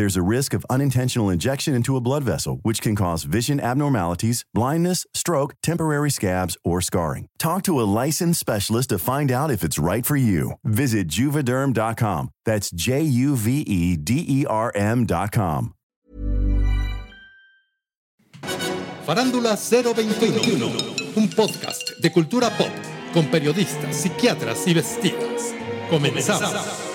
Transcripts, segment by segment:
There's a risk of unintentional injection into a blood vessel, which can cause vision abnormalities, blindness, stroke, temporary scabs, or scarring. Talk to a licensed specialist to find out if it's right for you. Visit juvederm.com. That's J U V E D E R M.com. Farándula 021, un podcast de cultura pop con periodistas, psiquiatras y vestidas. Comenzamos.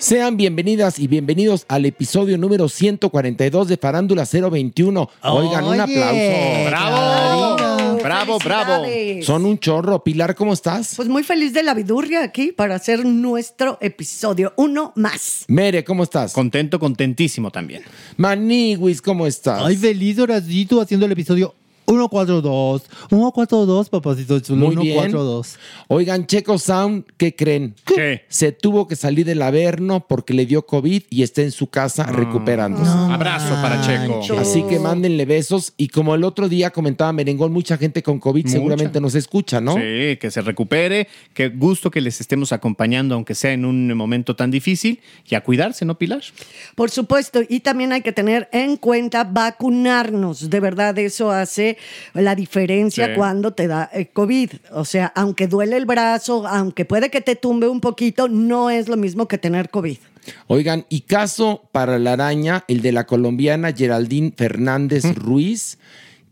Sean bienvenidas y bienvenidos al episodio número 142 de Farándula 021. Oigan, un Oye, aplauso. ¡Bravo! Bravo, bravo. Son un chorro. Pilar, ¿cómo estás? Pues muy feliz de la vidurria aquí para hacer nuestro episodio uno más. Mere, ¿cómo estás? Contento, contentísimo también. Maniwis, ¿cómo estás? Ay, feliz Horacito haciendo el episodio 142. 142, papacito chulo. Muy bien. 142. Oigan, Checo Sound, ¿qué creen? ¿Qué? Se tuvo que salir del Averno porque le dio COVID y está en su casa recuperándose. Abrazo para Checo. Así que mándenle besos. Y como el otro día comentaba Merengón, mucha gente con COVID Mucha. seguramente nos escucha, ¿no? Sí, que se recupere. Qué gusto que les estemos acompañando, aunque sea en un momento tan difícil. Y a cuidarse, ¿no, Pilar? Por supuesto, y también hay que tener en cuenta vacunarnos. De verdad, eso hace la diferencia Sí. cuando te da eh, COVID. O sea, aunque duele el brazo, aunque puede que te tumbe un poquito, no es lo mismo que tener COVID. Oigan, y caso para la araña, el de la colombiana Geraldine Fernández Ruiz,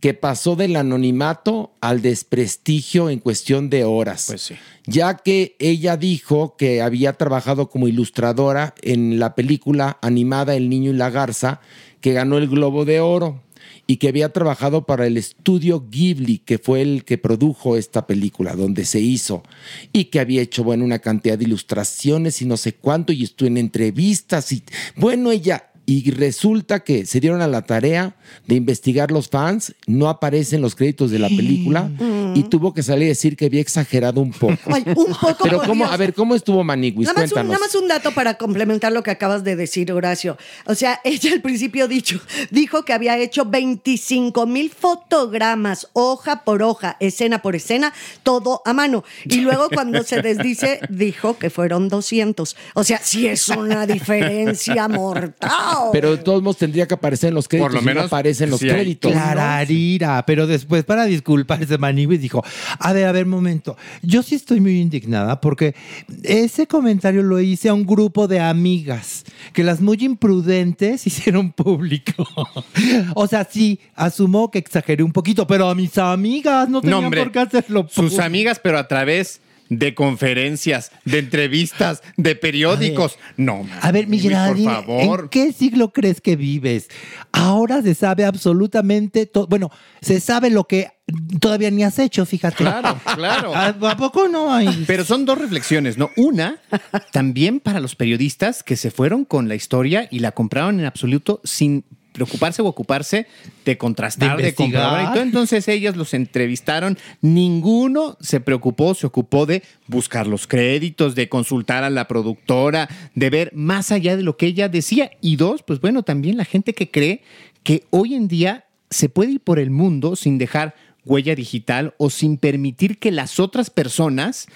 que pasó del anonimato al desprestigio en cuestión de horas. Pues sí. Ya que ella dijo que había trabajado como ilustradora en la película animada El Niño y la Garza, que ganó el Globo de Oro. Y que había trabajado para el estudio Ghibli, que fue el que produjo esta película, donde se hizo. Y que había hecho, bueno, una cantidad de ilustraciones y no sé cuánto, y estuvo en entrevistas. Y bueno, ella. Y resulta que se dieron a la tarea de investigar los fans, no aparecen los créditos de la película y tuvo que salir a decir que había exagerado un poco. Ay, un poco. Pero cómo, Dios. a ver, ¿cómo estuvo Maniguis? Nada más, un, nada más un dato para complementar lo que acabas de decir, Horacio. O sea, ella al principio dicho, dijo que había hecho 25 mil fotogramas, hoja por hoja, escena por escena, todo a mano. Y luego cuando se desdice, dijo que fueron 200. O sea, sí es una diferencia mortal. Pero de todos modos tendría que aparecer en los créditos. Por lo y no menos, aparecen los sí créditos. Clararira. Pero después, para disculparse, Maniwis dijo: A ver, a ver, momento. Yo sí estoy muy indignada porque ese comentario lo hice a un grupo de amigas que las muy imprudentes hicieron público. o sea, sí, asumo que exageré un poquito, pero a mis amigas no tenían hombre. por qué hacerlo Sus amigas, pero a través de conferencias, de entrevistas, de periódicos. No, A ver, mi por Geraldine, favor. ¿en qué siglo crees que vives? Ahora se sabe absolutamente todo. Bueno, se sabe lo que todavía ni has hecho, fíjate. Claro, claro. ¿A, a poco no hay? Pero son dos reflexiones, ¿no? Una, también para los periodistas que se fueron con la historia y la compraron en absoluto sin preocuparse o ocuparse de contrastar, De de, comprobar y todo. Entonces ellas los entrevistaron, ninguno se preocupó, se ocupó de buscar los créditos, de consultar a la productora, de ver más allá de lo que ella decía. Y dos, pues bueno, también la gente que cree que hoy en día se puede ir por el mundo sin dejar huella digital o sin permitir que las otras personas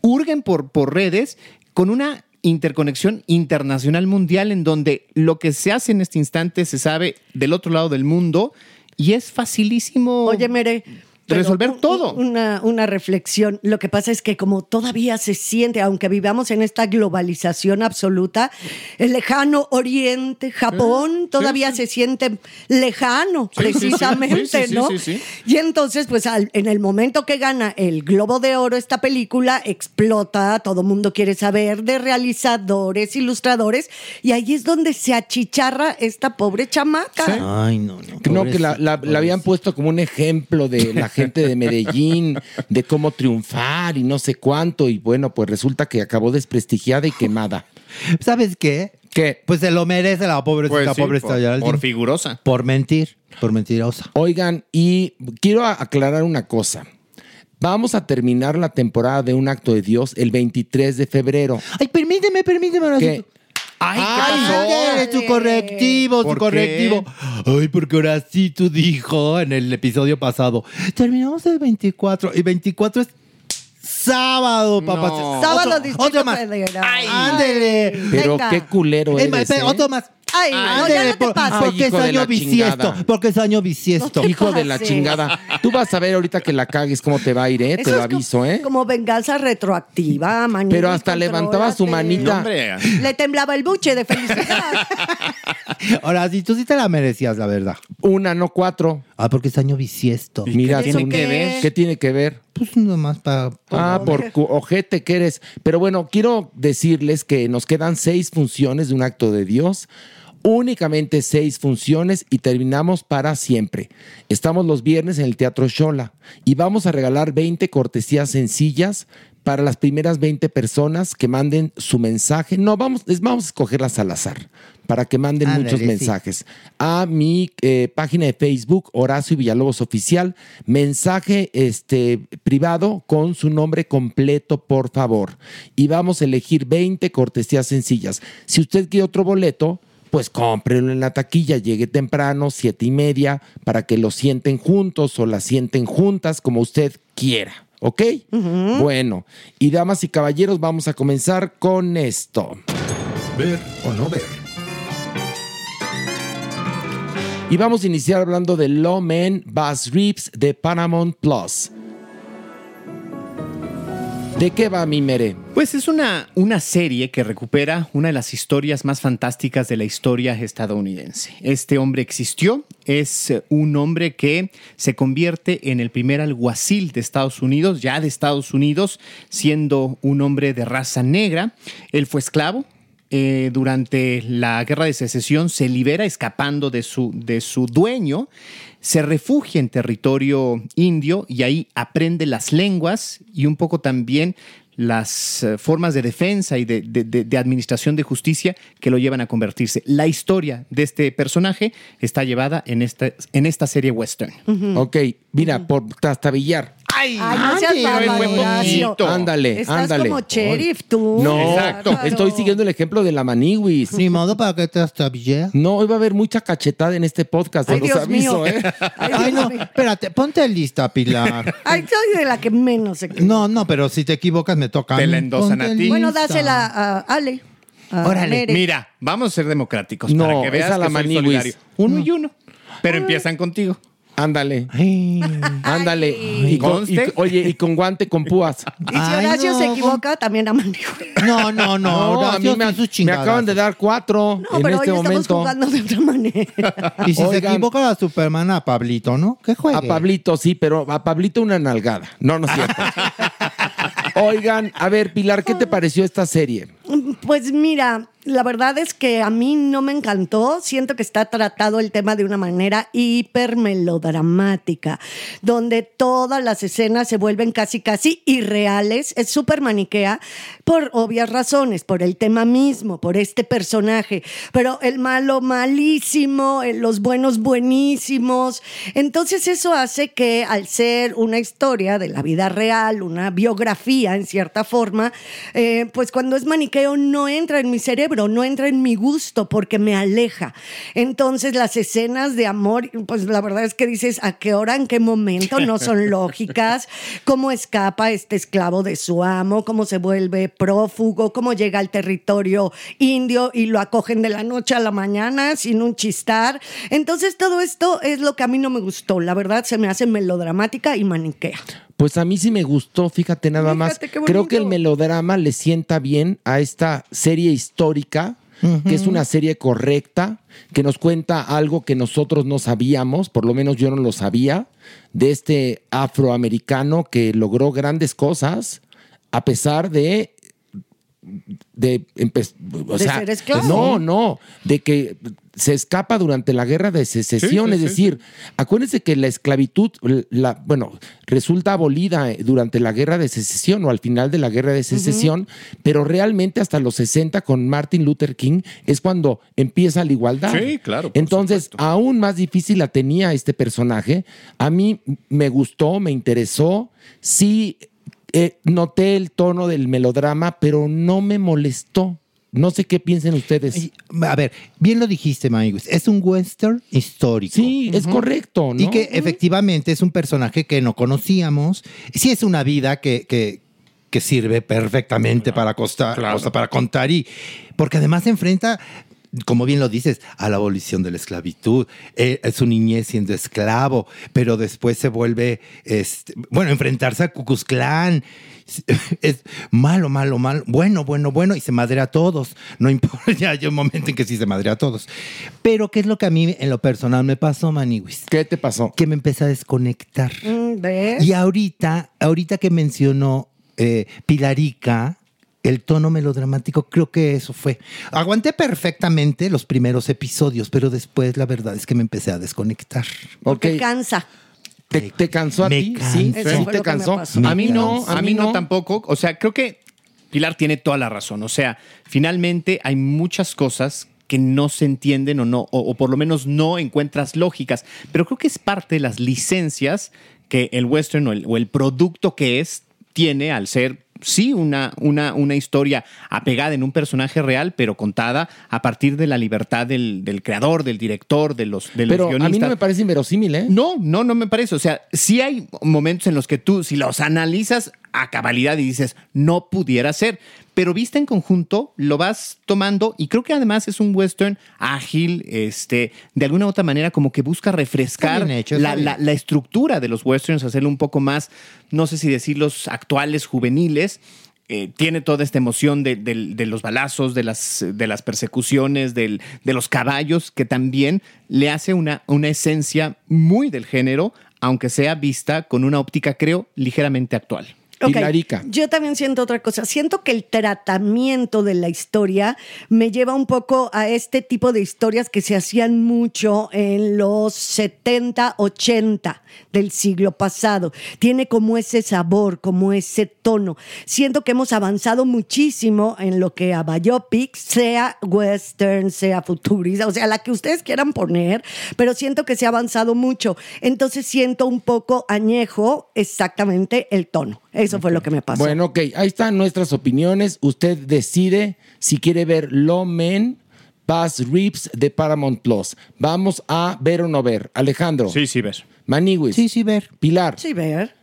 hurguen por, por redes con una interconexión internacional mundial en donde lo que se hace en este instante se sabe del otro lado del mundo y es facilísimo Oye, Mere. Resolver un- todo. Una, una reflexión. Lo que pasa es que como todavía se siente, aunque vivamos en esta globalización absoluta, el lejano oriente, Japón, todavía se siente lejano, Sí, precisamente, Sí, sí, sí, ¿no? sí, sí. Y entonces, pues al- en el momento que gana el Globo de Oro esta película, explota, todo mundo quiere saber de realizadores, ilustradores, y ahí es donde se achicharra esta pobre chamaca. Ay, no, no. No, que la, la- la habían puesto como un ejemplo de la gente de Medellín, de cómo triunfar y no sé cuánto. Y bueno, pues resulta que acabó desprestigiada y quemada. ¿Sabes qué? ¿Qué? Pues se lo merece la pobrecita, Pues sí, pobrecita por- por figurosa. Por mentir, por mentirosa. Oigan, y quiero aclarar una cosa. Vamos a terminar la temporada de Un Acto de Dios el 23 de febrero. Ay, permíteme, permíteme. ahora ¿Qué? ¡Ay, Ay, qué pasó! eres tu correctivo, tu correctivo. Ay, porque ahora sí tú dijo en el episodio pasado. Terminamos el 24 y 24 es sábado, papá. No. Sábado Otro- otro más. Ay, ándele. Pero Venga. qué culero espera, ¿eh? Otro más. Ay, no, ya no te por- pases. porque es hijo de año la bisiesto. chingada. Porque es año bisiesto. Hijo de la chingada. Tú vas a ver ahorita que la cagues cómo te va a ir, ¿eh? Te lo aviso, ¿eh? Como venganza retroactiva, manito. Pero hasta levantaba su manita. Le temblaba el buche de felicidad. Ahora sí, tú sí te la merecías, la verdad. Una, no cuatro. Ah, porque es año bisiesto. Mira, ¿Eso tú- qué? ¿Qué tiene que ver? Pues nomás para. Ah, por ojete que eres. Pero bueno, quiero decirles que nos quedan seis funciones de un acto de Dios. Únicamente seis funciones y terminamos para siempre. Estamos los viernes en el Teatro Shola y vamos a regalar 20 cortesías sencillas para las primeras 20 personas que manden su mensaje. No, vamos, les vamos a escogerlas al azar para que manden muchos sí. mensajes a mi eh, página de Facebook, Horacio Villalobos Oficial. Mensaje este, privado con su nombre completo, por favor. Y vamos a elegir 20 cortesías sencillas. Si usted quiere otro boleto, pues cómprelo en la taquilla, llegue temprano, siete y media, para que lo sienten juntos o la sienten juntas, como usted quiera. ¿Ok? Bueno, y damas y caballeros, vamos a comenzar con esto. Ver o no ver. Y vamos a iniciar hablando de Law Men Bass Rips de Paramount Plus. ¿De qué va mi mere? Pues es una, una serie que recupera una de las historias más fantásticas de la historia estadounidense. Este hombre existió, es eh, un hombre que se convierte en el primer alguacil de Estados Unidos, ya de Estados Unidos, siendo un hombre de raza negra. Él fue esclavo, eh, durante la guerra de secesión se libera escapando de su, de su dueño, se refugia en territorio indio y ahí aprende las lenguas y un poco también las eh, formas de defensa y de, de- de- de administración de justicia que lo llevan a convertirse. La historia de este personaje está llevada en esta, en esta serie western. Ok, mira, por trastabillar. ¡Ay! Ay, no seas Ándale, bárbaro, fue Horacio. poquito. Ándale, Estás ándale. como sheriff, tú. No, Exacto. estoy siguiendo el ejemplo de la Maniwis. Ni modo para que te astabille. No, hoy va a haber mucha cachetada en este podcast, se Ay, los Dios aviso, mío. ¿eh? Ay, Ay, Dios no, mío. espérate, ponte lista, Pilar. Ay, soy de la que menos se No, no, pero si te equivocas me toca. a Te mí. la endosan Ponte a ti. Bueno, lista. dásela a Ale. a Órale, Mere. Mira, vamos a ser democráticos No, para que veas es a la que soy Maniwis. solidario. Uno y uno. Pero empiezan contigo. Ándale, Ay. ándale. Y con- y- oye, y con guante con púas. Y si Ay, Horacio no, se equivoca, también a. No, no, no. No, a mí Horacio me, me acaban de dar cuatro No, en pero este hoy estamos momento. jugando de otra manera. Y si se Oigan. equivoca a Superman, a Pablito, ¿no? ¿Qué juegue? A Pablito, sí, pero a Pablito una nalgada. No, no es cierto. Oigan, a ver, Pilar, ¿qué te pareció esta serie? Pues mira, la verdad es que a mí no me encantó. Siento que está tratado el tema de una manera hiper melodramática, donde todas las escenas se vuelven casi, casi irreales. Es súper maniquea por obvias razones, por el tema mismo, por este personaje. Pero el malo, malísimo, los buenos, buenísimos. Entonces, eso hace que al ser una historia de la vida real, una biografía en cierta forma, eh, pues cuando es maniqueo no entra en mi cerebro no entra en mi gusto porque me aleja. Entonces las escenas de amor, pues la verdad es que dices, ¿a qué hora, en qué momento? No son lógicas. ¿Cómo escapa este esclavo de su amo? ¿Cómo se vuelve prófugo? ¿Cómo llega al territorio indio y lo acogen de la noche a la mañana sin un chistar? Entonces todo esto es lo que a mí no me gustó. La verdad se me hace melodramática y maniquea. Pues a mí sí me gustó, fíjate nada más. Fíjate Creo que el melodrama le sienta bien a esta serie histórica, que es una serie correcta, que nos cuenta algo que nosotros no sabíamos, por lo menos yo no lo sabía, de este afroamericano que logró grandes cosas a pesar de de empe- o ¿De sea, ser esclavo? No, no, de que se escapa durante la guerra de secesión, Sí, sí, es sí, decir, acuérdense que la esclavitud, la, bueno, resulta abolida eh, durante la guerra de secesión o al final de la guerra de secesión, pero realmente hasta los 60 con Martin Luther King es cuando empieza la igualdad. Sí, claro, Entonces, aún más difícil la tenía este personaje. A mí me gustó, me interesó, sí eh, noté el tono del melodrama, pero no me molestó. No sé qué piensen ustedes. A ver, bien lo dijiste, Maniguis. Es un western histórico. Sí, es correcto, ¿no? Y que efectivamente es un personaje que no conocíamos. Sí es una vida que, que, que sirve perfectamente para, costar, o sea, para contar y porque además se enfrenta como bien lo dices, a la abolición de la esclavitud, eh, su niñez siendo esclavo, pero después se vuelve, este, bueno, enfrentarse a Ku Klux Klan. Es malo, malo, malo, bueno, bueno, bueno, y se madrea a todos. No importa, ya hay un momento en que sí se madrea a todos. Pero, ¿qué es lo que a mí en lo personal me pasó, Maniwis? ¿Qué te pasó? Que me empecé a desconectar. Mm, ¿Ves? Y ahorita, ahorita que mencionó eh, Pilarica, el tono melodramático, creo que eso fue. Aguanté perfectamente los primeros episodios, pero después la verdad es que me empecé a desconectar. Porque cansa. ¿Te, te cansó a ti? Sí, sí te cansó. A mí no, a mí no. tampoco. O sea, creo que Pilar tiene toda la razón. O sea, finalmente hay muchas cosas que no se entienden o no, o, o por lo menos no encuentras lógicas. Pero creo que es parte de las licencias que el western o el, o el producto que es tiene al ser sí una, una, una historia apegada en un personaje real, pero contada a partir de la libertad del, del creador, del director, de los, de los Pero a guionistas. mí no me parece inverosímil, ¿eh? No, no, no me parece. O sea, sí hay momentos en los que tú, si los analizas a cabalidad y dices, no pudiera ser, pero vista en conjunto, lo vas tomando y creo que además es un western ágil, este, de alguna u otra manera como que busca refrescar hecho, la, bien. la- la estructura de los westerns, hacerlo un poco más, no sé si decirlos actuales, juveniles. Eh, tiene toda esta emoción de, los balazos, de las, de las persecuciones, del- de los caballos, que también le hace una, una esencia muy del género, aunque sea vista con una óptica, creo, ligeramente actual. Yo también siento otra cosa. Siento que el tratamiento de la historia me lleva un poco a este tipo de historias que se hacían mucho en los 70, 80 del siglo pasado. Tiene como ese sabor, como ese tono. Siento que hemos avanzado muchísimo en lo que a biopic, sea western, sea futurista, o sea, la que ustedes quieran poner, pero siento que se ha avanzado mucho. Entonces siento un poco añejo exactamente el tono. Eso fue lo que me pasó. Bueno, ok, ahí están nuestras opiniones. Usted decide si quiere ver Low Men, Bass Rips de Paramount Plus. Vamos a ver o no ver. Alejandro. Sí, sí, ves. Maniwis. Sí, sí, ver. Pilar. Sí, ver.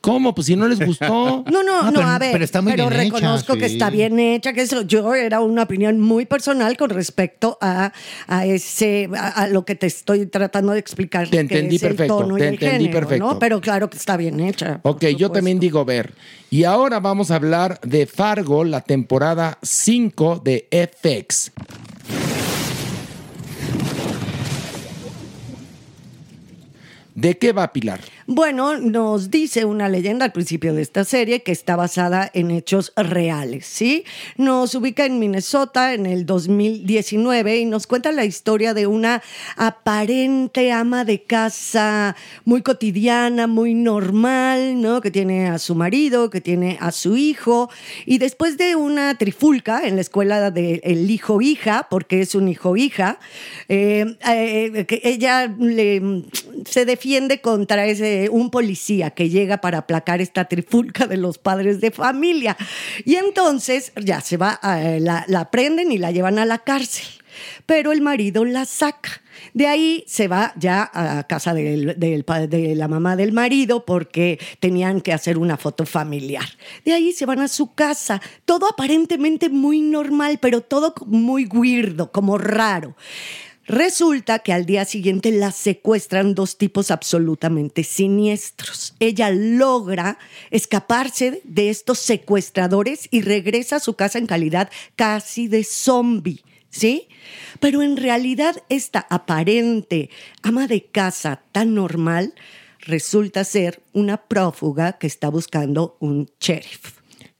¿Cómo? Pues si no les gustó. No, no, Ah, no, pero- a ver. pero está muy bien reconozco hecha, que sí. está bien hecha, que eso yo era una opinión muy personal con respecto a, a ese, a, a lo que te estoy tratando de explicar. Te que entendí el perfecto, y te el entendí género, perfecto. ¿no? Pero claro que está bien hecha. Ok, yo también digo ver. Y ahora vamos a hablar de Fargo, la temporada 5 de FX. ¿De qué va Pilar? Bueno, nos dice una leyenda al principio de esta serie que está basada en hechos reales, ¿sí? Nos ubica en Minnesota en el 2019 y nos cuenta la historia de una aparente ama de casa muy cotidiana, muy normal, ¿no? Que tiene a su marido, que tiene a su hijo y después de una trifulca en la escuela del hijo-hija, porque es un hijo-hija, eh, eh, ella le- se defiende contra ese, un policía que llega para aplacar esta trifulca de los padres de familia. Y entonces ya se va, a- la, la prenden y la llevan a la cárcel. Pero el marido la saca. De ahí se va ya a casa de la mamá del marido porque tenían que hacer una foto familiar. De ahí se van a su casa. Todo aparentemente muy normal, pero todo muy weirdo, como raro. Resulta que al día siguiente la secuestran dos tipos absolutamente siniestros. Ella logra escaparse de estos secuestradores y regresa a su casa en calidad casi de zombie. ¿Sí? Pero en realidad esta aparente ama de casa tan normal resulta ser una prófuga que está buscando un sheriff.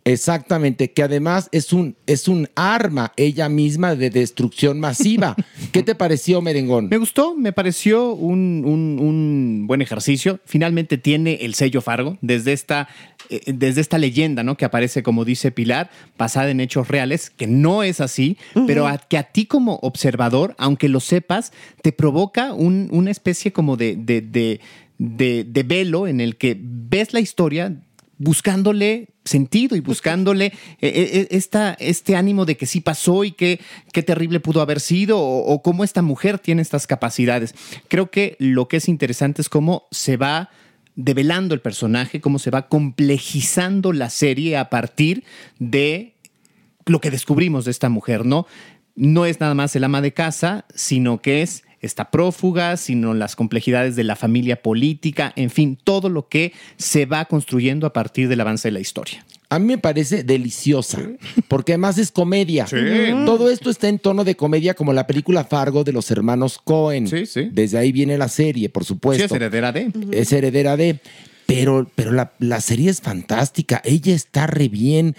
Exactamente, que además es un, es un arma ella misma de destrucción masiva. ¿Qué te pareció, Merengón? Me gustó, me pareció un, un- un buen ejercicio. Finalmente tiene el sello Fargo desde esta, eh, desde esta leyenda, ¿no? Que aparece, como dice Pilar, basada en hechos reales, que no es así, pero a- que a ti como observador, aunque lo sepas, te provoca un- una especie como de, de, de- de- de velo en el que ves la historia buscándole sentido y buscándole eh, eh, esta, este ánimo de que sí pasó y que qué terrible pudo haber sido o, o cómo esta mujer tiene estas capacidades. Creo que lo que es interesante es cómo se va develando el personaje, cómo se va complejizando la serie a partir de lo que descubrimos de esta mujer, ¿no? No es nada más el ama de casa, sino que es esta prófuga, sino las complejidades de la familia política, en fin, todo lo que se va construyendo a partir del avance de la historia. A mí me parece deliciosa, porque además es comedia. Todo esto está en tono de comedia como la película Fargo de los hermanos Cohen. Desde ahí viene la serie, por supuesto. Sí, es heredera de. Es heredera de. Pero, pero la, la serie es fantástica. Ella está re bien.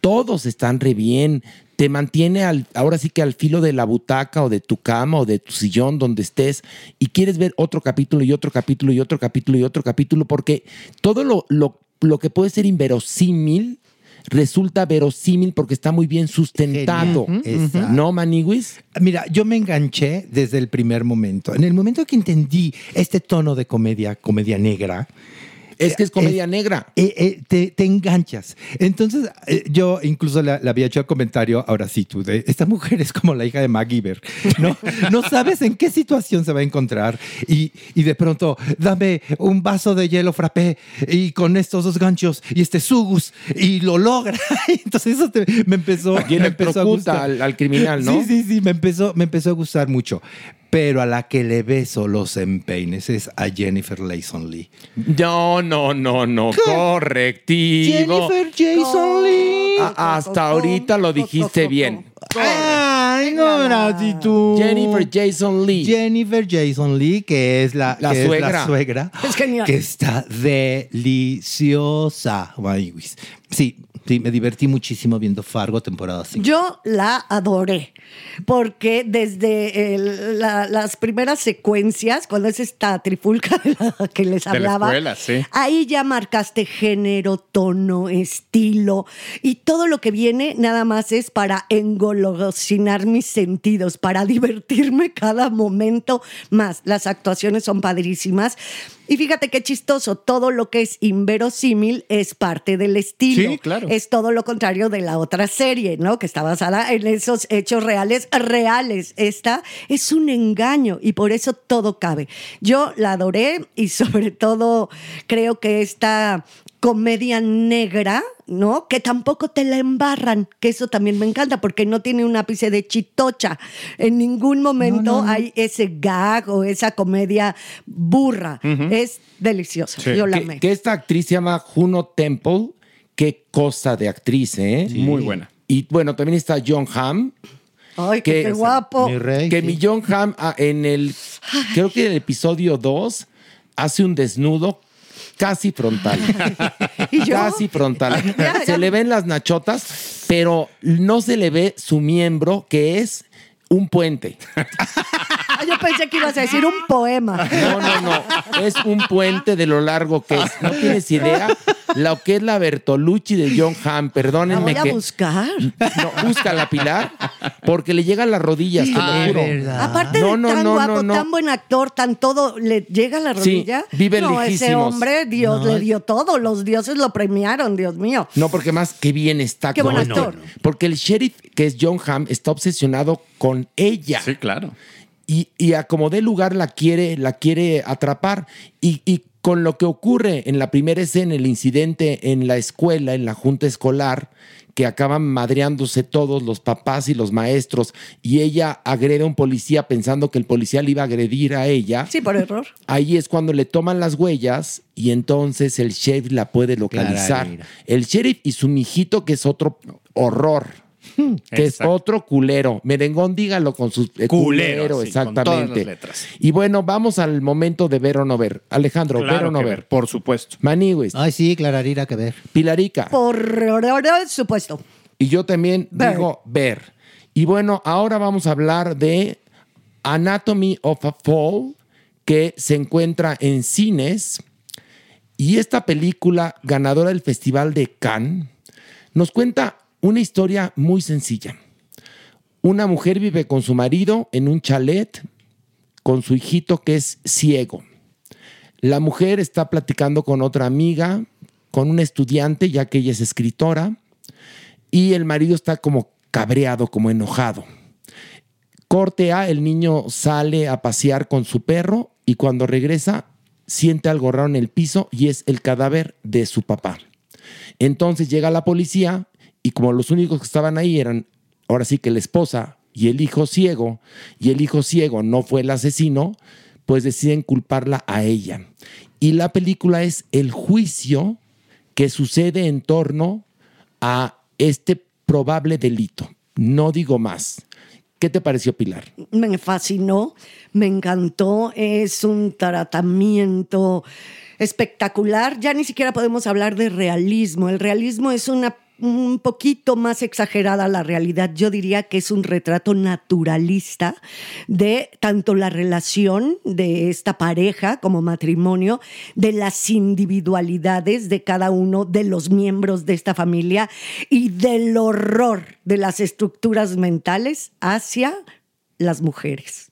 Todos están re bien. Te mantiene al, ahora sí que al filo de la butaca o de tu cama o de tu sillón donde estés y quieres ver otro capítulo y otro capítulo y otro capítulo y otro capítulo porque todo lo, lo, lo que puede ser inverosímil resulta verosímil porque está muy bien sustentado. Genial. ¿No, Maniwis? Mira, yo me enganché desde el primer momento. En el momento que entendí este tono de comedia, comedia negra. Es que es comedia negra. eh, eh, te, te enganchas. Entonces, eh, yo incluso le, le había hecho el comentario, ahora sí, tú, de esta mujer es como la hija de MacGyver, ¿no? no sabes en qué situación se va a encontrar y, y de pronto, dame un vaso de hielo frappé y con estos dos ganchos y este sugus y lo logra. Entonces, eso te- me empezó, me empezó a gustar. al- al criminal, ¿no? Sí, sí, sí, me empezó, me empezó a gustar mucho. Pero a la que le beso los empeines es a Jennifer Layson Lee. No, no, no, no. Correctivo. Jennifer Jason Lee. A- hasta ahorita lo dijiste bien. Ay, no, Nati, tú. Jennifer Jason Lee. Jennifer Jason Lee, que es la, La que es suegra. suegra. Es genial. Que está deliciosa. Sí, sí, me divertí muchísimo viendo Fargo temporada 5. Yo la adoré, porque desde el- la- las primeras secuencias, cuando es esta trifulca de la que les De la hablaba, escuela, sí. ahí ya marcaste género, tono, estilo, y todo lo que viene nada más es para engolosinar mis sentidos, para divertirme cada momento más. Las actuaciones son padrísimas. Y fíjate qué chistoso, todo lo que es inverosímil es parte del estilo. Sí, claro. Es todo lo contrario de la otra serie, ¿no? Que está basada en esos hechos reales, reales. Esta es un engaño y por eso todo cabe. Yo la adoré y sobre todo creo que esta comedia negra, ¿no? Que tampoco te la embarran, que eso también me encanta porque no tiene un ápice de chitocha. En ningún momento hay ese gag o esa comedia burra. Es deliciosa. Yo la que, amé. que esta actriz se llama Juno Temple. Qué cosa de actriz, ¿eh? Muy buena. Y bueno, también está John Hamm. Ay, qué, que- qué guapo. Mi rey. Que sí. mi John Hamm ah, en el, creo que en el episodio 2, hace un desnudo casi frontal. ¿Y yo? Casi frontal. Se le ven las nachotas, pero no se le ve su miembro, que es un puente. Ah, Yo pensé que ibas a decir un poema. No, no, no. Es un puente de lo largo que es. No tienes idea lo que es la Bertolucci de John Hamm. La Perdónenme voy a que. buscar. No, búscala, Pilar, porque le llegan las rodillas, te Ah, lo juro. verdad. Aparte No, de no, tan no, guapo, tan buen actor, tan todo, ¿le llega a la Sí, rodilla? vive No, ese hombre, Dios No. le dio todo. Los dioses lo premiaron, Dios mío. No, porque más, qué bien está. Qué buen con- actor. Porque el sheriff, que es John Hamm, está obsesionado con ella. Sí, claro. y, y a como dé lugar la quiere, la quiere atrapar. Y, y con lo que ocurre en la primera escena, el incidente en la escuela, en la junta escolar, que acaban madreándose todos los papás y los maestros, y ella agrede a un policía pensando que el policía le iba a agredir a ella. Sí, por error. Ahí es cuando le toman las huellas y entonces el sheriff la puede localizar. El sheriff y su mijito, que es otro horror. Que es otro culero. Merengón, dígalo con sus eh, Culero, culero, sí, con exactamente. todas las letras. Y bueno, vamos al momento de ver o no ver. Alejandro, ver o no ver. ver, por supuesto. Manigües, Ay, sí, Clararira, que ver. Pilarica. Por supuesto. Y yo también Ver. digo ver. Y bueno, ahora vamos a hablar de Anatomy of a Fall, que se encuentra en cines. Y esta película, ganadora del Festival de Cannes, nos cuenta una historia muy sencilla. Una mujer vive con su marido en un chalet con su hijito que es ciego. La mujer está platicando con otra amiga, con un estudiante, ya que ella es escritora, y el marido está como cabreado, como enojado. Corte A, el niño sale a pasear con su perro y cuando regresa siente algo raro en el piso y es el cadáver de su papá. Entonces llega la policía y como los únicos que estaban ahí eran, ahora sí que la esposa y el hijo ciego, y el hijo ciego no fue el asesino, pues deciden culparla a ella. Y la película es el juicio que sucede en torno a este probable delito. No digo más. ¿Qué te pareció, Pilar? Me fascinó, me encantó. Es un tratamiento espectacular. Ya ni siquiera podemos hablar de realismo. El realismo es una un poquito más exagerada la realidad. Yo diría que es un retrato naturalista de tanto la relación de esta pareja como matrimonio, de las individualidades de cada uno de los miembros de esta familia y del horror de las estructuras mentales hacia las mujeres.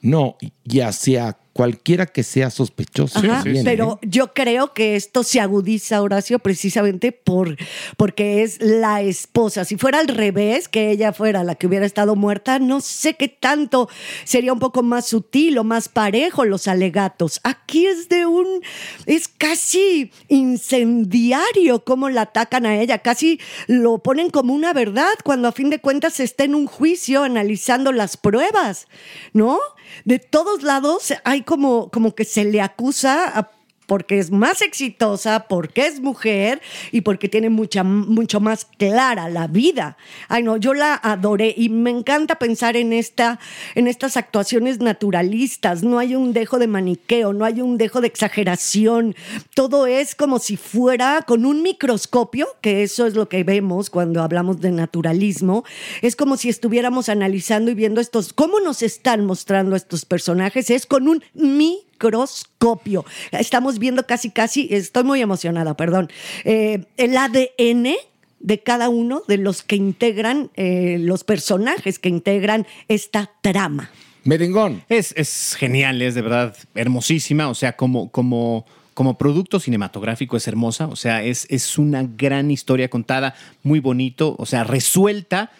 No, y hacia cualquiera que sea sospechoso. Ajá, también, pero ¿eh? yo creo que esto se agudiza, Horacio, precisamente por, porque es la esposa. Si fuera al revés, que ella fuera la que hubiera estado muerta, no sé qué tanto sería un poco más sutil o más parejo los alegatos. Aquí es de un, es casi incendiario cómo la atacan a ella, casi lo ponen como una verdad cuando a fin de cuentas está en un juicio analizando las pruebas, ¿no? De todos lados hay como, como que se le acusa a porque es más exitosa, porque es mujer y porque tiene mucha, mucho más clara la vida. Ay, no, yo la adoré y me encanta pensar en, esta, en estas actuaciones naturalistas. No hay un dejo de maniqueo, no hay un dejo de exageración. Todo es como si fuera con un microscopio, que eso es lo que vemos cuando hablamos de naturalismo. Es como si estuviéramos analizando y viendo estos, cómo nos están mostrando estos personajes. Es con un microscopio microscopio. Estamos viendo casi, casi, estoy muy emocionada, perdón, eh, el ADN de cada uno de los que integran, eh, los personajes que integran esta trama. Merengón. Es, es genial, es de verdad hermosísima, o sea, como, como, como producto cinematográfico es hermosa, o sea, es, es una gran historia contada, muy bonito, o sea, resuelta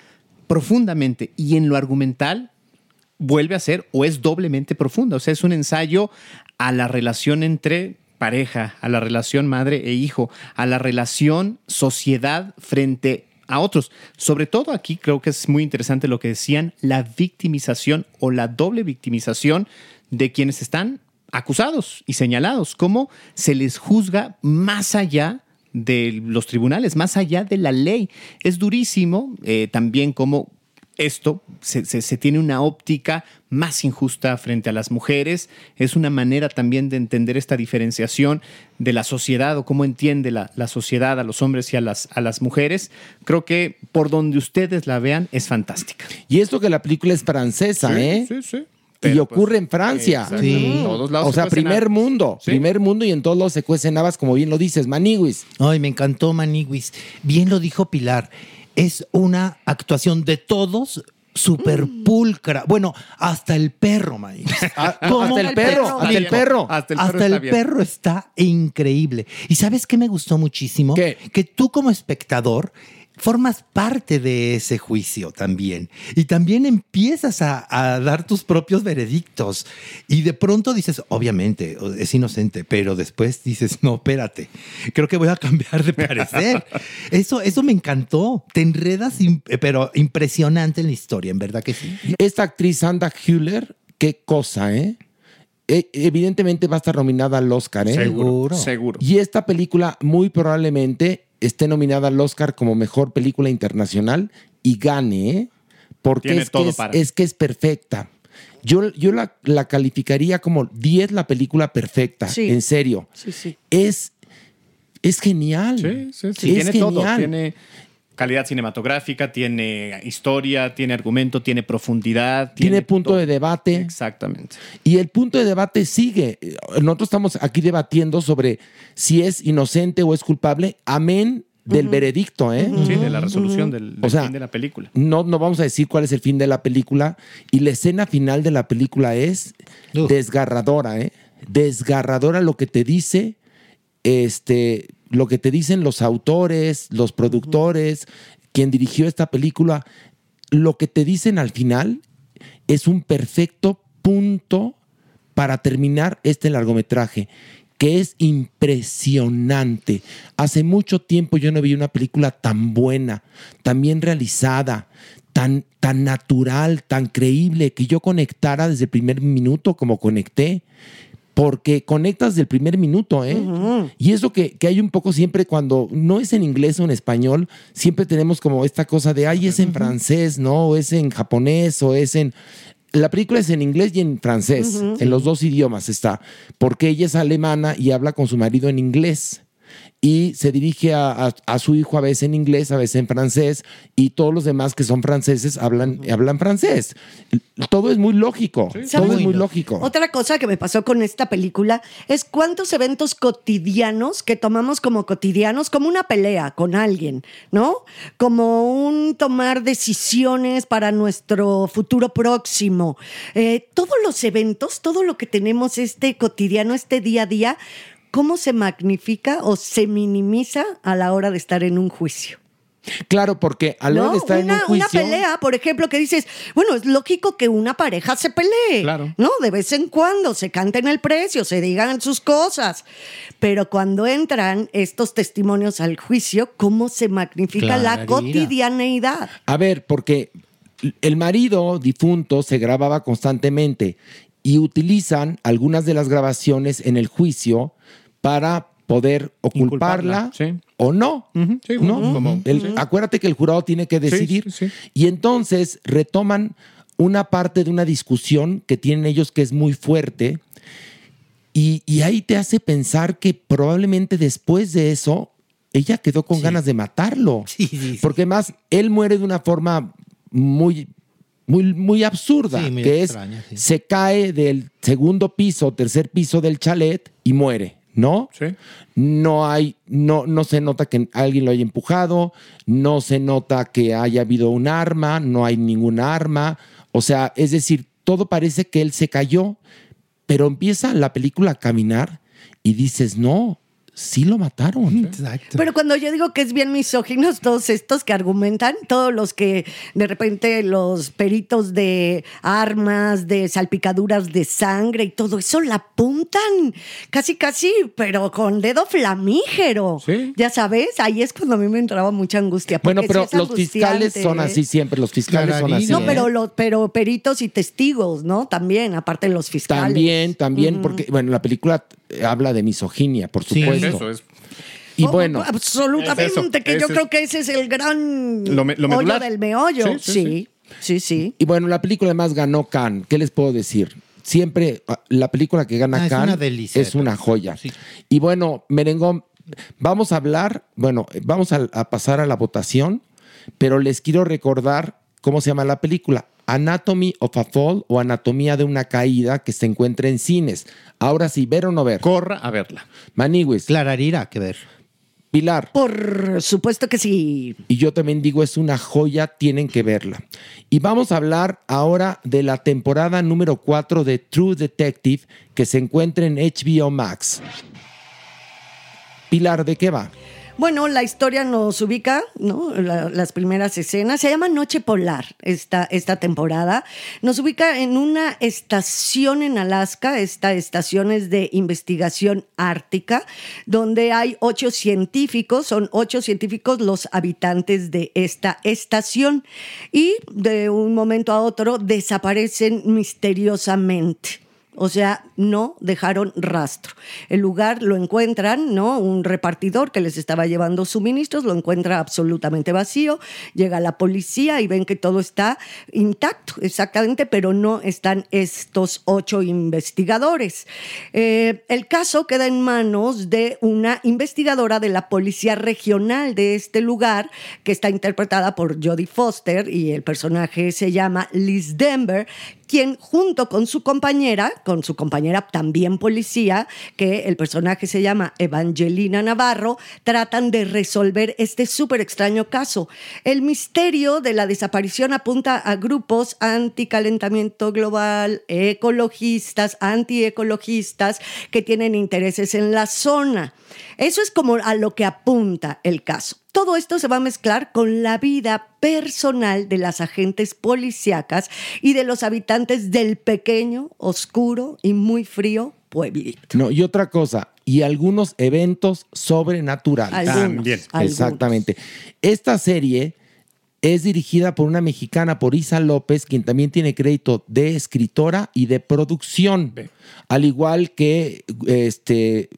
profundamente y en lo argumental vuelve a ser o es doblemente profunda. O sea, es un ensayo a la relación entre pareja, a la relación madre e hijo, a la relación sociedad frente a otros. Sobre todo aquí creo que es muy interesante lo que decían, la victimización o la doble victimización de quienes están acusados y señalados, cómo se les juzga más allá de los tribunales, más allá de la ley. Es durísimo eh, también como esto se, se- se tiene una óptica más injusta frente a las mujeres. Es una manera también de entender esta diferenciación de la sociedad o cómo entiende la, la sociedad a los hombres y a las, a las mujeres. Creo que por donde ustedes la vean es fantástica. Y esto que la película es francesa, Sí, ¿eh? sí, sí. y ocurre pues, en Francia. exactamente. En todos lados O se sea, primer mundo. Sí. Primer mundo y en todos lados se cuecen habas, como bien lo dices, Maniguis. Ay, me encantó Maniguis. Bien lo dijo Pilar. Es una actuación de todos súper pulcra. Bueno, hasta el perro, Maniguis. ¿Cómo? hasta el perro, hasta el perro. Hasta el perro Hasta está el perro está increíble. ¿Y sabes qué me gustó muchísimo? Que tú como espectador formas parte de ese juicio también. Y también empiezas a, a dar tus propios veredictos. Y de pronto dices, obviamente, es inocente, pero después dices, no, espérate, creo que voy a cambiar de parecer. eso, eso me encantó. Te enredas, pero impresionante en la historia, en verdad que sí. Esta actriz Sandra Hüller, qué cosa, ¿eh? E- Evidentemente va a estar nominada al Oscar, ¿eh? Seguro, seguro. Y esta película muy probablemente esté nominada al Oscar como mejor película internacional y gane, ¿eh? Porque Tiene es, todo que es, para. es que es perfecta. Yo, yo la, la calificaría como 10 la película perfecta, Sí. en serio. Sí, sí. Es, es genial. Sí, sí, sí. Es tiene todo. genial. Tiene calidad cinematográfica, tiene historia, tiene argumento, tiene profundidad. Tiene punto de debate. Exactamente. Y el punto de debate sigue. Nosotros estamos aquí debatiendo sobre si es inocente o es culpable. Amén del veredicto, ¿eh? Sí, de la resolución del, del O sea, fin de la película. No, no vamos a decir cuál es el fin de la película. Y la escena final de la película es desgarradora, ¿eh? Desgarradora lo que te dice, este, lo que te dicen los autores, los productores, quien dirigió esta película. Lo que te dicen al final es un perfecto punto para terminar este largometraje, que es impresionante. Hace mucho tiempo yo no vi una película tan buena, tan bien realizada, tan, tan natural, tan creíble, que yo conectara desde el primer minuto como conecté. Porque conectas del primer minuto, ¿eh? Y eso que, que hay un poco siempre cuando no es en inglés o en español, siempre tenemos como esta cosa de, ay, es en francés, ¿no? O es en japonés, o es en... La película es en inglés y en francés, en los dos idiomas está, porque ella es alemana y habla con su marido en inglés. Y se dirige a, a- a su hijo a veces en inglés, a veces en francés, y todos los demás que son franceses hablan, hablan francés. Todo es muy lógico, todo ¿Sabes? es muy lógico. Otra cosa que me pasó con esta película es cuántos eventos cotidianos que tomamos como cotidianos, como una pelea con alguien, ¿no? Como un tomar decisiones para nuestro futuro próximo. Eh, todos los eventos, todo lo que tenemos este cotidiano, este día a día, ¿cómo se magnifica o se minimiza a la hora de estar en un juicio? Claro, porque a la hora ¿No? de estar una, en un juicio... una pelea, por ejemplo, que dices, bueno, es lógico que una pareja se pelee. Claro. ¿No? De vez en cuando se canten el precio, se digan sus cosas. Pero cuando entran estos testimonios al juicio, ¿cómo se magnifica la cotidianeidad? A ver, porque el marido difunto se grababa constantemente y utilizan algunas de las grabaciones en el juicio para poder oculparla o no. ¿no? El- sí. Acuérdate que el jurado tiene que Sí, decidir. sí, sí. Y entonces retoman una parte de una discusión que tienen ellos que es muy fuerte. Y, y ahí te hace pensar que probablemente después de eso, ella quedó con ganas de matarlo. Porque más, él muere de una forma muy, muy, muy absurda, Sí, muy que extraña, sí. es, se cae del segundo piso, tercer piso del chalet y muere. ¿No? No hay, no, no se nota que alguien lo haya empujado, no se nota que haya habido un arma, no hay ningún arma. O sea, es decir, todo parece que él se cayó, pero empieza la película a caminar y dices, no, sí lo mataron. Pero cuando yo digo que es bien misóginos todos estos que argumentan, todos los que de repente los peritos de armas, de salpicaduras de sangre y todo eso la apuntan casi casi, pero con dedo flamígero. Ya sabes, ahí es cuando a mí me entraba mucha angustia. Bueno, porque pero sí los fiscales son ¿eh? así siempre, los fiscales son así. No, ¿eh? pero, lo- pero peritos y testigos, ¿no? También, aparte de los fiscales. También, también, porque, bueno, la película eh, habla de misoginia, por supuesto. eso es. Y Oh, bueno, Absolutamente, Es eso, que yo es- creo que ese es el gran Lo me- lo hoyo medular. del meollo. Sí, Sí, sí, sí. Sí, sí. Y bueno, la película además ganó Cannes. ¿Qué les puedo decir? Siempre ah, la película que gana Ah, es una delicia es una joya. Y bueno, Merengón, vamos a hablar, bueno, vamos a, a pasar a la votación, pero les quiero recordar cómo se llama la película. Anatomy of a Fall o Anatomía de una Caída que se encuentra en cines. Ahora sí, ver o no ver. Corra a verla. Maniwis. Clararira, que ver. Pilar. Por supuesto que sí. Y yo también digo, es una joya, tienen que verla. Y vamos a hablar ahora de la temporada número 4 de True Detective que se encuentra en HBO Max. Pilar, ¿de qué va? Bueno, la historia nos ubica, ¿no? La- las primeras escenas. Se llama Noche Polar esta, esta temporada. Nos ubica en una estación en Alaska. Esta estación es de investigación ártica, donde hay ocho científicos. Son ocho científicos los habitantes de esta estación. Y de un momento a otro desaparecen misteriosamente. O sea, no dejaron rastro. El lugar lo encuentran, ¿no? Un repartidor que les estaba llevando suministros lo encuentra absolutamente vacío. Llega la policía y ven que todo está intacto, exactamente, pero no están estos ocho investigadores. Eh, el caso queda en manos de una investigadora de la policía regional de este lugar, que está interpretada por Jodie Foster y el personaje se llama Liz Denver, quien junto con su compañera, con su compañera también policía, que el personaje se llama Evangelina Navarro, tratan de resolver este súper extraño caso. El misterio de la desaparición apunta a grupos anticalentamiento global, ecologistas, antiecologistas, que tienen intereses en la zona. Eso es como a lo que apunta el caso. Todo esto se va a mezclar con la vida personal de las agentes policíacas y de los habitantes del pequeño, oscuro y muy frío pueblito. No, y otra cosa, y algunos eventos sobrenaturales. Algunos, También. algunos. Exactamente. Esta serie es dirigida por una mexicana, por Isa López, quien también tiene crédito de escritora y de producción. Al igual que este.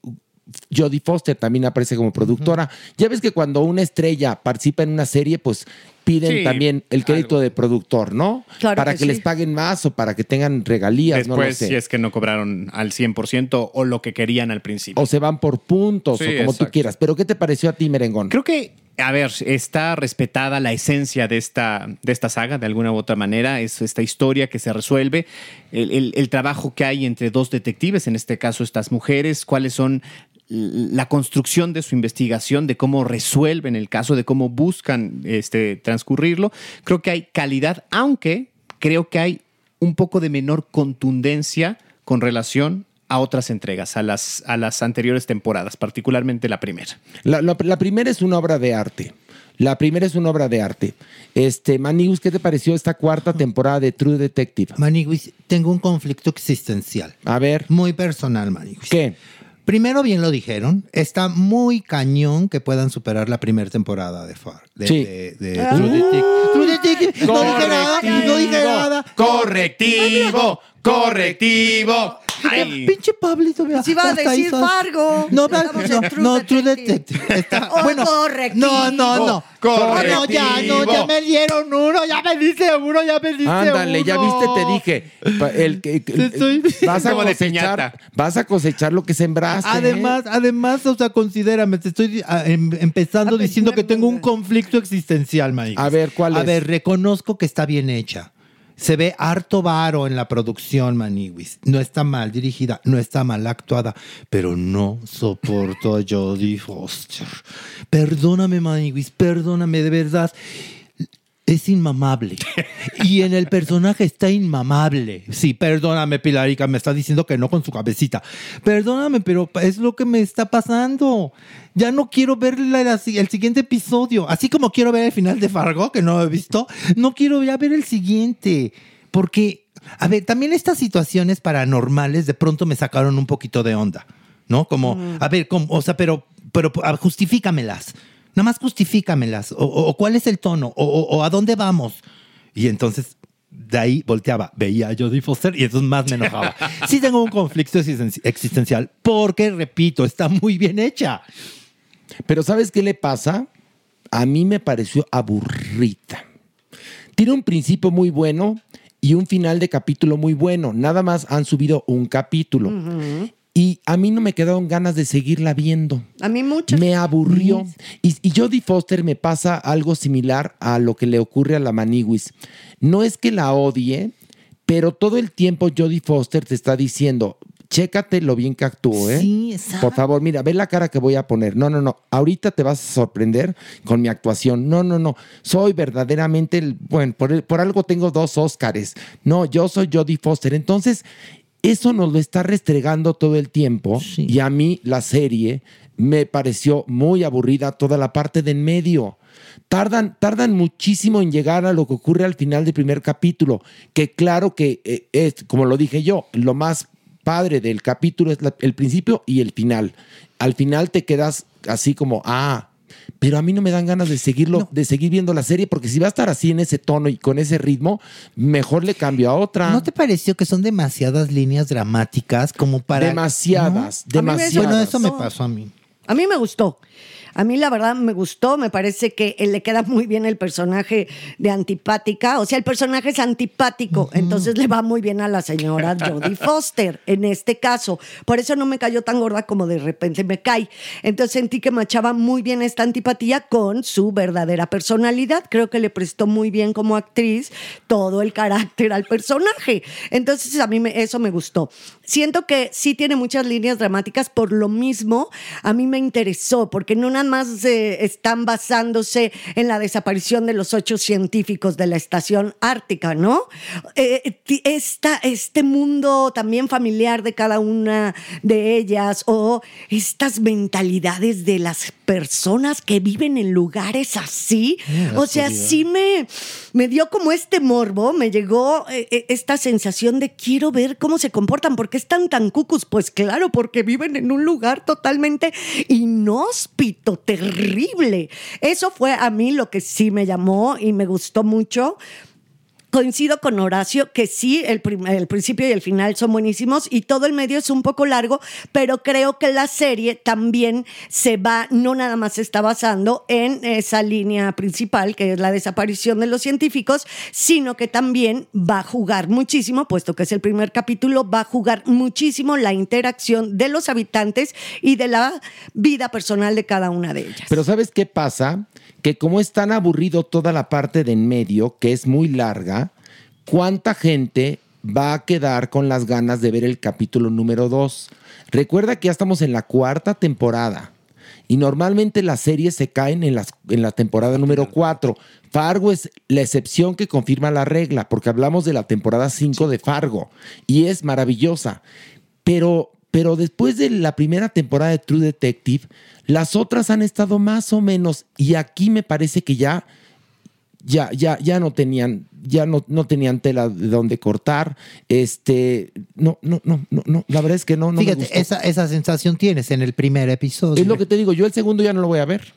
Jodie Foster también aparece como productora. Ya ves que cuando una estrella participa en una serie, pues piden Sí, también el crédito de productor, ¿no? Claro para que que, sí. les paguen más o para que tengan regalías, no lo Después, sé. si es que no cobraron al 100% o lo que querían al principio. O se van por puntos Sí, o como tú quieras. Pero ¿qué te pareció a ti, Merengón? Creo que, a ver, está respetada la esencia de esta, de esta saga de alguna u otra manera. Es esta historia que se resuelve, el, el- el trabajo que hay entre dos detectives, en este caso estas mujeres, cuáles son la construcción de su investigación, de cómo resuelven el caso, de cómo buscan este, transcurrirlo. Creo que hay calidad, aunque creo que hay un poco de menor contundencia con relación a otras entregas, a las, a las anteriores temporadas, particularmente la primera. La, la- la primera es una obra de arte. La primera es una obra de arte. Este, Manigus, ¿qué te pareció esta cuarta temporada de True Detective? Maniguis, tengo un conflicto existencial. A ver. Muy personal, Maniguis. ¿Qué? Primero, bien lo dijeron, está muy cañón que puedan superar la primera temporada de FAR. De, Sí. de- de Ah. True Detective. True Detective, no dije nada, no dije nada. Correctivo, correctivo. Ay. Pinche Pablito, vea. Si iba a decir Fargo. No, no, no, True Detective. Está- Oh, bueno, correctivo. no, no, no. Correctivo. No, ya, no, ya me dieron uno, ya me diste uno, ya me diste Ándale, ya viste, uno. te dije. El- que- que- vas, a cosechar, vas a cosechar lo que sembraste. ¿eh? Además, además, o sea, considérame, te estoy ah, em- empezando diciendo que tengo un conflicto existencial, Mike. A ver, ¿cuál A es? ver, reconozco que está bien hecha. Se ve harto varo en la producción, Maniwis. No está mal dirigida, no está mal actuada, pero no soporto a Jodie Foster. Perdóname, Maniwis, perdóname, de verdad. Es inmamable. Y en el personaje está inmamable. Sí, perdóname, Pilarica, me está diciendo que no con su cabecita. Perdóname, pero es lo que me está pasando. Ya no quiero ver la- la- el siguiente episodio. Así como quiero ver el final de Fargo, que no he visto, no quiero ya ver el siguiente. Porque, a ver, también estas situaciones paranormales de pronto me sacaron un poquito de onda. ¿No? Como, a ver, como, o sea, pero, pero a- justifícamelas. Nada más justifícamelas. O, o- o cuál es el tono. O, a dónde vamos. Y entonces de ahí volteaba, veía a Jodie Foster y entonces más me enojaba. Sí tengo un conflicto existen- existencial porque, repito, está muy bien hecha. Pero ¿sabes qué le pasa? A mí me pareció aburrida. Tiene un principio muy bueno y un final de capítulo muy bueno. Nada más han subido un capítulo. Y a mí no me quedaron ganas de seguirla viendo. A mí mucho. Me aburrió. Y, y Jodie Foster me pasa algo similar a lo que le ocurre a la Maniwis. No es que la odie, pero todo el tiempo Jodie Foster te está diciendo, chécate lo bien que actúo, ¿eh? Sí, exacto. Por favor, mira, ve la cara que voy a poner. No, no, no. Ahorita te vas a sorprender con mi actuación. No, no, no. Soy verdaderamente, el, bueno, por, por algo tengo dos Óscares. No, yo soy Jodie Foster. Entonces, eso nos lo está restregando todo el tiempo. Y a mí la serie me pareció muy aburrida toda la parte de en medio. Tardan, tardan muchísimo en llegar a lo que ocurre al final del primer capítulo, que claro que eh, es, como lo dije yo, lo más padre del capítulo es la- el principio y el final. Al final te quedas así como, ah, pero a mí no me dan ganas de seguirlo, de seguir viendo la serie, porque si va a estar así en ese tono y con ese ritmo, mejor le cambio a otra. ¿No te pareció que son demasiadas líneas dramáticas como para... Demasiadas, ¿No? demasiadas. Bueno, eso me pasó a mí. A mí me gustó. A mí la verdad me gustó, me parece que eh, le queda muy bien el personaje de antipática, o sea, el personaje es antipático, entonces le va muy bien a la señora Jodie Foster en este caso. Por eso no me cayó tan gorda como de repente me cae. Entonces sentí que machaba muy bien esta antipatía con su verdadera personalidad. Creo que le prestó muy bien como actriz todo el carácter al personaje. Entonces a mí me- eso me gustó. Siento que sí tiene muchas líneas dramáticas, por lo mismo a mí me interesó, porque no nada más están basándose en la desaparición de los ocho científicos de la estación ártica, ¿no? Eh, esta, este mundo también familiar de cada una de ellas o estas mentalidades de las personas que viven en lugares así. Mira, o sea, sí me, me dio como este morbo, me llegó eh, eh, esta sensación de quiero ver cómo se comportan, porque están tan cucus. Pues claro, porque viven en un lugar totalmente inhóspito, terrible. Eso fue a mí lo que sí me llamó y me gustó mucho. Coincido con Horacio que sí, el, el principio y el final son buenísimos y todo el medio es un poco largo, pero creo que la serie también se va, no nada más se está basando en esa línea principal, que es la desaparición de los científicos, sino que también va a jugar muchísimo, puesto que es el primer capítulo, va a jugar muchísimo la interacción de los habitantes y de la vida personal de cada una de ellas. Pero ¿sabes qué pasa? Que como es tan aburrido toda la parte de en medio, que es muy larga, ¿cuánta gente va a quedar con las ganas de ver el capítulo número 2? Recuerda que ya estamos en la cuarta temporada. Y normalmente las series se caen en, las, en la temporada número 4. Fargo es la excepción que confirma la regla, porque hablamos de la temporada 5 de Fargo. Y es maravillosa. Pero, pero después de la primera temporada de True Detective, las otras han estado más o menos. Y aquí me parece que ya, ya, ya, ya no tenían, ya no, no tenían tela de donde cortar. Este, no, no, no, no, no. La verdad es que no, no me Fíjate, gustó. esa, esa sensación tienes en el primer episodio. Es lo que te digo, yo el segundo ya no lo voy a ver.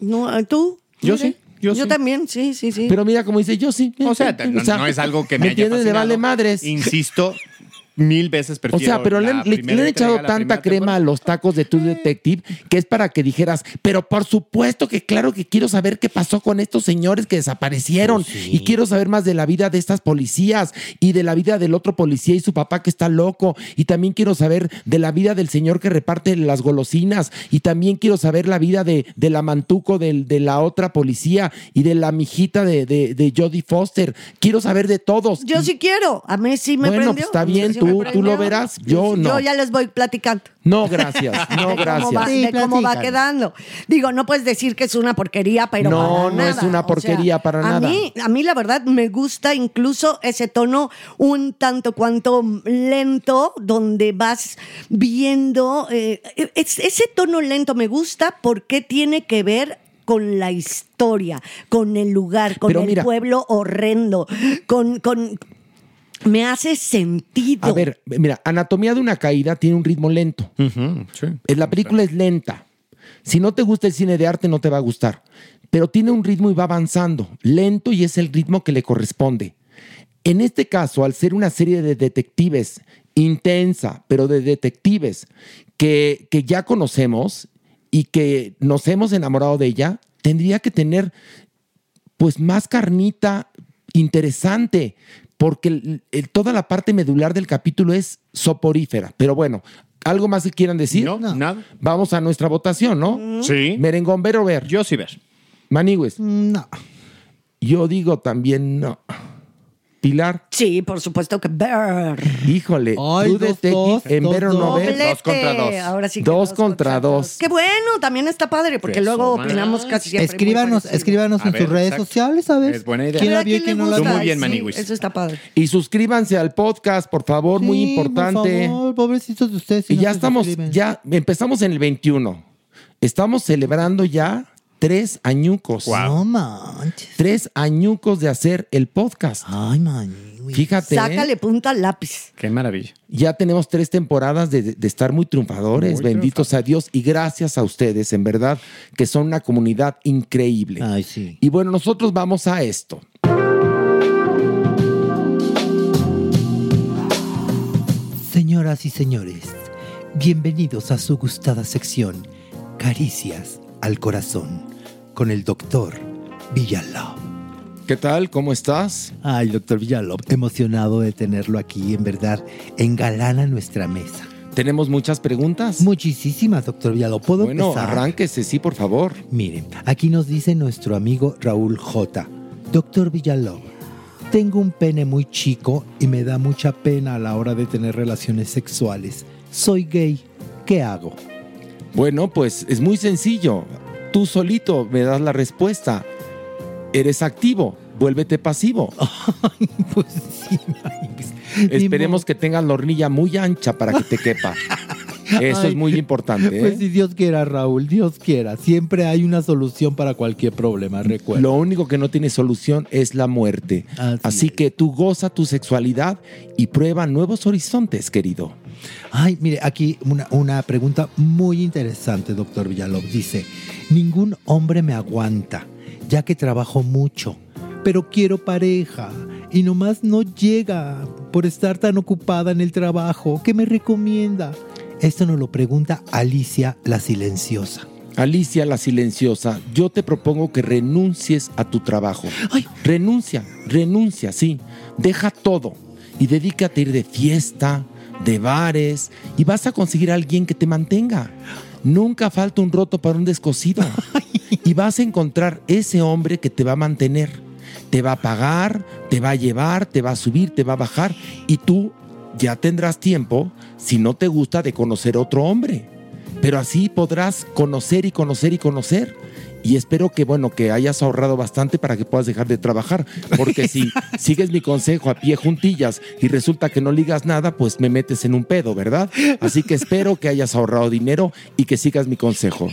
No, ¿eh, ¿Tú? Yo sí, yo sí. también, sí, sí, sí. Pero mira, como dice, yo sí. O sea, no, no es algo que me, haya entiendes? Le vale madres. Insisto, mil veces O prefiero sea, pero le, la le- le primera han echado tanta crema a los tacos de True Detective que es para que dijeras, pero por supuesto que claro que quiero saber qué pasó con estos señores que desaparecieron y quiero saber más de la vida de estas policías y de la vida del otro policía y su papá que está loco y también quiero saber de la vida del señor que reparte las golosinas y también quiero saber la vida de, de la mantuco del- de, la otra policía y de la mijita de, de, de Jodie Foster. Quiero saber de todos. Yo sí quiero, a mí sí me Bueno, prendió. pues está a mí bien, tú- lo verás, yo no. Yo ya les voy platicando. No, gracias. No, de gracias. Cómo va, de cómo va quedando. Digo, no puedes decir que es una porquería, pero No, para no es una O sea, porquería para a nada. Mí, a mí la verdad me gusta incluso ese tono un tanto cuanto lento, donde vas viendo, eh, es- ese tono lento me gusta porque tiene que ver con la historia, con el lugar, con Pero el mira. pueblo horrendo, con, con me hace sentido. A ver, mira, Anatomía de una caída tiene un ritmo lento. Eh, La película es lenta. Si no te gusta el cine de arte, no te va a gustar. Pero tiene un ritmo y va avanzando. Lento y es el ritmo que le corresponde. En este caso, al ser una serie de detectives intensa, pero de detectives que, que ya conocemos y que nos hemos enamorado de ella, tendría que tener pues más carnita interesante, porque el- el- toda la parte medular del capítulo es soporífera. Pero bueno, ¿algo más que quieran decir? No, nada. Vamos a nuestra votación, ¿no? Sí. Merengón, ver o ver. Yo sí ver. Manigües. No. Yo digo también no. Pilar, Sí, por supuesto que ver. híjole, Ay, tú dos, dos, en dos, ver o no dos. ver. Dos contra dos. Ahora sí que Dos contra dos. Qué bueno, también está padre, porque Eso, luego opinamos casi siempre. Escríbanos, escríbanos A en ver, sus redes exacto. sociales, a ver. Es buena idea. ¿Quién la vio y ¿a quién quién no la? Muy bien, Sí, Maniguis. Eso está padre. Y suscríbanse al podcast, por favor, muy importante. Por favor, pobrecitos de ustedes. si y no ya estamos, suscriben. ya empezamos en el 21. Estamos celebrando ya tres añucos. No manches. Tres añucos de hacer el podcast. Ay, man. Fíjate, ¿eh? Sácale punta al lápiz. Qué maravilla. ya tenemos tres temporadas de, de estar muy triunfadores. Muy Benditos a Dios y gracias a ustedes, en verdad, que son una comunidad increíble. Ay, sí. Y bueno, nosotros vamos a esto. Señoras y señores, bienvenidos a su gustada sección Caricias al Corazón con el doctor Villalobos. ¿Qué tal? ¿Cómo estás? Ay, doctor Villalobos, emocionado de tenerlo aquí, en verdad, engalana nuestra mesa. ¿Tenemos muchas preguntas? Muchísimas, doctor Villalobos. ¿Puedo bueno, empezar? arránquese, sí, por favor. Miren, aquí nos dice nuestro amigo Raúl J. Doctor Villalobos, tengo un pene muy chico y me da mucha pena a la hora de tener relaciones sexuales. Soy gay. ¿Qué hago? Bueno, pues es muy sencillo. Tú solito me das la respuesta. Eres activo, vuélvete pasivo. Pues sí, pues, Esperemos que tengas la hornilla muy ancha para que te quepa. Eso Ay, es muy importante. ¿eh? Pues si Dios quiera, Raúl, Dios quiera. Siempre hay una solución para cualquier problema, recuerda. Lo único que no tiene solución es la muerte. Así Así es. que tú goza tu sexualidad y prueba nuevos horizontes, querido. Ay, mire, aquí una, una pregunta muy interesante, doctor Villalobos. Dice, ningún hombre me aguanta, ya que trabajo mucho, pero quiero pareja y nomás no llega por estar tan ocupada en el trabajo. ¿Qué me recomienda? Esto nos lo pregunta Alicia la Silenciosa. Alicia la silenciosa, yo te propongo que renuncies a tu trabajo. Ay. Renuncia, renuncia, sí. Deja todo y dedícate a ir de fiesta, de bares y vas a conseguir a alguien que te mantenga. Nunca falta un roto para un descosido. Y vas a encontrar ese hombre que te va a mantener. Te va a pagar, te va a llevar, te va a subir, te va a bajar y tú ya tendrás tiempo, si no te gusta, de conocer otro hombre. Pero así podrás conocer y conocer y conocer. Y espero que, bueno, que hayas ahorrado bastante para que puedas dejar de trabajar. Porque si sigues mi consejo a pie juntillas y resulta que no ligas nada, pues me metes en un pedo, ¿verdad? Así que espero que hayas ahorrado dinero y que sigas mi consejo.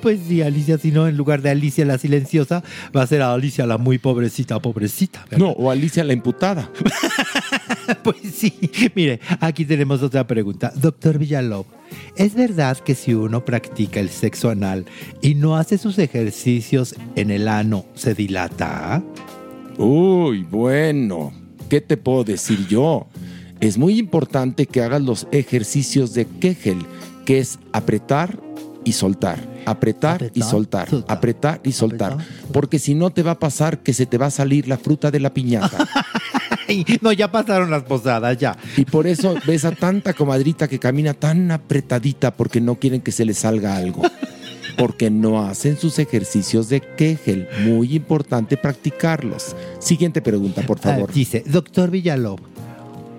Pues sí, Alicia, si no, en lugar de Alicia la Silenciosa, va a ser Alicia la muy pobrecita, pobrecita. ¿verdad? No, o Alicia la imputada. Pues sí, mire, aquí tenemos otra pregunta. Doctor Villalobos, ¿es verdad que si uno practica el sexo anal y no hace sus ejercicios en el ano, se dilata? Uy, bueno, ¿qué te puedo decir yo? Es muy importante que hagas los ejercicios de Kegel, que es apretar y soltar, apretar, y soltar, soltar, apretar y soltar, apretar, soltar. porque si no te va a pasar que se te va a salir la fruta de la piñata. Ay, no, ya pasaron las posadas, ya. Y por eso ves a tanta comadrita que camina tan apretadita porque no quieren que se le salga algo. Porque no hacen sus ejercicios de Kegel. Muy importante practicarlos. Siguiente pregunta, por favor. Ah, dice, doctor Villalobos,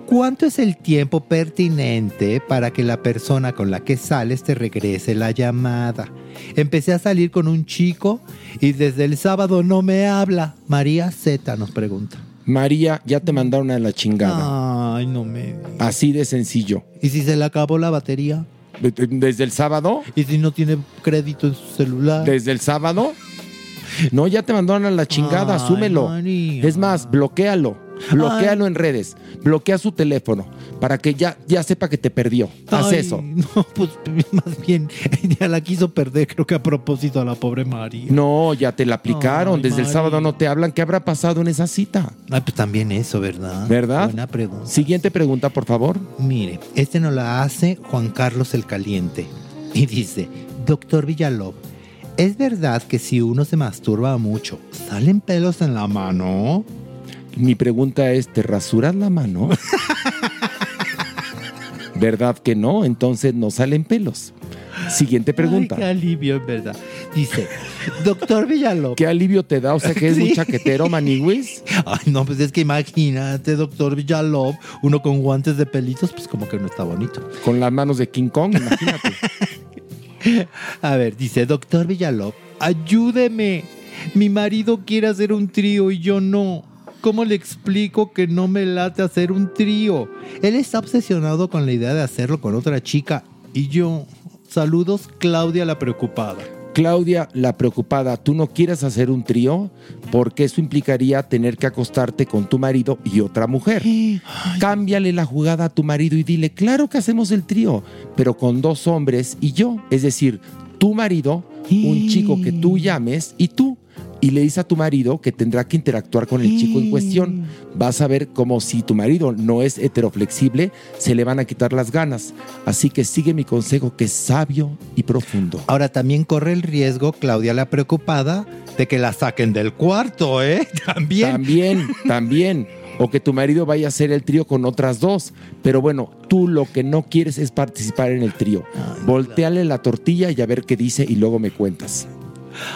¿cuánto es el tiempo pertinente para que la persona con la que sales te regrese la llamada? Empecé a salir con un chico y desde el sábado no me habla. María Z nos pregunta. María, ya te mandaron a la chingada. Ay, no me... Así de sencillo. ¿Y si se le acabó la batería? Desde el sábado, ¿Y si no tiene crédito en su celular? desde el sábado. No, ya te mandaron a la chingada, Ay, asúmelo. María. Es más, bloquéalo. Bloquéalo en redes. Bloquea su teléfono para que ya, ya sepa que te perdió. Haz Ay, eso. No, pues más bien, ya la quiso perder, creo que a propósito a la pobre María. No, ya te la aplicaron. Ay, Desde el sábado no te hablan. ¿Qué habrá pasado en esa cita? Ay, pues también eso, ¿verdad? ¿Verdad? Buena pregunta. Siguiente pregunta, por favor. Mire, este nos la hace Juan Carlos el Caliente. Y dice, doctor Villalobos, ¿es verdad que si uno se masturba mucho, salen pelos en la mano? Mi pregunta es, ¿te rasuras la mano? ¿Verdad que no? Entonces no salen pelos. Siguiente pregunta. Ay, qué alivio, en verdad. Dice, doctor Villalobos. ¿Qué alivio te da? O sea, que es muy Sí. chaquetero, manigüis. Ay, no, pues es que imagínate, doctor Villalobos, uno con guantes de pelitos, pues como que no está bonito. Con las manos de King Kong, imagínate. A ver, dice, doctor Villalobos, ayúdeme. Mi marido quiere hacer un trío y yo no. ¿Cómo le explico que no me late hacer un trío? Él está obsesionado con la idea de hacerlo con otra chica y yo. Saludos, Claudia la preocupada. Claudia, la preocupada, ¿tú no quieres hacer un trío? Porque eso implicaría tener que acostarte con tu marido y otra mujer. Cámbiale la jugada a tu marido y dile, claro que hacemos el trío, pero con dos hombres y yo. Es decir, tu marido, un chico que tú llames y tú. Y le dices a tu marido que tendrá que interactuar con el chico en cuestión. Vas a ver como si tu marido no es heteroflexible, se le van a quitar las ganas. Así que sigue mi consejo que es sabio y profundo. Ahora también corre el riesgo, Claudia la preocupada, de que la saquen del cuarto, ¿eh? También. También, también. O que tu marido vaya a hacer el trío con otras dos. Pero bueno, tú lo que no quieres es participar en el trío. Volteale la tortilla y a ver qué dice y luego me cuentas.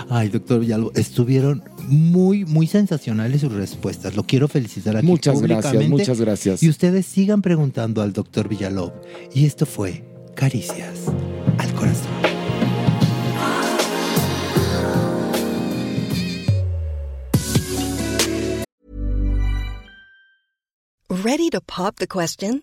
Ay, doctor Villalobos, estuvieron muy, muy sensacionales sus respuestas. Lo quiero felicitar aquí Muchas gracias, públicamente. muchas gracias. Y ustedes sigan preguntando al doctor Villalobos. Y esto fue Caricias al Corazón. Ready to pop the question?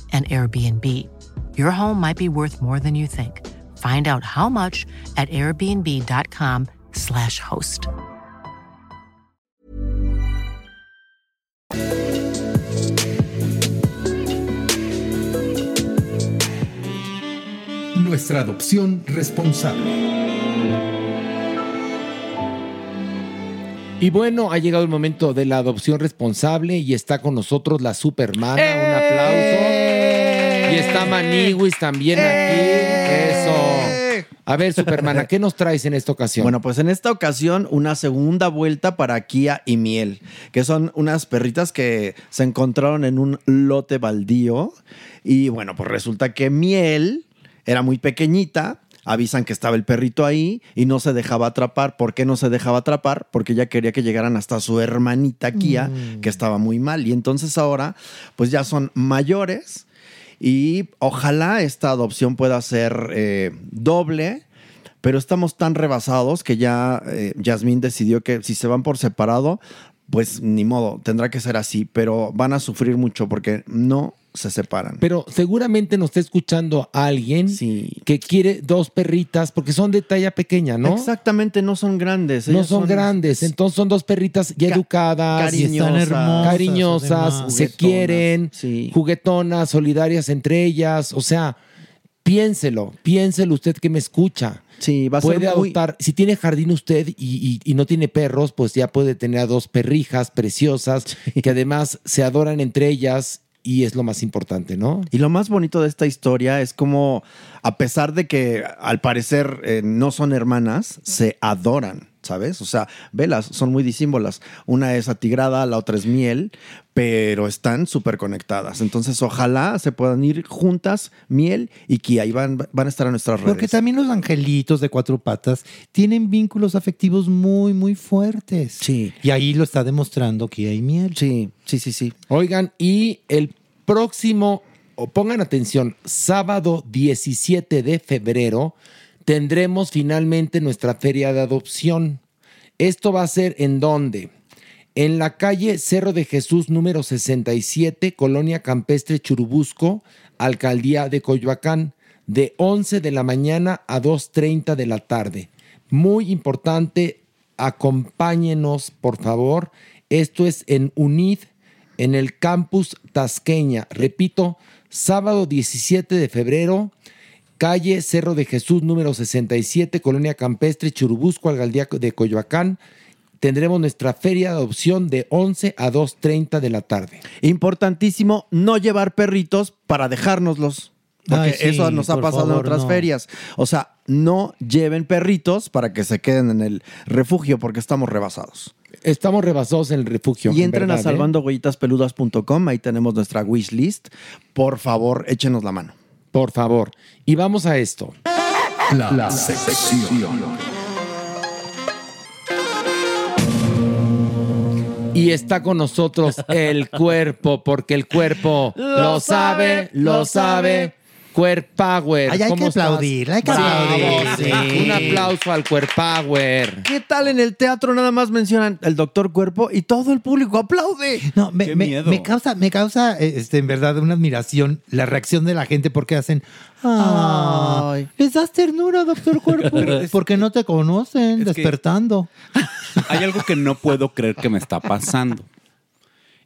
an Airbnb. Your home might be worth more than you think. Find out how much at airbnb.com/slash host. Nuestra adopción responsable. Y bueno, ha llegado el momento de la adopción responsable y está con nosotros la supermana. Un aplauso. Y está Maniguis también aquí. Eso. A ver, supermana, ¿qué nos traes en esta ocasión? Bueno, pues en esta ocasión una segunda vuelta para Kia y Miel, que son unas perritas que se encontraron en un lote baldío. Y bueno, pues resulta que Miel era muy pequeñita. Avisan que estaba el perrito ahí y no se dejaba atrapar. ¿Por qué no se dejaba atrapar? Porque ella quería que llegaran hasta su hermanita Kia, Mm. que estaba muy mal. Y entonces ahora, pues ya son mayores y ojalá esta adopción pueda ser eh, doble. Pero estamos tan rebasados que ya eh, Yasmín decidió que si se van por separado, pues ni modo, tendrá que ser así. Pero van a sufrir mucho porque no se separan. Pero seguramente nos está escuchando alguien que quiere dos perritas porque son de talla pequeña, ¿no? Exactamente, no son grandes. No son, grandes, entonces son dos perritas ya educadas, cariñosas, hermosas, cariñosas, se quieren, juguetonas, solidarias entre ellas, o sea, piénselo, piénselo usted que me escucha. Sí, va a ser puede muy- adoptar, si tiene jardín usted y, y- y no tiene perros, pues ya puede tener a dos perrijas preciosas que además se adoran entre ellas y es lo más importante, ¿no? Y lo más bonito de esta historia es como, a pesar de que al parecer eh, no son hermanas, se adoran, ¿sabes? O sea, velas, son muy disímbolas. Una es atigrada, la otra es miel, pero están súper conectadas. Entonces, ojalá se puedan ir juntas, miel y Kia, y van, van a estar a nuestras redes. Porque también los angelitos de cuatro patas tienen vínculos afectivos muy, muy fuertes. Sí. Y ahí lo está demostrando que hay miel. Sí, sí, sí, sí. Oigan, y el próximo, o pongan atención, sábado 17 de febrero tendremos finalmente nuestra feria de adopción. Esto va a ser en dónde? En la calle Cerro de Jesús número 67, Colonia Campestre Churubusco, Alcaldía de Coyoacán, de 11 de la mañana a 2.30 de la tarde. Muy importante, acompáñenos por favor. Esto es en UNID, en el campus Tasqueña. Repito, sábado 17 de febrero, calle Cerro de Jesús número 67, Colonia Campestre, Churubusco, Alcaldía de Coyoacán. Tendremos nuestra feria de adopción de 11 a 2.30 de la tarde. Importantísimo no llevar perritos para dejárnoslos. Porque Ay, sí, eso nos ha pasado en otras no. ferias. O sea, no lleven perritos para que se queden en el refugio porque estamos rebasados. Estamos rebasados en el refugio. Y en entren verdad, a ¿eh? salvandohuellitaspeludas.com, ahí tenemos nuestra wish list. Por favor, échenos la mano. Por favor. Y vamos a esto. La, la sección. Y está con nosotros el cuerpo, porque el cuerpo lo, sabe, lo sabe. Cuerpower. Ay, hay ¿Cómo que estás? aplaudir, hay que aplaudir, sí. sí. Un aplauso al Cuerpower. ¿Qué tal en el teatro? Nada más mencionan el doctor cuerpo y todo el público aplaude. No, me, me- me causa, me causa este, en verdad una admiración la reacción de la gente porque hacen. Ay, les das ternura, doctor Cuerpo. Porque no te conocen, es despertando. Hay algo que no puedo creer que me está pasando.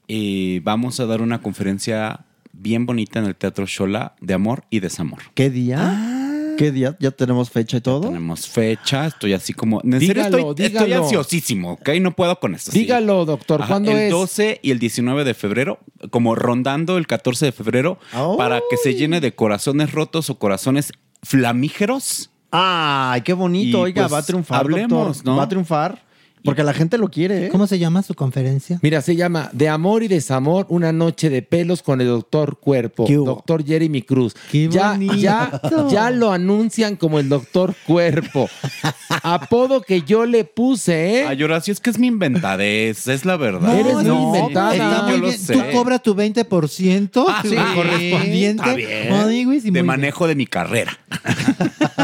Eh, vamos a dar una conferencia bien bonita en el Teatro Shola de amor y desamor. ¿Qué día? ¿Qué día? ¿Ya tenemos fecha y todo? Tenemos fecha, estoy así como... En serio Dígalo, estoy, estoy dígalo. ansiosísimo, ¿ok? No puedo con esto. sí. Dígalo, doctor, Ajá, ¿cuándo el es? 12 y el 19 de febrero, como rondando el 14 de febrero, para que se llene de corazones rotos o corazones flamígeros. Ay, qué bonito. Y, Oiga, pues, va a triunfar, hablemos, doctor. ¿no? Va a triunfar. Porque la gente lo quiere, ¿eh? ¿Cómo se llama su conferencia? Mira, se llama De amor y desamor, una noche de pelos con el doctor Cuerpo, ¿Qué hubo? doctor Jeremy Cruz. Qué ya, bonito. ya, ya lo anuncian como el doctor Cuerpo. Apodo que yo le puse, ¿eh? Ay, Horacio, es que es mi inventadez, es la verdad. Eres muy No, inventada. Está muy bien. Tú cobras tu 20% Ah, tu sí. correspondiente. Está bien. Sí, muy de bien. manejo de mi carrera.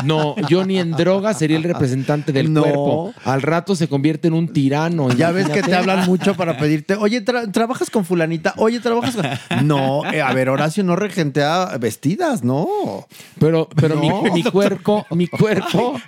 No, yo ni en droga sería el representante del No. cuerpo. Al rato se convierte en un tirano. Ya ves que te hablan mucho para pedirte, oye, tra- ¿trabajas con fulanita? Oye, ¿trabajas con...? No, eh, a ver, Horacio no regentea vestidas, no. Pero, pero mi- No, mi, doctor. cuerpo, mi cuerpo.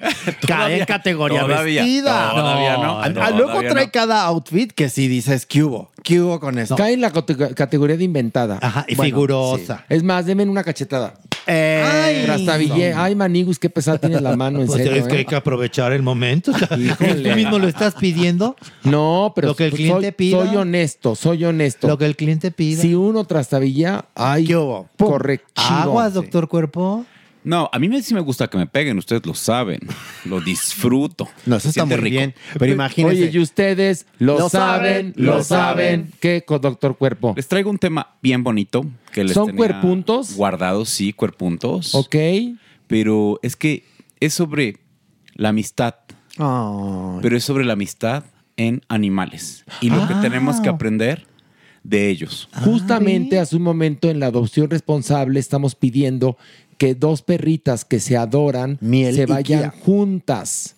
Cae en categoría todavía, vestida. todavía no, no, luego todavía trae no. cada outfit que sí dices, ¿qué hubo? ¿Qué hubo con esto? Cae en la cate- categoría de inventada. Ajá, y Bueno, figurosa. Es más, deme una cachetada. Eh, Trastabillé. Ay, Manigus, qué pesada tienes la mano, en Pues serio. es que ¿eh? hay que aprovechar el momento. O sea, Híjole. Tú mismo lo estás pidiendo. No, pero Lo que el soy- cliente pida. Soy honesto, soy honesto. Lo que el cliente pida. Si uno trastabilla, ay, correcto. Aguas, doctor Cuerpo. No, a mí me- sí me gusta que me peguen, ustedes lo saben. Lo disfruto. No, eso está muy rico. bien. Pero imagínense. Oye, y ustedes lo, Lo saben, lo saben. ¿Qué, con doctor Cuerpo? Les traigo un tema bien bonito que les ¿Son tenía cuerpuntos? Guardados, sí, cuerpuntos. Ok. Pero es que es sobre la amistad, Pero es sobre la amistad en animales y lo que Ah. tenemos que aprender de ellos. Justamente hace un momento en la adopción responsable estamos pidiendo que dos perritas que se adoran Miel se vayan Kia. juntas.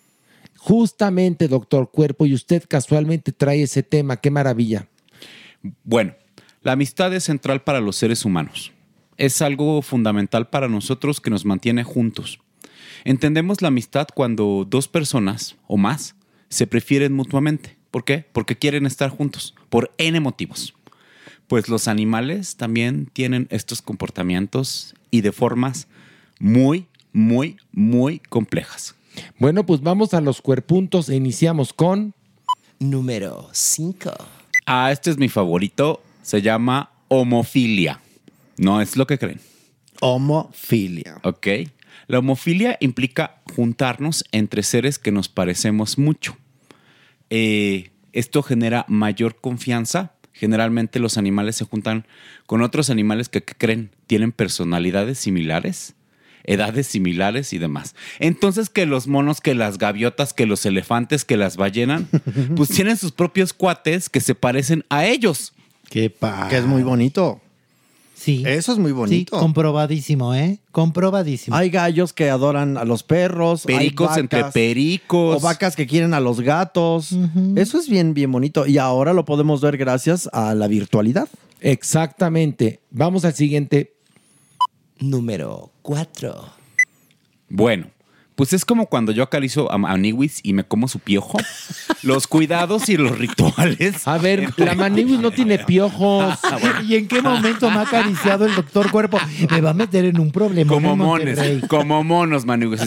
Justamente, doctor Cuerpo, y usted casualmente trae ese tema. Qué maravilla. Bueno, la amistad es central para los seres humanos. Es algo fundamental para nosotros que nos mantiene juntos. Entendemos la amistad cuando dos personas o más se prefieren mutuamente. ¿Por qué? Porque quieren estar juntos, por N motivos. Pues los animales también tienen estos comportamientos y de formas muy, muy, muy complejas. Bueno, pues vamos a los cuerpuntos e iniciamos con... Número 5. Ah, este es mi favorito. Se llama homofilia. No es lo que creen. Homofilia. Ok. La homofilia implica juntarnos entre seres que nos parecemos mucho. Eh, esto genera mayor confianza. Generalmente los animales se juntan con otros animales que, ¿qué creen tienen personalidades similares, edades similares y demás. Entonces que los monos, que las gaviotas, que los elefantes, que las ballenas, pues tienen sus propios cuates que se parecen a ellos. Qué padre. Que es muy bonito. Sí. Eso es muy bonito. Sí, comprobadísimo, ¿eh? Comprobadísimo. Hay gallos que adoran a los perros. hay Pericos entre pericos. O vacas que quieren a los gatos. Eso es bien, bien bonito. Y ahora lo podemos ver gracias a la virtualidad. Exactamente. Vamos al siguiente. Número 4. Bueno, pues es como cuando yo acaricio a, a Niwis y me como su piojo. Los cuidados y los rituales. A ver, la Maniwis no tiene piojos. ¿Y en qué momento me ha acariciado el doctor Cuerpo? Me va a meter en un problema. Como en como monos, Maniwis.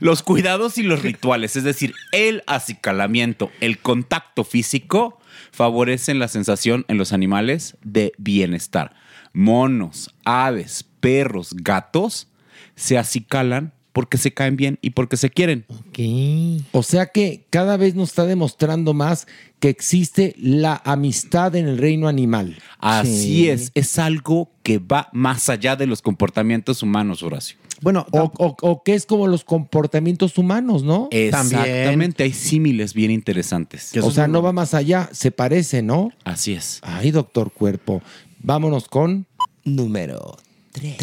Los cuidados y los rituales, es decir, el acicalamiento, el contacto físico, favorecen la sensación en los animales de bienestar. Monos, aves, perros, gatos se acicalan porque se caen bien y porque se quieren. O sea que cada vez nos está demostrando más que existe la amistad en el reino animal. Así es, es algo que va más allá de los comportamientos humanos, Horacio. Bueno, o, o- o que es como los comportamientos humanos, ¿no? Exactamente, hay símiles bien interesantes. O sea, no va más allá, se parece, ¿no? Así es. Ay, doctor Cuerpo. Vámonos con... Número 3.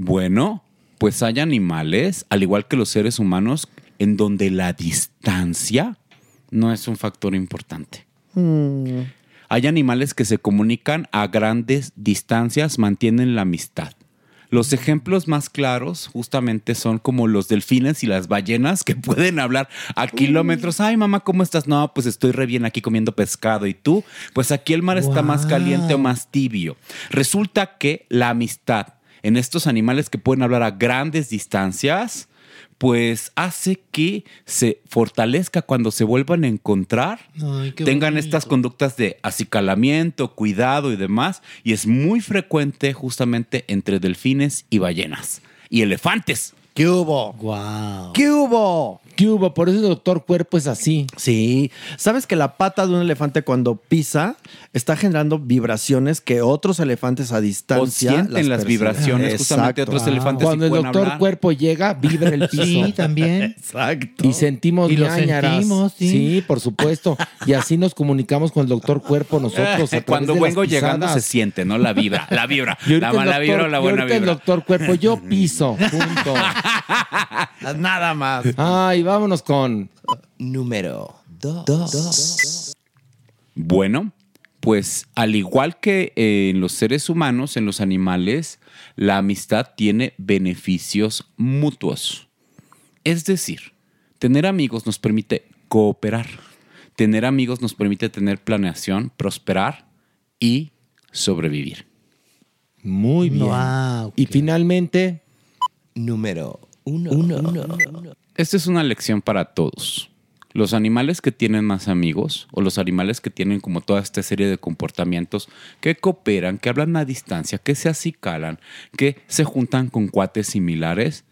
Bueno, pues hay animales, al igual que los seres humanos, en donde la distancia no es un factor importante. Hay animales que se comunican a grandes distancias, mantienen la amistad. Los ejemplos más claros justamente son como los delfines y las ballenas que pueden hablar a kilómetros. Ay, mamá, ¿cómo estás? No, pues estoy re bien aquí comiendo pescado. ¿Y tú? Pues aquí el mar está más caliente o más tibio. Resulta que la amistad en estos animales que pueden hablar a grandes distancias, pues hace que se fortalezca cuando se vuelvan a encontrar Ay, tengan bonito. estas conductas de acicalamiento, cuidado y demás, y es muy frecuente justamente entre delfines y ballenas y elefantes. ¿Qué hubo? Wow. ¿Qué hubo? ¿Qué hubo? Por eso el doctor Cuerpo es así. Sí. ¿Sabes que la pata de un elefante cuando pisa está generando vibraciones que otros elefantes a distancia O sienten las vibraciones, justamente otros elefantes Cuando sí el doctor hablar. Cuerpo llega, vibra el piso. Sí, también. Exacto. Y sentimos Y lo sentimos, sí. por supuesto. Y así nos comunicamos con el doctor Cuerpo nosotros. a Cuando de las vengo llegando se siente, ¿no? La vibra, la vibra. La mala vibra o la buena ahorita el vibra. doctor Cuerpo, yo piso. Punto. Nada más. Ay, vámonos con. Número 2. Bueno, pues al igual que eh, en los seres humanos, en los animales, la amistad tiene beneficios mutuos. Es decir, tener amigos nos permite cooperar. Tener amigos nos permite tener planeación, prosperar y sobrevivir. Muy bien. Wow. Y finalmente, Número 1. Esta es una lección para todos. Los animales que tienen más amigos o los animales que tienen como toda esta serie de comportamientos que cooperan, que hablan a distancia, que se acicalan, que se juntan con cuates similares,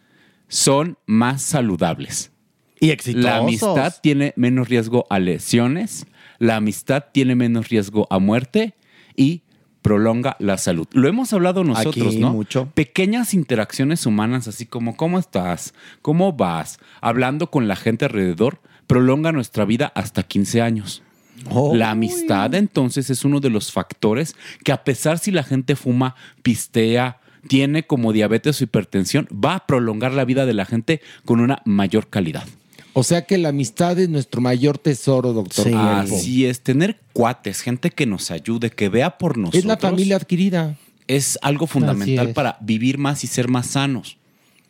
son más saludables. Y exitosos. La amistad tiene menos riesgo a lesiones, la amistad tiene menos riesgo a muerte y prolonga la salud. Lo hemos hablado nosotros, Aquí ¿no? mucho. Pequeñas interacciones humanas, así como ¿cómo estás? ¿Cómo vas? Hablando con la gente alrededor, prolonga nuestra vida hasta 15 años. La amistad entonces es uno de los factores que a pesar si la gente fuma, pistea, tiene como diabetes o hipertensión, va a prolongar la vida de la gente con una mayor calidad. O sea que la amistad es nuestro mayor tesoro, doctor. Sí. Cuerpo. Así es, tener cuates, gente que nos ayude, que vea por nosotros. Es la familia adquirida. Es algo fundamental es. para vivir más y ser más sanos.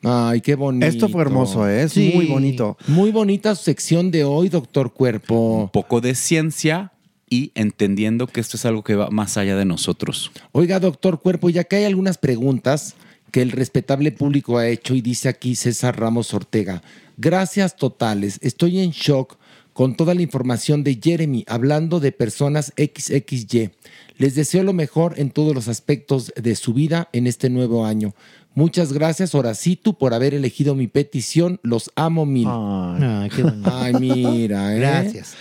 Ay, qué bonito. Esto fue hermoso, ¿eh? es Sí. muy bonito. Muy bonita su sección de hoy, doctor Cuerpo. Un poco de ciencia y entendiendo que esto es algo que va más allá de nosotros. Oiga, doctor Cuerpo, ya que hay algunas preguntas que el respetable público ha hecho y dice aquí César Ramos Ortega. Gracias totales. Estoy en shock con toda la información de Jeremy hablando de personas XXY. Les deseo lo mejor en todos los aspectos de su vida en este nuevo año. Muchas gracias, Horacito, por haber elegido mi petición. Los amo mil. Ay, qué bonito. Ay, mira, ¿eh? Gracias.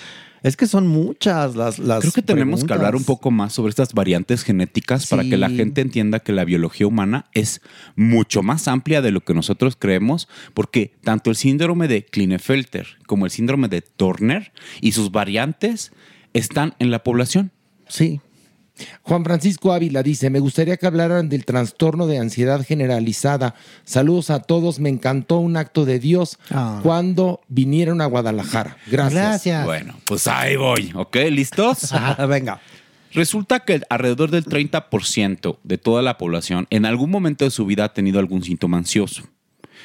Es que son muchas las, las Creo que tenemos que hablar un poco más sobre estas variantes genéticas para que la gente entienda que la biología humana es mucho más amplia de lo que nosotros creemos, porque tanto el síndrome de Klinefelter como el síndrome de Turner y sus variantes están en la población. Sí. Juan Francisco Ávila dice, me gustaría que hablaran del trastorno de ansiedad generalizada. Saludos a todos, me encantó un acto de Dios Ah. cuando vinieron a Guadalajara. Gracias. Bueno, pues ahí voy, ¿ok? ¿Listos? Venga. Resulta que alrededor del 30% de toda la población en algún momento de su vida ha tenido algún síntoma ansioso.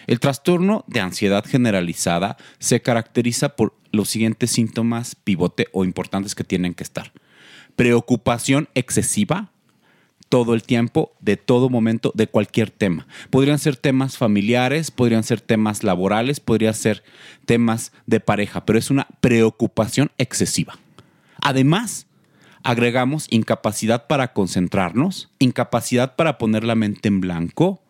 El trastorno de ansiedad generalizada se caracteriza por los siguientes síntomas pivote o importantes que tienen que estar. Preocupación excesiva todo el tiempo, de todo momento, de cualquier tema. Podrían ser temas familiares, podrían ser temas laborales, podrían ser temas de pareja, pero es una preocupación excesiva. Además, agregamos incapacidad para concentrarnos, incapacidad para poner la mente en blanco,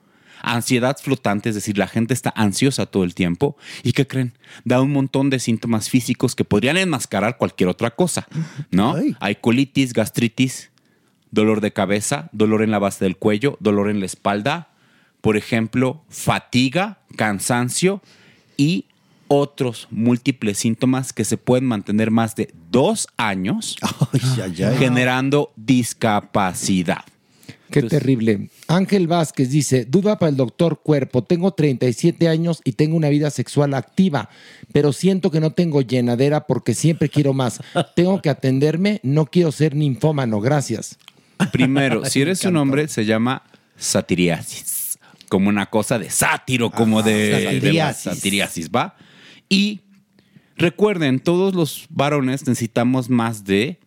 ansiedad flotante, es decir, la gente está ansiosa todo el tiempo y ¿qué creen? Da un montón de síntomas físicos que podrían enmascarar cualquier otra cosa, ¿no? Hay colitis, gastritis, dolor de cabeza, dolor en la base del cuello, dolor en la espalda, por ejemplo, fatiga, cansancio y otros múltiples síntomas que se pueden mantener más de dos años generando discapacidad. Qué terrible. Ángel Vázquez dice, duda para el doctor Cuerpo, tengo 37 años y tengo una vida sexual activa, pero siento que no tengo llenadera porque siempre quiero más. Tengo que atenderme, no quiero ser ninfómano, gracias. Primero, si eres un hombre, se llama satiriasis. Como una cosa de sátiro, como de, de satiriasis. satiriasis, ¿va? Y recuerden, todos los varones necesitamos más de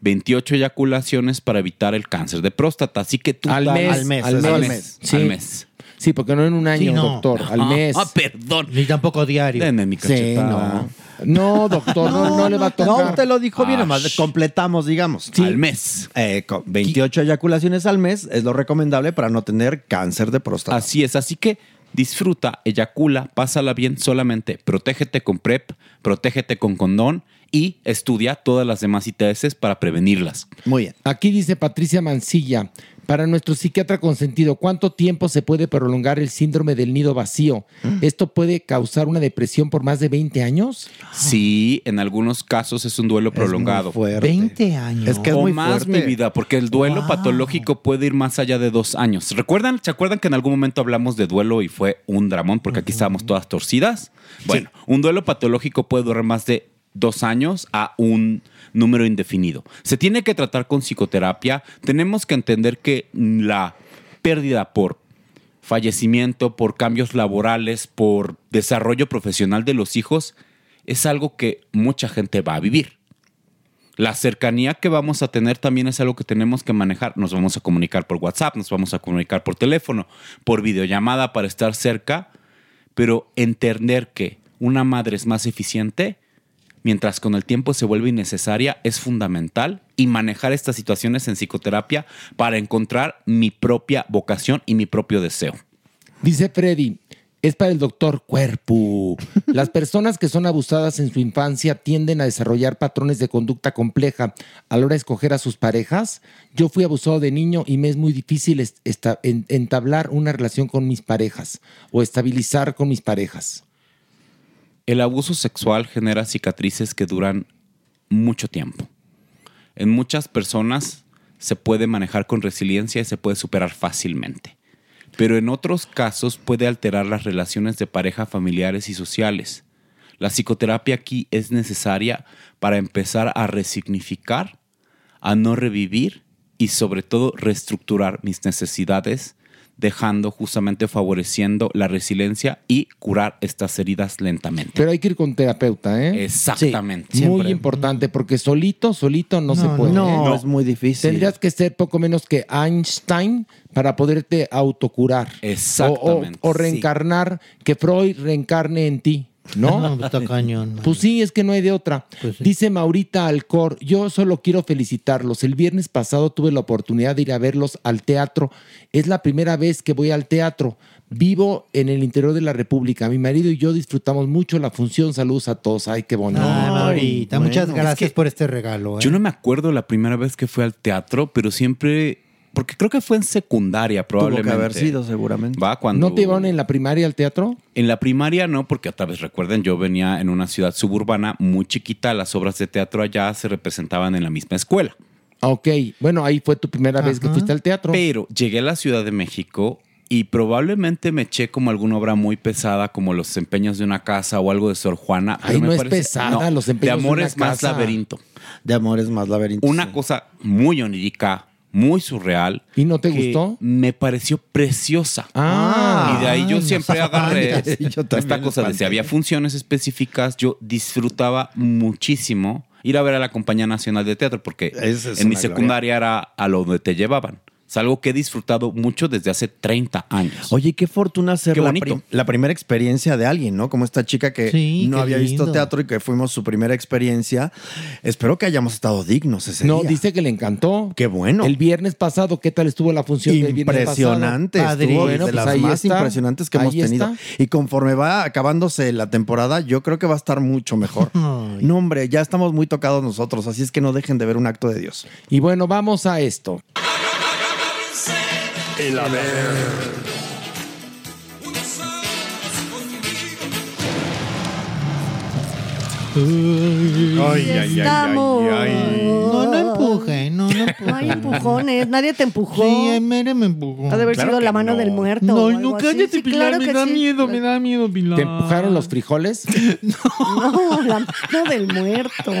28 eyaculaciones para evitar el cáncer de próstata. Así que tú Al mes, al mes, al al mes. Sí. al mes. Sí, porque no en un año, Sí, no. doctor, al mes. Ah, perdón. Ni tampoco diario. Denme mi cachetada. No, doctor, no, no le va a tocar. No, te lo dijo bien, Ah, nomás sh- completamos, digamos. Al mes. Eh, con 28 eyaculaciones al mes es lo recomendable para no tener cáncer de próstata. Así es, así que disfruta, eyacula, pásala bien solamente. Protégete con PrEP, protégete con condón y estudia todas las demás ITS para prevenirlas. Muy bien. Aquí dice Patricia Mancilla, para nuestro psiquiatra consentido, ¿cuánto tiempo se puede prolongar el síndrome del nido vacío? ¿Esto puede causar una depresión por más de 20 años? Sí, en algunos casos es un duelo prolongado. 20 años. Es que es o muy más fuerte. mi vida, porque el duelo Wow. patológico puede ir más allá de dos años. ¿Recuerdan? ¿Se acuerdan que en algún momento hablamos de duelo y fue un dramón porque aquí estábamos todas torcidas? Bueno, un duelo patológico puede durar más de dos años a un número indefinido. Se tiene que tratar con psicoterapia. Tenemos que entender que la pérdida por fallecimiento, por cambios laborales, por desarrollo profesional de los hijos, es algo que mucha gente va a vivir. La cercanía que vamos a tener también es algo que tenemos que manejar. Nos vamos a comunicar por WhatsApp, nos vamos a comunicar por teléfono, por videollamada para estar cerca, pero entender que una madre es más eficiente, mientras con el tiempo se vuelve innecesaria, es fundamental y manejar estas situaciones en psicoterapia para encontrar mi propia vocación y mi propio deseo. Dice Freddy, es para el doctor Cuerpo. Las personas que son abusadas en su infancia tienden a desarrollar patrones de conducta compleja a la hora de escoger a sus parejas. Yo fui abusado de niño y me es muy difícil entablar una relación con mis parejas o estabilizar con mis parejas. El abuso sexual genera cicatrices que duran mucho tiempo. En muchas personas se puede manejar con resiliencia y se puede superar fácilmente. Pero en otros casos puede alterar las relaciones de pareja familiares y sociales. La psicoterapia aquí es necesaria para empezar a resignificar, a no revivir y sobre todo reestructurar mis necesidades dejando justamente favoreciendo la resiliencia y curar estas heridas lentamente. Pero hay que ir con terapeuta, ¿eh? Exactamente. Muy importante, porque solito, solito no, se puede. no, ¿eh? es muy difícil. Tendrías que ser poco menos que Einstein para poderte autocurar. Exactamente, O, o- o reencarnar, que Freud reencarne en ti. ¿No? No, está cañón. man. Pues sí, es que no hay de otra. Dice Maurita Alcor, yo solo quiero felicitarlos. El viernes pasado tuve la oportunidad de ir a verlos al teatro. Es la primera vez que voy al teatro. Vivo en el interior de la República. Mi marido y yo disfrutamos mucho la función. Saludos a todos. Ay, qué bonito. Ay, Maurita, muchas gracias Es que por este regalo. ¿eh? Yo no me acuerdo la primera vez que fui al teatro, pero siempre, porque creo que fue en secundaria Tuvo probablemente. que haber sido seguramente. Va cuando ¿No te llevaron en la primaria al teatro? En la primaria no, porque otra vez recuerden, yo venía en una ciudad suburbana muy chiquita, las obras de teatro allá se representaban en la misma escuela. Ok, bueno, ahí fue tu primera vez que fuiste al teatro. Pero llegué a la Ciudad de México y probablemente me eché como alguna obra muy pesada, como Los empeños de una casa o algo de Sor Juana. Me no es parece- pesada, Los empeños De de amor una es más casa. laberinto. De amor es más laberinto. Una cosa muy onírica, muy surreal. ¿Y no te gustó? Me pareció preciosa. Ah. y de ahí yo siempre agarré yo esta cosa de si había funciones específicas, yo disfrutaba muchísimo ir a ver a la Compañía Nacional de Teatro, porque es en mi secundaria era a lo donde te llevaban. Es algo que he disfrutado mucho desde hace 30 años. Oye, qué fortuna ser Qué la, bonito. prim- la primera experiencia de alguien, ¿no? Como esta chica que Sí, no había visto teatro y que fuimos su primera experiencia. Espero que hayamos estado dignos ese No, día. dice que le encantó. Qué bueno. El viernes pasado, ¿qué tal estuvo la función del viernes pasado? Impresionante, estuvo Bueno, de pues las ahí más está. impresionantes que hemos tenido. está. Y conforme va acabándose la temporada, yo creo que va a estar mucho mejor. no, hombre, ya estamos muy tocados nosotros, así es que no dejen de ver un acto de Dios. Y bueno, vamos a esto. El haber. Ay, ay, Estamos. No, no empuje, no, no empuje. No hay empujones, nadie te empujó. Sí, Mere me empujó. Ha de haber sido la mano del muerto. o No, algo no, así. cállate, Sí, Pilar, claro me que da sí. miedo, me da miedo, Pilar. ¿Te empujaron los frijoles? No, la mano del muerto.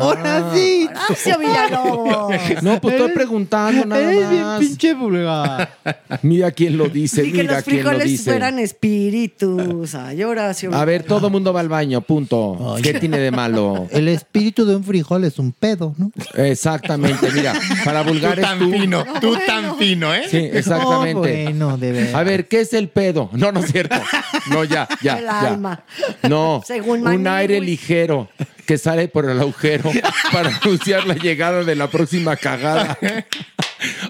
Ahora sí. Horacio Villalobos. No, pues estoy preguntando nada Eres bien más. pinche vulgar. Mira quién lo dice, Y que mira los quién lo frijoles dice. fueran espíritus. Ay, Horacio. A ver, todo mundo va al baño, punto. ¿Qué tiene de malo? El espíritu de un frijol es un pedo, ¿no? Exactamente, mira, para vulgares tú. tú tan fino, ¿eh? Sí, exactamente. Oh, bueno, de verdad. A ver, ¿qué es el pedo? No, no es cierto. No, ya, ya. El ya. alma. No, Según un aire ligero que sale por el agujero para anunciar la llegada de la próxima cagada.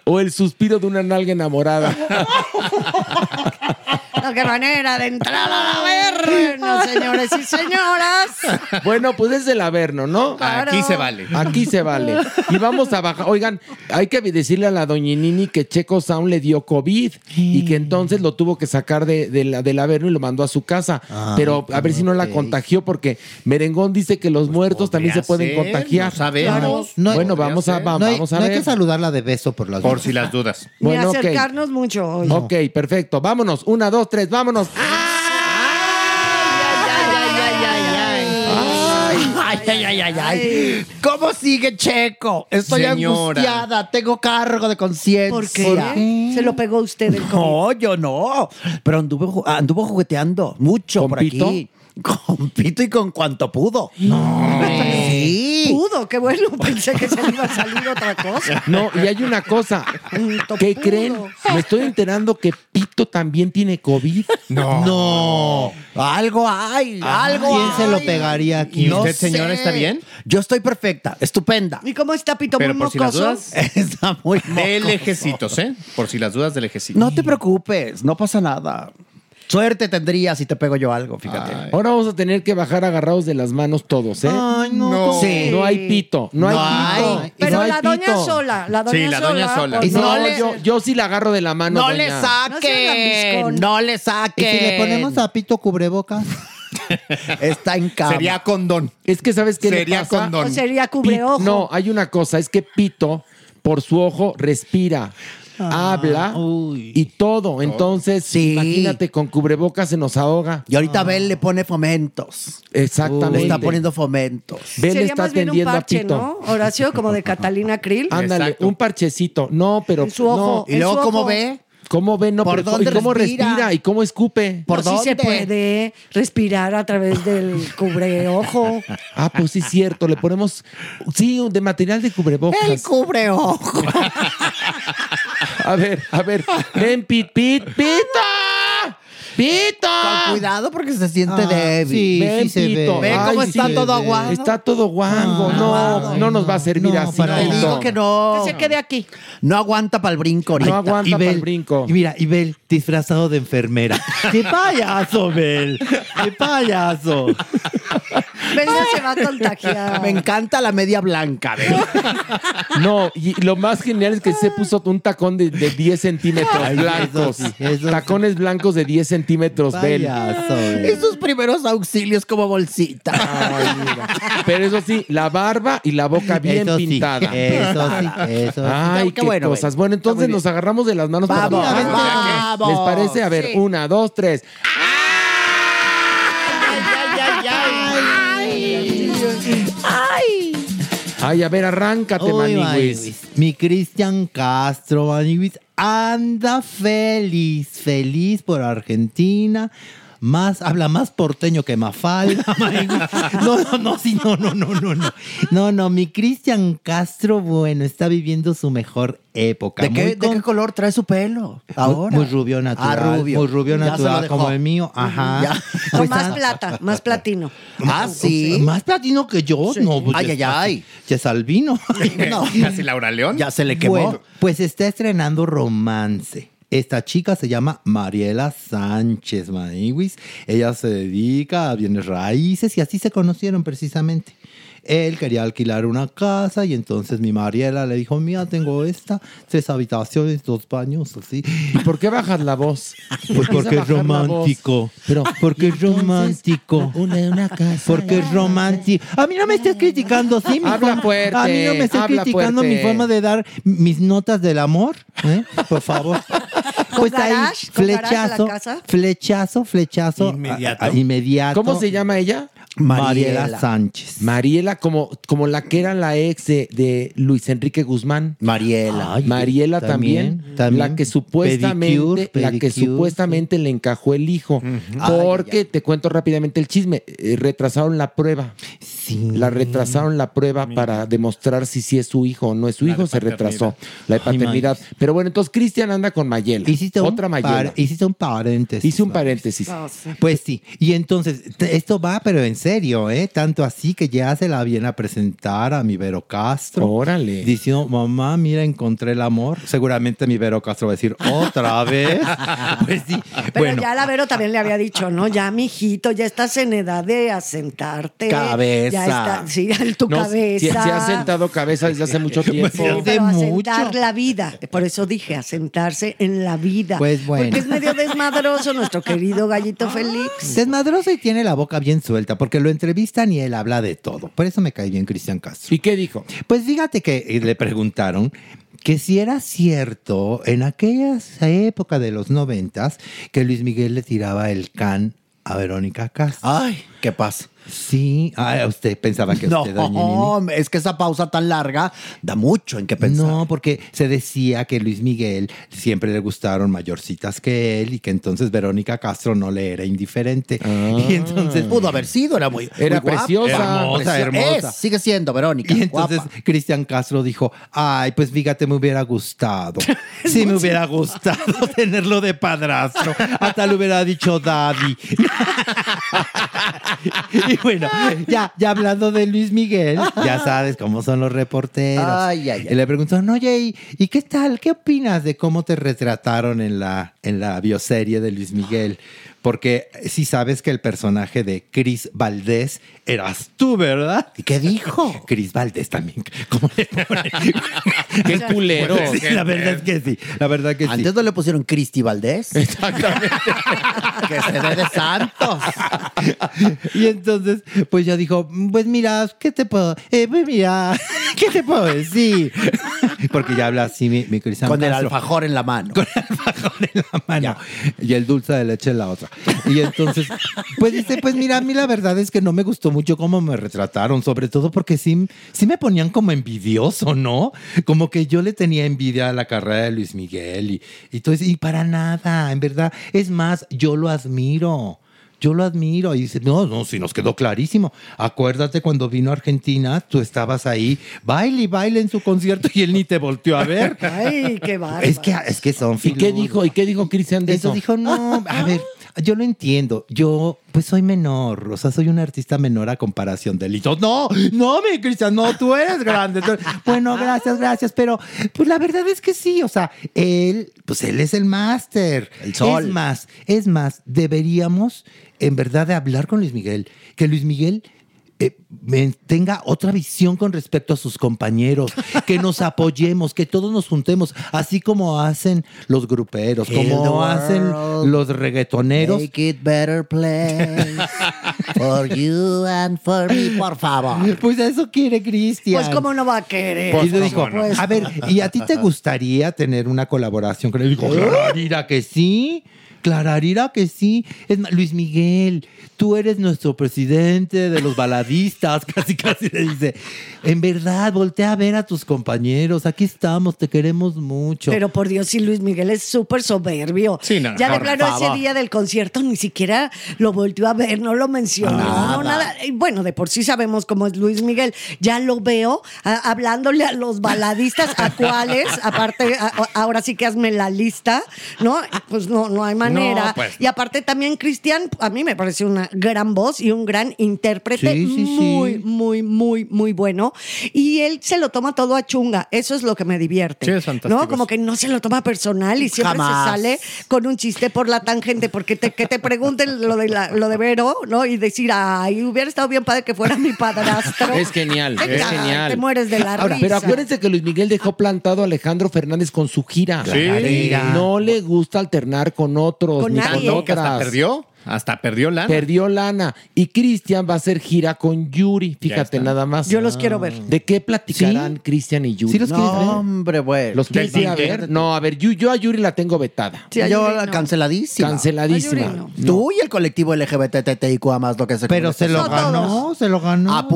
O el suspiro de una nalga enamorada. No, qué manera de entrar al averno, señores y señoras. Bueno, pues es el averno, ¿no? Claro. Aquí se vale. Aquí se vale. Y vamos a bajar. Oigan, hay que decirle a la doñinini que Checo Sound le dio COVID y que entonces lo tuvo que sacar de, de la, del averno y lo mandó a su casa. Ah, Pero a ver si no la contagió porque Merengón dice que los muertos también se pueden ser, contagiar. no sabemos. No bueno, vamos a, va- no hay, vamos a no hay ver. que saludarla de beso por las Por dudas. si las dudas. Bueno, acercarnos mucho hoy. Ok, perfecto. Vámonos. Una, dos, vámonos. Ay, ay, ay, ay. ¿Cómo sigue Checo? Estoy angustiada, tengo cargo de conciencia. ¿Por qué? Se lo pegó usted el. No, yo no. Pero anduvo, anduvo jugueteando mucho ¿Con por aquí. Con pito y con cuanto pudo. Sí. Pudo, qué bueno. Pensé que se le iba a salir otra cosa. No, y hay una cosa. ¿Qué creen? Me estoy enterando que Pito también tiene COVID. No. No. Algo hay, algo ¿Quién se lo pegaría aquí? ¿Y No usted, señora, sé. está bien? Yo estoy perfecta, estupenda. ¿Y cómo está Pito Pero muy por si las dudas, Está muy de mocoso. lejecitos, ¿eh? Por si las dudas de lejecitos. No te preocupes, no pasa nada. Suerte tendría si te pego yo algo, fíjate. Ahora vamos a tener que bajar agarrados de las manos todos, ¿eh? Ay, no. No. Sí. No hay pito, no, hay pito. hay. Pero no hay la doña pito. sola, la doña Sí, la doña sola. sola. por Y no, yo, yo sí la agarro de la mano. No doña. le lambiscón. no le ¿Y saquen. si le ponemos a Pito cubrebocas? Está en cama. Sería condón. Es que, ¿sabes qué Sería le pasa? condón. O sería cubreojo. No, hay una cosa, es que Pito, por su ojo, respira. Habla y todo. Entonces, Sí. imagínate, con cubrebocas se nos ahoga. Y ahorita Bel le pone fomentos. Exactamente. Le está poniendo fomentos. Bel Sería está más bien un atendiendo a parche, Pito. ¿no? Horacio, como de Catalina Krill. Ándale, un parchecito. No, pero En su ojo, no. ¿Y luego cómo ve? ¿Cómo ve? No, ¿Por pero- dónde ¿y cómo respira? respira? ¿Y cómo escupe? ¿Por sí se puede respirar a través del cubreojo. Ah, pues sí, es cierto. Le ponemos, sí, de material de cubrebocas. El cubreojo. A ver, a ver. Ven, Pit, Pit, Pita. ¡Pita! Con cuidado porque se siente Ah, débil. sí, Ven, sí se Pito. ve. Ven Ay, cómo sí está todo aguado. Está todo guango. no, no nos va a servir así. Te digo que no. Que se quede aquí. No aguanta para el brinco ahorita. No aguanta para el brinco. Y mira, y Bel, disfrazado de enfermera. ¡Qué payaso, Bel! ¡Qué payaso! Belda se va a contagiar. Me encanta la media blanca. ¿ves? No, y lo más genial es que se puso un tacón de, de 10 centímetros Ay, blancos. eso sí, eso Tacones blancos de 10 centímetros, Bel. Y sus primeros auxilios como bolsita. Pero eso sí, la barba y la boca bien Eso sí, pintada. eso sí, eso sí. Ay, Qué qué, bueno, cosas. Bel. Bueno, entonces nos agarramos de las manos para Vamos. Vamos. ¿Les parece? A ver, Sí. una, dos, tres. ¡Ay! Ay, a ver, arráncate. Maniwis. Mi Cristian Castro, Maniwis, anda feliz, feliz por Argentina. Más, habla más porteño que Mafalda. Maniwis. No, no, no, sí, no, no, no, no, no. No, no, mi Cristian Castro, bueno, está viviendo su mejor época. ¿De qué, de color trae su pelo? Ahora. Muy, muy rubio natural. Ah, rubio. Muy rubio Ya natural como el mío. Ajá. Ya. No, Pues, más plata, más platino. Ah, sí. ¿Más platino que yo? No, pues Ay, ya ay, ay. Ya es albino. No. Casi Laura León. Ya se le quemó. Bueno, pues está estrenando Romance. Esta chica se llama Mariela Sánchez Maniwis. Ella se dedica a bienes raíces y así se conocieron precisamente. Él quería alquilar una casa y entonces mi Mariela le dijo, mira, tengo esta, tres habitaciones, dos baños, así. ¿Y por qué bajas la voz? Pues porque es romántico. Pero, Porque es romántico. Una, una casa. Porque es romántico. A mí no me estés criticando, ¿sí? Mi Habla forma- fuerte, A mí no me estés criticando mi forma de dar mis notas del amor. ¿eh? Por favor. Pues ahí, garage? ¿Con garage a la flechazo, casa? flechazo, flechazo. Inmediato. a- a- inmediato. ¿Cómo se llama ella? Mariela, Mariela. Sánchez. Mariela, como, como la que era la ex de, de Luis Enrique Guzmán. Mariela. Ay, Mariela también, también, también. la que supuestamente, Pedicure, la que pedicure, supuestamente le encajó el hijo, porque te cuento rápidamente el chisme, eh, retrasaron la prueba, Sí. la retrasaron la prueba para demostrar si sí es su hijo o no es su La hijo, se retrasó la de Ay, paternidad. Pero bueno, entonces Cristian anda con Mayela, Hiciste otra un, Mayela. par- hiciste un paréntesis. Hice un paréntesis. Pues sí, y entonces esto va, pero en serio, ¿eh? Tanto así que ya se la viene a presentar a mi Vero Castro. Órale. Diciendo, mamá, mira, encontré el amor. Seguramente mi Vero Castro va a decir, ¿otra vez? pues sí. Pero bueno, ya la Vero también le había dicho, ¿no? Ya, mijito, ya estás en edad de asentarte. Cabeza. Ya está, sí, en tu No, cabeza. se, se ha sentado cabeza desde hace mucho tiempo. Sí, pero mucho. asentar la vida. Por eso dije, asentarse en la vida. Pues bueno. Porque es medio desmadroso nuestro querido gallito Félix. desmadroso y tiene la boca bien suelta porque lo entrevistan y él habla de todo. Por eso me cae bien Cristian Castro. ¿Y qué dijo? Pues fíjate que eh, le preguntaron que si era cierto en aquellas época de los noventas que Luis Miguel le tiraba el can a Verónica Castro. Ay, ¿qué pasa? Sí, ah, usted pensaba que usted, doña Nini. No, es que esa pausa tan larga da mucho en qué pensar. No, porque se decía que Luis Miguel siempre le gustaron mayorcitas que él y que entonces Verónica Castro no le era indiferente. Y entonces Pudo haber sido, era muy. Era muy guapa. preciosa. Hermosa, hermosa. Es, sigue siendo, Verónica. Y entonces. Cristian Castro dijo, ay, pues fíjate, me hubiera gustado. Sí, me hubiera gustado tenerlo de padrastro. Hasta le hubiera dicho daddy. y bueno, ya, ya hablando de Luis Miguel, ya sabes cómo son los reporteros. Ay, ay, ay. Y le preguntaron, oye, ¿y, y qué tal? ¿Qué opinas de cómo te retrataron en la, en la bioserie de Luis Miguel? Porque sí sabes que el personaje de Cris Valdés eras tú, ¿verdad? ¿Y qué dijo? Cris Valdés también. ¿Cómo le? Qué culero. Sí, la verdad es que sí. La verdad que sí. Antes no le pusieron Cristi Valdés. Exactamente. que se dé de santos. Y entonces, pues ya dijo, pues mira, ¿qué te puedo? Eh, pues mira, ¿qué te puedo decir? Porque ya habla así mi, mi Con el alfajor en la mano. Con el alfajor en la mano. Y el dulce de leche en la otra. Y entonces, pues dice, pues mira, a mí la verdad es que no me gustó mucho cómo me retrataron, sobre todo porque sí, sí me ponían como envidioso, ¿no? Como que yo le tenía envidia a la carrera de Luis Miguel y, y todo eso, y para nada, en verdad. Es más, yo lo admiro. Yo lo admiro. Y dice, no, no, sí nos quedó clarísimo. Acuérdate cuando vino a Argentina, tú estabas ahí, baile y baile en su concierto y él ni te volteó a ver. Ay, qué bárbaro. Es que, es que son ¿Y qué dijo? ¿Y qué dijo Cristian de eso? eso? dijo, no, a ver, yo lo entiendo. Yo, pues soy menor, o sea, soy un artista menor a comparación de yo, no, no, mi Cristian, no, tú eres grande. Bueno, gracias, gracias, pero pues la verdad es que sí, o sea, él, pues él es el máster. El sol. Es más, es más, deberíamos en verdad de hablar con Luis Miguel, que Luis Miguel eh, tenga otra visión con respecto a sus compañeros, que nos apoyemos, que todos nos juntemos, así como hacen los gruperos, como hacen los reggaetoneros. Make it better place for you and for me, por favor. Pues eso quiere Cristian. Pues cómo no va a querer. Y le dijo, Pues, a ver, ¿y a ti te gustaría tener una colaboración con él? Dijo, Clararira que sí, Clararira que sí. Es más, Luis Miguel, tú eres nuestro presidente de los baladistas, casi casi le dice. En verdad, voltea a ver a tus compañeros, aquí estamos, te queremos mucho. Pero por Dios, sí, Luis Miguel es súper soberbio. Sí, no, ya de plano ese día del concierto ni siquiera lo volvió a ver, no lo mencionó, Nada. no nada. Bueno, de por sí sabemos cómo es Luis Miguel. Ya lo veo a- hablándole a los baladistas, a cuáles, aparte, a- ahora sí que hazme la lista, ¿no? Pues no, no hay manera. No, pues. Y aparte también Cristian, a mí me parece una gran voz y un gran intérprete, Sí, sí, sí. muy, muy, muy, muy bueno. Y él se lo toma todo a chunga. Eso es lo que me divierte. Sí, es fantástico ¿No? Como que no se lo toma personal y siempre Jamás. se sale con un chiste por la tangente, porque te, que te pregunten lo de, la- lo de Vero, ¿no? Y decir, ay, hubiera estado bien padre que fuera mi padrastro. Es genial, es genial. Te mueres de la Ahora, risa. pero acuérdense que Luis Miguel dejó plantado a Alejandro Fernández con su gira. Sí. No le gusta alternar con otros Con ni nadie. con No, que hasta otras. perdió. Hasta perdió lana. Perdió lana. Y Cristian va a hacer gira con Yuri. Fíjate nada más. Yo los quiero ver. ¿De qué platicarán Cristian y Yuri? ¿Sí los No, quieres ver? hombre, güey. ¿Los quieres ir a ver? No, a ver, yo, yo a Yuri la tengo vetada. Sí, a Yo Yuri la no. canceladísima. Canceladísima. A Yuri no. Tú y el colectivo LGBTTIQ más lo que se Pero se lo No ganó, todos. se lo ganó. A.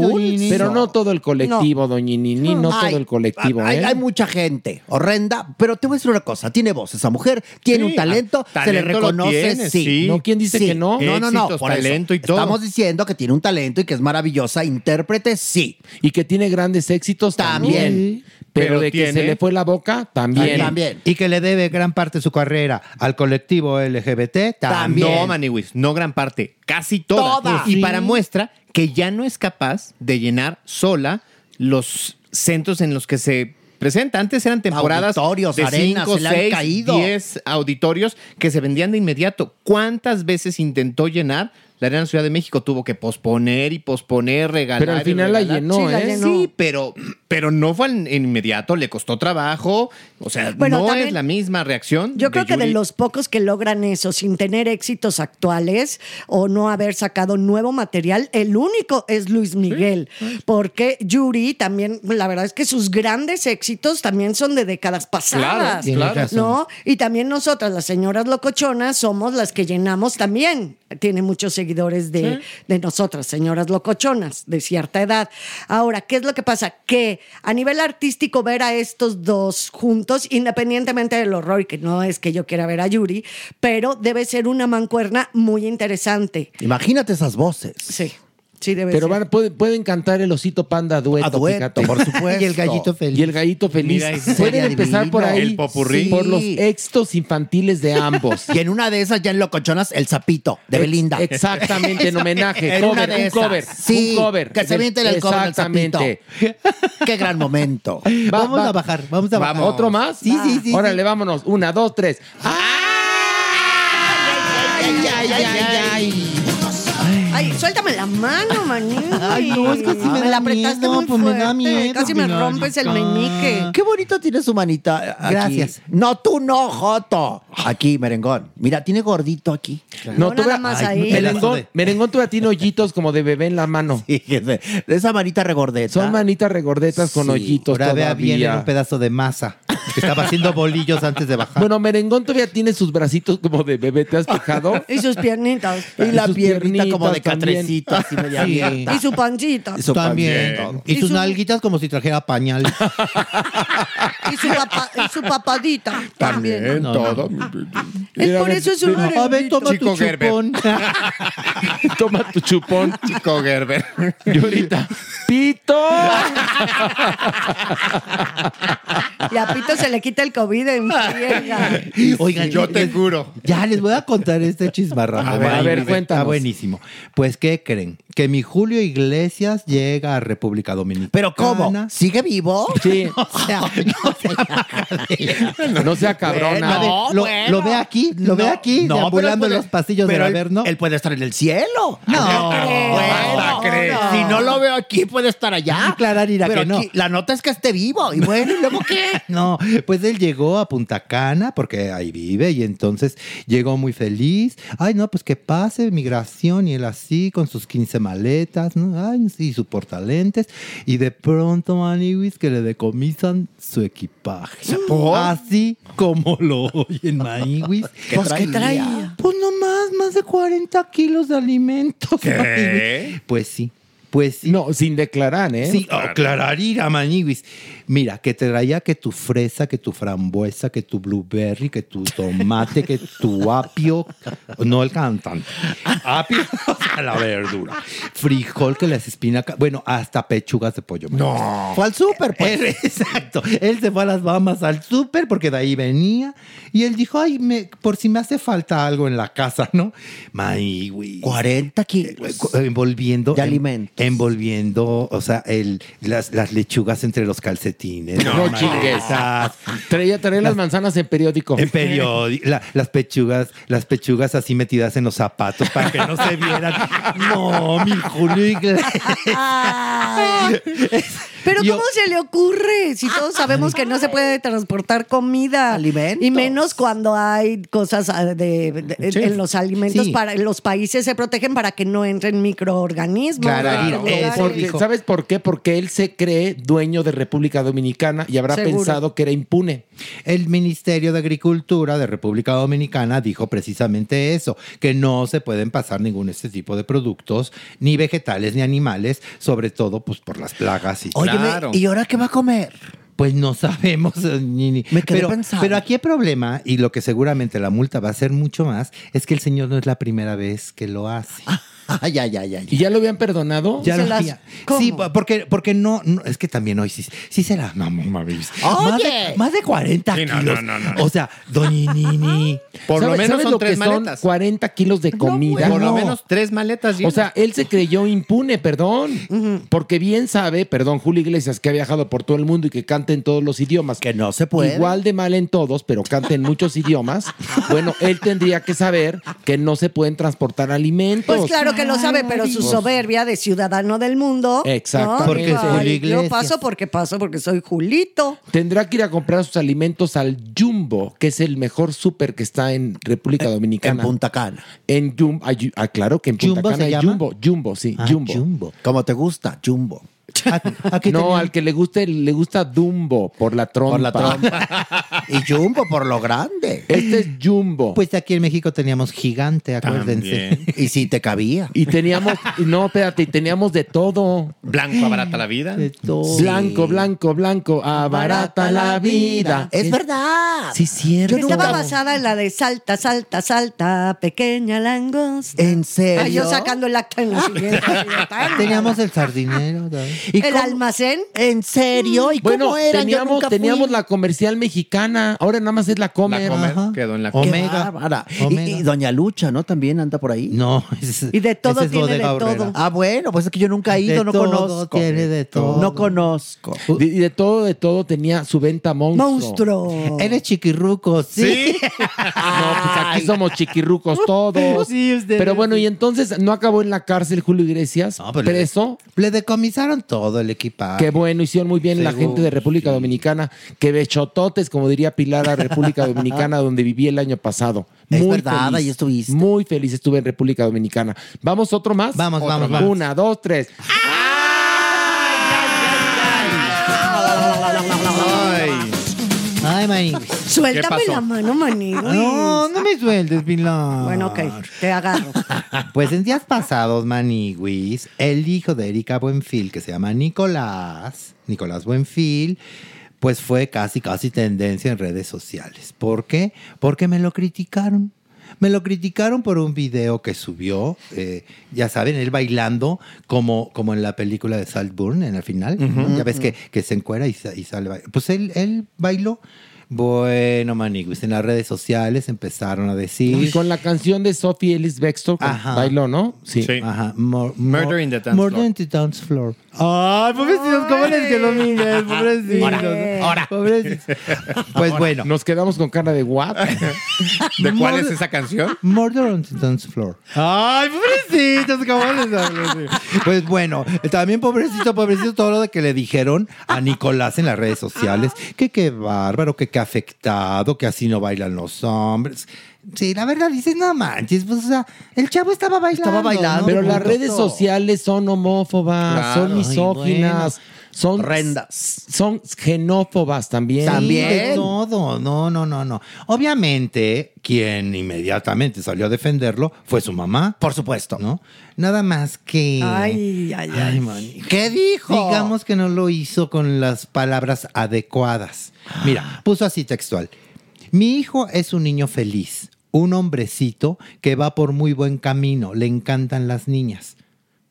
Pero no todo el colectivo, doñinini, no Ay, todo el colectivo, hay, ¿eh? hay mucha gente horrenda, pero te voy a decir una cosa, tiene voz esa mujer, tiene Sí, un talento, se le reconoce, tiene, sí. sí. No, ¿quién dice Sí. que no? No, no, por eso. talento y todo. Estamos diciendo que tiene un talento y que es maravillosa, intérprete, sí. Y que tiene grandes éxitos también. También. Pero, Pero de que tiene- se le fue la boca, también. También. Y que le debe gran parte de su carrera al colectivo LGBT también. No, Maniwis, no gran parte, casi toda. Toda. Y Sí. para muestra que ya no es capaz de llenar sola los centros en los que se presenta. Antes eran temporadas Auditorios, de arenas, 5, se le han 6, caído. 10 auditorios que se vendían de inmediato. ¿Cuántas veces intentó llenar la Arena Ciudad de México? Tuvo que posponer y posponer, regalar. Pero al final la llenó, Sí, la ¿eh? llenó. Sí, pero, pero no fue en inmediato, le costó trabajo. O sea, Bueno, no también- es la misma reacción. Yo creo que de los pocos que logran eso sin tener éxitos actuales o no haber sacado nuevo material, el único es Luis Miguel. Porque Yuri también, la verdad es que sus grandes éxitos también son de décadas pasadas. Claro. razón. ¿No? Y también nosotras, las señoras locochonas, somos las que llenamos también. Tiene muchos seguidores de, de nosotras, señoras locochonas, de cierta edad. Ahora, ¿qué es lo que pasa? Que a nivel artístico, ver a estos dos juntos, independientemente del horror, que no es que yo quiera ver a Yuri, pero debe ser una mancuerna muy interesante. Imagínate esas voces. Sí, sí debe Pero ser. van- puede- pueden cantar el osito panda dueto, A dueto, fíjate. por supuesto. Y el gallito feliz. Y el gallito feliz. Mira, ese pueden sería empezar por ahí. El popurrí. Por los éxitos infantiles de ambos. Y en una de esas, ya en Locochonas, el sapito de Belinda. Exactamente, en homenaje. En una cover, de un esas. cover. Sí, un cover. que se viente el cover del. Exactamente. Qué gran momento. Va- vamos va- a bajar, vamos a bajar. ¿Otro más? Sí, sí, sí, Órale, vámonos. Una, dos, tres. Ay, ay, ay, ay. Ay, la mano, maní. Ay, no, es que sí me la da apretaste miedo, muy pues me fuerte. da miedo, Casi me rompes el meñique. Qué bonito tiene su manita. aquí. Gracias. No, tú no, Joto. Aquí, merengón. Mira, tiene gordito aquí. No, tú nada más Ay, ahí. Merengón, merengón todavía tiene hoyitos como de bebé en la mano. De esa manita regordeta. Son manitas regordetas con Sí, hoyitos Ahora vea bien en todavía. un pedazo de masa. Estaba haciendo bolillos antes de bajar. Bueno, Merengón todavía tiene sus bracitos como de bebé, ¿te has fijado? Y sus piernitas. Y la piernita como de catrecito, así media Sí. abierta. Y su pancita. Eso También. también. Y, Y sus su- nalguitas como si trajera pañal. Y su, papa- y su papadita. También. No. todo. Es por eso es un A ver, toma Chico tu Gerber. chupón. Toma tu chupón. Chico Gerber. Y ahorita, ¡Pito! Y a Pito se le quita el COVID en friega. Oigan, Yo te les- juro. Ya les voy a contar este chismarrajo. A ver, a ver, Está cuéntanos. buenísimo. Pues, ¿qué creen? Que mi Julio Iglesias llega a República Dominicana. ¿Pero cómo? ¿Sigue vivo? Sí, O sea, no sea cabrona. No, lo, bueno. lo ve aquí, lo ve aquí, no, deambulando puede- los pasillos del Averno. Él puede estar en el cielo. No. Bueno, si no lo veo aquí, puede estar allá. Claro, Ira, Pero que no. aquí, la nota es que esté vivo. Y bueno, ¿y luego qué? No, pues él llegó a Punta Cana porque ahí vive y entonces llegó muy feliz. Ay, no, pues que pase migración y él así con sus 15 maletas, ¿no? Ay, sí, su portalentes. Y de pronto, Maniwis, que le decomisan su equipaje. Así como lo oyen, Maniwis. Pues, ¿qué traía? Pues nomás, más de 40 kilos de alimentos. Maniwis. Pues sí, pues sí. No, sin declarar, ¿eh? Sí, aclarar ir Maniwis. Mira, que te traía que tu fresa, que tu frambuesa, que tu blueberry, que tu tomate, que tu apio, no el cantante, apio, o sea, la verdura, frijol, que las espinacas, bueno, hasta pechugas de pollo. No. Fue al súper, pues. Él, exacto. Él se fue a las Bahamas al súper porque de ahí venía y él dijo, ay, me, por si me hace falta algo en la casa, ¿no? Maniwis. 40 kilos. Eh, envolviendo De en- alimentos. envolviendo o sea el, las, las lechugas entre los calcetines No chingues. Traía, traía las manzanas en periódico. en periódico la- las pechugas las pechugas así metidas en los zapatos para que no se vieran no mi Julio Iglesias. Pero Yo- ¿cómo se le ocurre? Si todos sabemos que no se puede transportar comida. Alimentos. Y menos cuando hay cosas ah, de, de- Sí. en los alimentos Sí. para los países se protegen para que no entren microorganismos. Claro. Porque, dijo. ¿Sabes por qué? Porque él se cree dueño de República Dominicana y habrá Seguro. pensado que era impune. El Ministerio de Agricultura de República Dominicana dijo precisamente eso, que no se pueden pasar ningún este tipo de productos, ni vegetales ni animales, sobre todo pues por las plagas y Óyeme, Claro. ¿y ahora qué va a comer? Pues no sabemos, eh, ni, ni- Me quedé pero, pensando. pero aquí el problema, y lo que seguramente la multa va a ser mucho más, es que el señor no es la primera vez que lo hace. Ay, ay, ay, ay. ¿Y ya lo habían perdonado? Ya Se lo las-. Sí, porque, porque no, no, es que también hoy sí, sí se la mamó, mames. Más de, Oye. más de 40 Sí, no, kilos. no, no, no. O sea, doñinini. Por lo ¿Sabes- menos sabes son lo tres que son maletas. 40 kilos de comida? Por lo No. menos tres maletas O llenas. sea, él se creyó impune, perdón. Porque bien sabe, perdón, Julio Iglesias, que ha viajado por todo el mundo y que canta en todos los idiomas. Que no se puede. Igual de mal en todos, pero canta en muchos idiomas. Bueno, él tendría que saber que no se pueden transportar alimentos. Pues claro que lo sabe, pero su soberbia de ciudadano del mundo. Exactamente. ¿no? Porque Ay, Julio Yo paso porque paso porque soy Julito. Tendrá que ir a comprar sus alimentos al Jumbo, que es el mejor súper que está en República En Dominicana. Punta Cana. En Jumbo. ah, claro que en Punta ¿Jumbo Cana se hay llama? Jumbo. Jumbo, sí, Ah, Jumbo. Jumbo. Como te gusta, Jumbo. Aquí No, tenía- al que le guste, le gusta Dumbo por la trompa. Por la trompa. y Jumbo por lo grande. Este es Jumbo. Pues aquí en México teníamos gigante, acuérdense. También. Y si te cabía. y teníamos, no, espérate, y teníamos de todo. Blanco abarata la vida. De todo. Blanco, blanco, blanco, abarata la vida. Es verdad. Sí, cierto. Estaba basada en la de salta, salta, salta, pequeña langosta. ¿En serio? Ay, yo sacando el acta en la siguiente. Teníamos el sardinero. ¿no? ¿Y el cómo- almacén. ¿En serio? ¿Y Bueno, cómo era? Yo teníamos, nunca fui. teníamos la comercial mexicana. Ahora nada más es la comer. La comer Ajá. quedó en la Qué Omega. Y- Omega. Y, Doña Lucha, ¿no? También anda por ahí. No, es- Y de todo es tiene de todo. Ah, bueno, pues es que yo nunca he ido, De no todo conozco. tiene de todo. No conozco. Y y de todo, de todo tenía su venta monstruo. Monstruo. Eres chiquirruco, sí. No, pues aquí somos chiquirrucos todos. Sí, Pero bueno, y entonces no acabó en la cárcel Julio Iglesias, No, pero le- preso. Le decomisaron todo el equipaje. Qué bueno, hicieron muy bien la gente de República Dominicana. Que bechototes, como diría Pilar, a República Dominicana, donde viví el año pasado. Es Muy verdad, feliz. ahí estuviste. Muy feliz estuve en República Dominicana. ¿Vamos otro más? Vamos, Otro vamos, más. vamos. Una, dos, tres. Ay, Ay. Suéltame la mano, Maniguis. No, no me sueltes, Pilar. Bueno, ok, te agarro. Pues en días pasados, Maniguis, el hijo de Erika Buenfil, que se llama Nicolás, Nicolás Buenfil, pues fue casi, casi tendencia en redes sociales. ¿Por qué? Porque me lo criticaron. Me lo criticaron por un video que subió, eh, ya saben, él bailando como, como en la película de Saltburn en el final. Ya ves que, que se encuera y, y sale. Pues él, él bailó. Bueno, Maniguis, en las redes sociales empezaron a decir... Y con la canción de Sophie Ellis Bextor, Ajá. bailó, ¿no? Sí. Ajá. Mor- Murder in the Dance Murder Floor. in the Dance Floor. Ay, pobrecitos, ¿cómo les quedó mi inglés? Pobrecitos. Ahora, ahora. Pobrecitos. Pues bueno. Nos quedamos con cara de what? ¿De cuál es esa canción? Murder on the Dance Floor. Ay, pobrecitos, ¿cómo les hablo? Pues bueno, también pobrecito, pobrecito todo lo de que le dijeron a Nicolás en las redes sociales. Que qué bárbaro, que qué afectado, que así no bailan los hombres. Sí, la verdad dices, no manches, pues o sea, el chavo estaba bailando. ¿no? Pero las redes sociales son homófobas, Claro. son Ay, misóginas, son Son xenófobas también. De todo, no, no, no, no. Obviamente, quien inmediatamente salió a defenderlo fue su mamá. Por supuesto. ¿No? Nada más que. Ay, ay, ay. ¿Qué dijo? Digamos que no lo hizo con las palabras adecuadas. Mira, puso así textual. Mi hijo es un niño feliz, un hombrecito que va por muy buen camino, le encantan las niñas.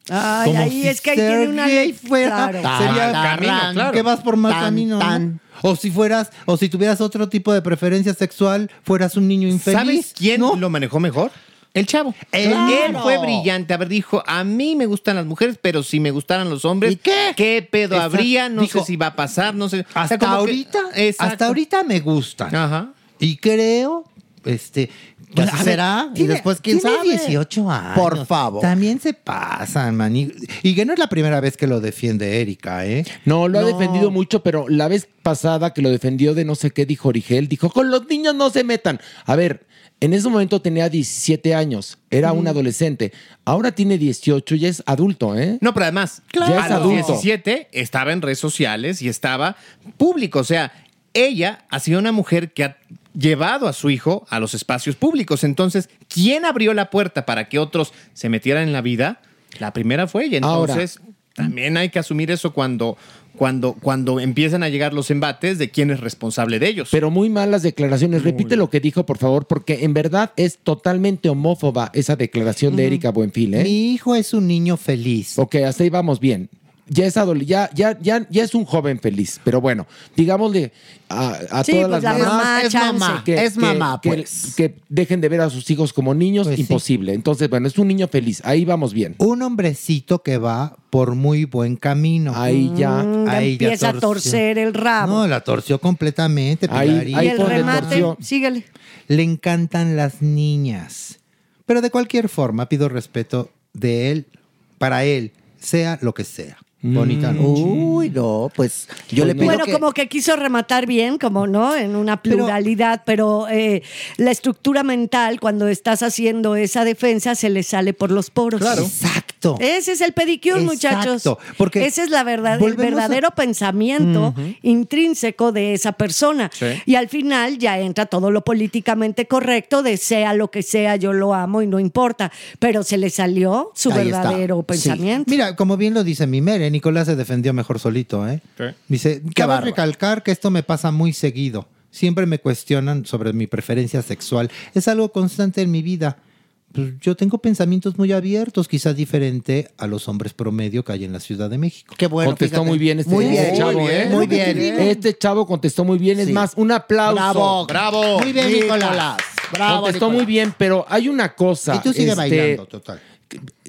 Ay, Como ahí si es que ahí tiene una ley fuera, claro. sería camino, claro. que vas por mal Tan, camino. ¿no? tan. O si fueras, o si tuvieras otro tipo de preferencia sexual, fueras un niño infeliz. ¿Sabes quién lo manejó mejor? El chavo. Él, Claro. él fue brillante. A ver, dijo, a mí me gustan las mujeres, pero si me gustaran los hombres, ¿Y qué? ¿qué pedo Exacto. habría? No Dijo, sé si va a pasar, no sé. O sea, Hasta que- ahorita, Exacto. hasta ahorita me gustan. Ajá. Y creo, este, que Pues, así será. y tiene- después, ¿quién tiene sabe? 18 años. Por favor. También se pasan, man. Y, y que no es la primera vez que lo defiende Erika, ¿eh? No, lo ha defendido mucho, pero la vez pasada que lo defendió de no sé qué dijo Origel, dijo, con los niños no se metan. A ver, en ese momento tenía 17 años, era un adolescente. Ahora tiene 18 y es adulto, ¿eh? No, pero además, Ya es a los adulto. 17 estaba en redes sociales y estaba público. O sea, ella ha sido una mujer que ha llevado a su hijo a los espacios públicos. Entonces, ¿quién abrió la puerta para que otros se metieran en la vida? La primera fue ella. Ahora- Entonces, también hay que asumir eso cuando, cuando, cuando empiezan a llegar los embates de quién es responsable de ellos. Pero muy malas declaraciones. Repite lo que dijo, por favor, porque en verdad es totalmente homófoba esa declaración de Erika Buenfil, ¿eh? Mi hijo es un niño feliz. Ok, hasta ahí vamos bien. Ya es, ya, ya, ya, ya es un joven feliz, pero bueno, digámosle a, a Sí, todas pues las la mamás mamá, es mamá, que, es mamá, que- pues. que dejen de ver a sus hijos como niños, Pues sí. imposible. Entonces, bueno, es un niño feliz, ahí vamos bien. Un hombrecito que va por muy buen camino. Ahí ya, Mm, ya ahí ya empieza a torcer el rabo. No, la torció completamente. Ahí- ahí y el remate, torció. síguele. Le encantan las niñas. Pero de cualquier forma, pido respeto de él, para él, sea lo que sea. Bonita Mm. noche. Uy, no, pues yo le pido Bueno, que... como que quiso rematar bien, como no, en una pluralidad, pero, eh, la estructura mental, cuando estás haciendo esa defensa, se le sale por los poros. Exacto. Ese es el pedicure, muchachos. Exacto, porque Ese es la verdad, el a- verdadero pensamiento intrínseco de esa persona. Sí. Y al final ya entra todo lo políticamente correcto de sea lo que sea, yo lo amo y no importa. Pero se le salió su Ahí está. verdadero Sí. pensamiento. Mira, como bien lo dice mi mere, Nicolás se defendió mejor solito, ¿eh? Dice, cabe recalcar que esto me pasa muy seguido. Siempre me cuestionan sobre mi preferencia sexual. Es algo constante en mi vida. Pues, yo tengo pensamientos muy abiertos, quizás diferente a los hombres promedio que hay en la Ciudad de México. Qué bueno, contestó fíjate. muy bien este, Muy bien, chavo, muy ¿eh? bien, muy bien. Este chavo contestó muy bien. Es Sí. más, un aplauso. Bravo, Bravo. Muy bien, Nicolás. Bravo, contestó Nicolás. muy bien, pero hay una cosa. Y tú sigues este, bailando, total.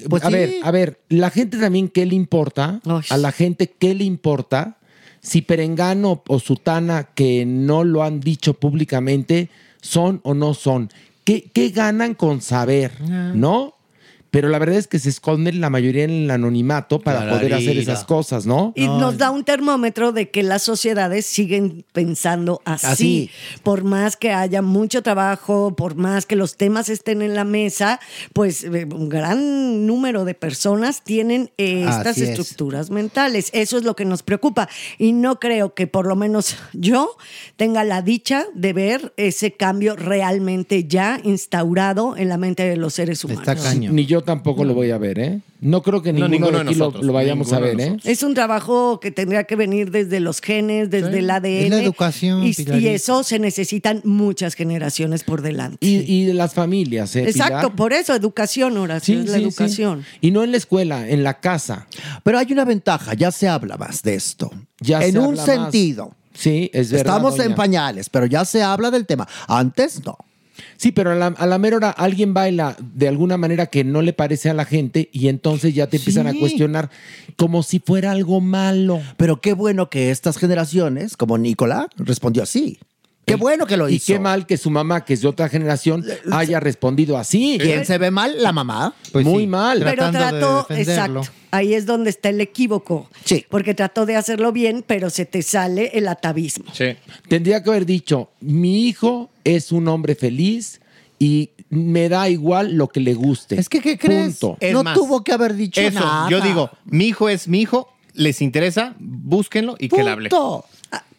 Pues a sí. ver, a ver, la gente también, ¿qué le importa? Uy. A la gente, ¿qué le importa? Si Perengano o Sutana, que no lo han dicho públicamente, son o no son. ¿Qué, qué ganan con saber? ¿No? Pero la verdad es que se esconden la mayoría en el anonimato para poder hacer esas cosas, ¿no? Y nos da un termómetro de que las sociedades siguen pensando así. Así. Por más que haya mucho trabajo, por más que los temas estén en la mesa, pues eh, un gran número de personas tienen estas Así es. estructuras mentales. Eso es lo que nos preocupa. Y no creo que por lo menos yo tenga la dicha de ver ese cambio realmente ya instaurado en la mente de los seres humanos. Ni yo tampoco lo voy a ver, ¿eh? No creo que No, ninguno, de aquí lo, nosotros, lo vayamos a ver, ¿eh? Es un trabajo que tendría que venir desde los genes, desde el ADN. Es la educación, Y, eso se necesitan muchas generaciones por delante. Y, las familias, ¿eh? Exacto, Pilar? por eso, educación, Horacio, Sí, es la sí, sí. educación. Y no en la escuela, en la casa. Pero hay una ventaja, ya se habla más de esto. Ya en se un habla más. sentido. Sí, es verdad. Estamos en pañales, pero ya se habla del tema. Antes no. Sí, pero a la, a la mera hora alguien baila de alguna manera que no le parece a la gente y entonces ya te empiezan a cuestionar como si fuera algo malo. Pero qué bueno que estas generaciones, como Nicola, respondió así. Qué bueno que lo y hizo. qué mal que su mamá, que es de otra generación, haya respondido así. ¿Quién se ve mal? La mamá. Muy mal. Pero trató, exacto, ahí es donde está el equívoco. Sí. Porque trató de hacerlo bien, pero se te sale el atavismo. Tendría que haber dicho, mi hijo es un hombre feliz y me da igual lo que le guste. Es que, ¿qué crees? Punto. Es no más, tuvo que haber dicho Eso, nada. yo digo, mi hijo es mi hijo, les interesa, búsquenlo y que le hable.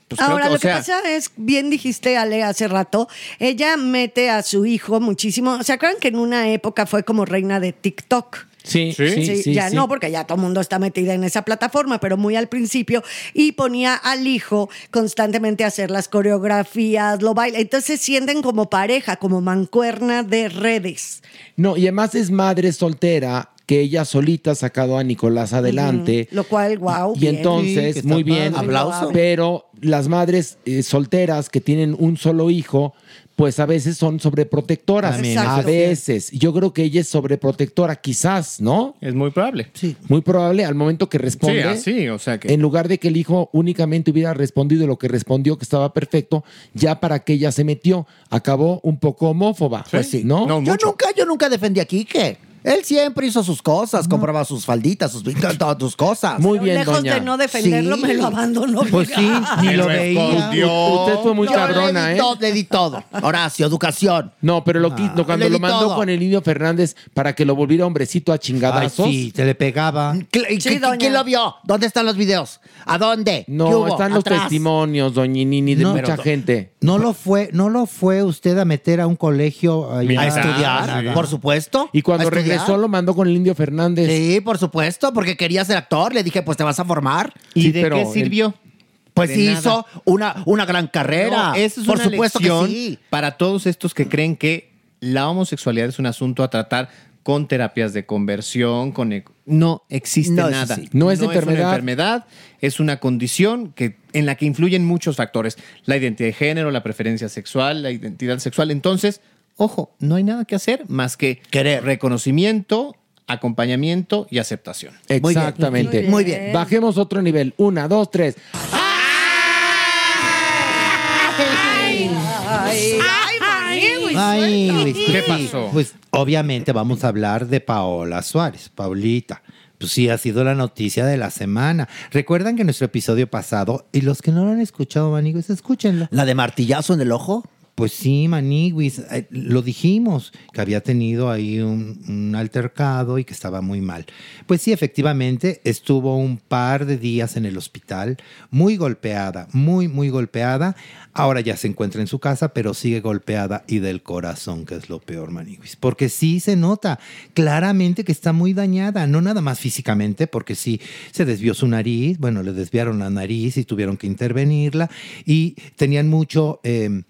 Pues Ahora, que, lo que pasa es, bien dijiste, Ale, hace rato, ella mete a su hijo muchísimo. ¿Se acuerdan que en una época fue como reina de TikTok? Sí, sí, sí. ya sí. no, porque ya todo el mundo está metida en esa plataforma, pero muy al principio, y ponía al hijo constantemente a hacer las coreografías, lo baila. Entonces se sienten como pareja, como mancuerna de redes. No, y además es madre soltera que ella solita ha sacado a Nicolás adelante. Lo cual, wow. Y entonces, muy bien, Aplauso. pero las madres eh, solteras que tienen un solo hijo, pues a veces son sobreprotectoras. También, a veces. Yo creo que ella es sobreprotectora, quizás, ¿no? Es muy probable. Sí. Muy probable al momento que responde. Sí, así, o sea que. En lugar de que el hijo únicamente hubiera respondido lo que respondió, que estaba perfecto, ya para que ella se metió, acabó un poco homófoba. Pues sí, ¿no? yo nunca, yo nunca defendí a Quique. Él siempre hizo sus cosas, compraba sus falditas, sus todas tus cosas. Muy bien, Lejos doña. de no defenderlo, Sí. me lo abandonó. Pues sí, ni lo veía. escondió. Usted fue muy Yo cabrona, le ¿eh? di todo, le di todo. Horacio, educación. No, pero lo, qui- lo- cuando le lo di mandó todo. con el niño Fernández para que lo volviera hombrecito a Ay, chingadazos. sí, se le pegaba. ¿Qui- qui- Sí, doña. ¿Quién lo vio? ¿Dónde están los videos? ¿A dónde? ¿Qué No, hubo? están los Atrás. testimonios, doñinini, de No, mucha pero- gente. No lo fue, no lo fue usted a meter a un colegio Mira, A a estudiar, Nada. por supuesto. Y cuando ¿A estudiar? Regresó lo mandó con el indio Fernández. Sí, por supuesto, porque quería ser actor. Le dije, pues te vas a formar. ¿Y Sí, de pero qué el- sirvió? Pues De nada. hizo una, una gran carrera. No, eso es por una supuesto lección que sí. para todos estos que creen que la homosexualidad es un asunto a tratar con terapias de conversión, con e- no existe No es nada. así. No es una enfermedad. enfermedad, es una condición que en la que influyen muchos factores, la identidad de género, la preferencia sexual, la identidad sexual. Entonces, ojo, no hay nada que hacer más que Querer. reconocimiento, acompañamiento y aceptación. Muy bien. Exactamente. Muy bien. Bajemos otro nivel. Una, dos, tres. Ay, ay, pues, ¿Qué pasó? Pues obviamente vamos a hablar de Paola Suárez, Paulita. Pues sí, ha sido la noticia de la semana. Recuerdan que nuestro episodio pasado, y los que no lo han escuchado, maniguis, escúchenlo. La de martillazo en el ojo. Pues sí, Maniguis, eh, lo dijimos, que había tenido ahí un, altercado y que estaba muy mal. Pues sí, efectivamente, estuvo un par de días en el hospital, muy golpeada, muy, muy golpeada. Ahora ya se encuentra en su casa, pero sigue golpeada y del corazón, que es lo peor, Maniguis. Porque sí se nota claramente que está muy dañada, no nada más físicamente, porque sí se desvió su nariz, bueno, le desviaron la nariz y tuvieron que intervenirla y tenían mucho... eh,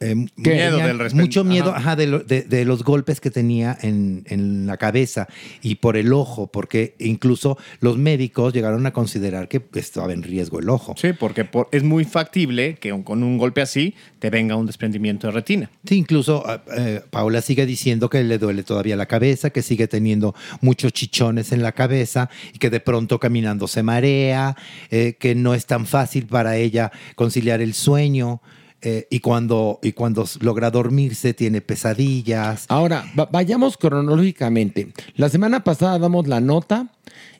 eh, Miedo del respen- Mucho miedo ajá. ajá, de, lo- de- de los golpes que tenía en, en la cabeza y por el ojo, porque incluso los médicos llegaron a considerar que estaba en riesgo el ojo. Sí, porque por- es muy factible que un- con un golpe así te venga un desprendimiento de retina. Sí, incluso eh, eh, Paula sigue diciendo que le duele todavía la cabeza, que sigue teniendo muchos chichones en la cabeza y que de pronto caminando se marea, eh, que no es tan fácil para ella conciliar el sueño. Eh, y, cuando, y cuando logra dormirse tiene pesadillas. Ahora, va- vayamos cronológicamente. La semana pasada damos la nota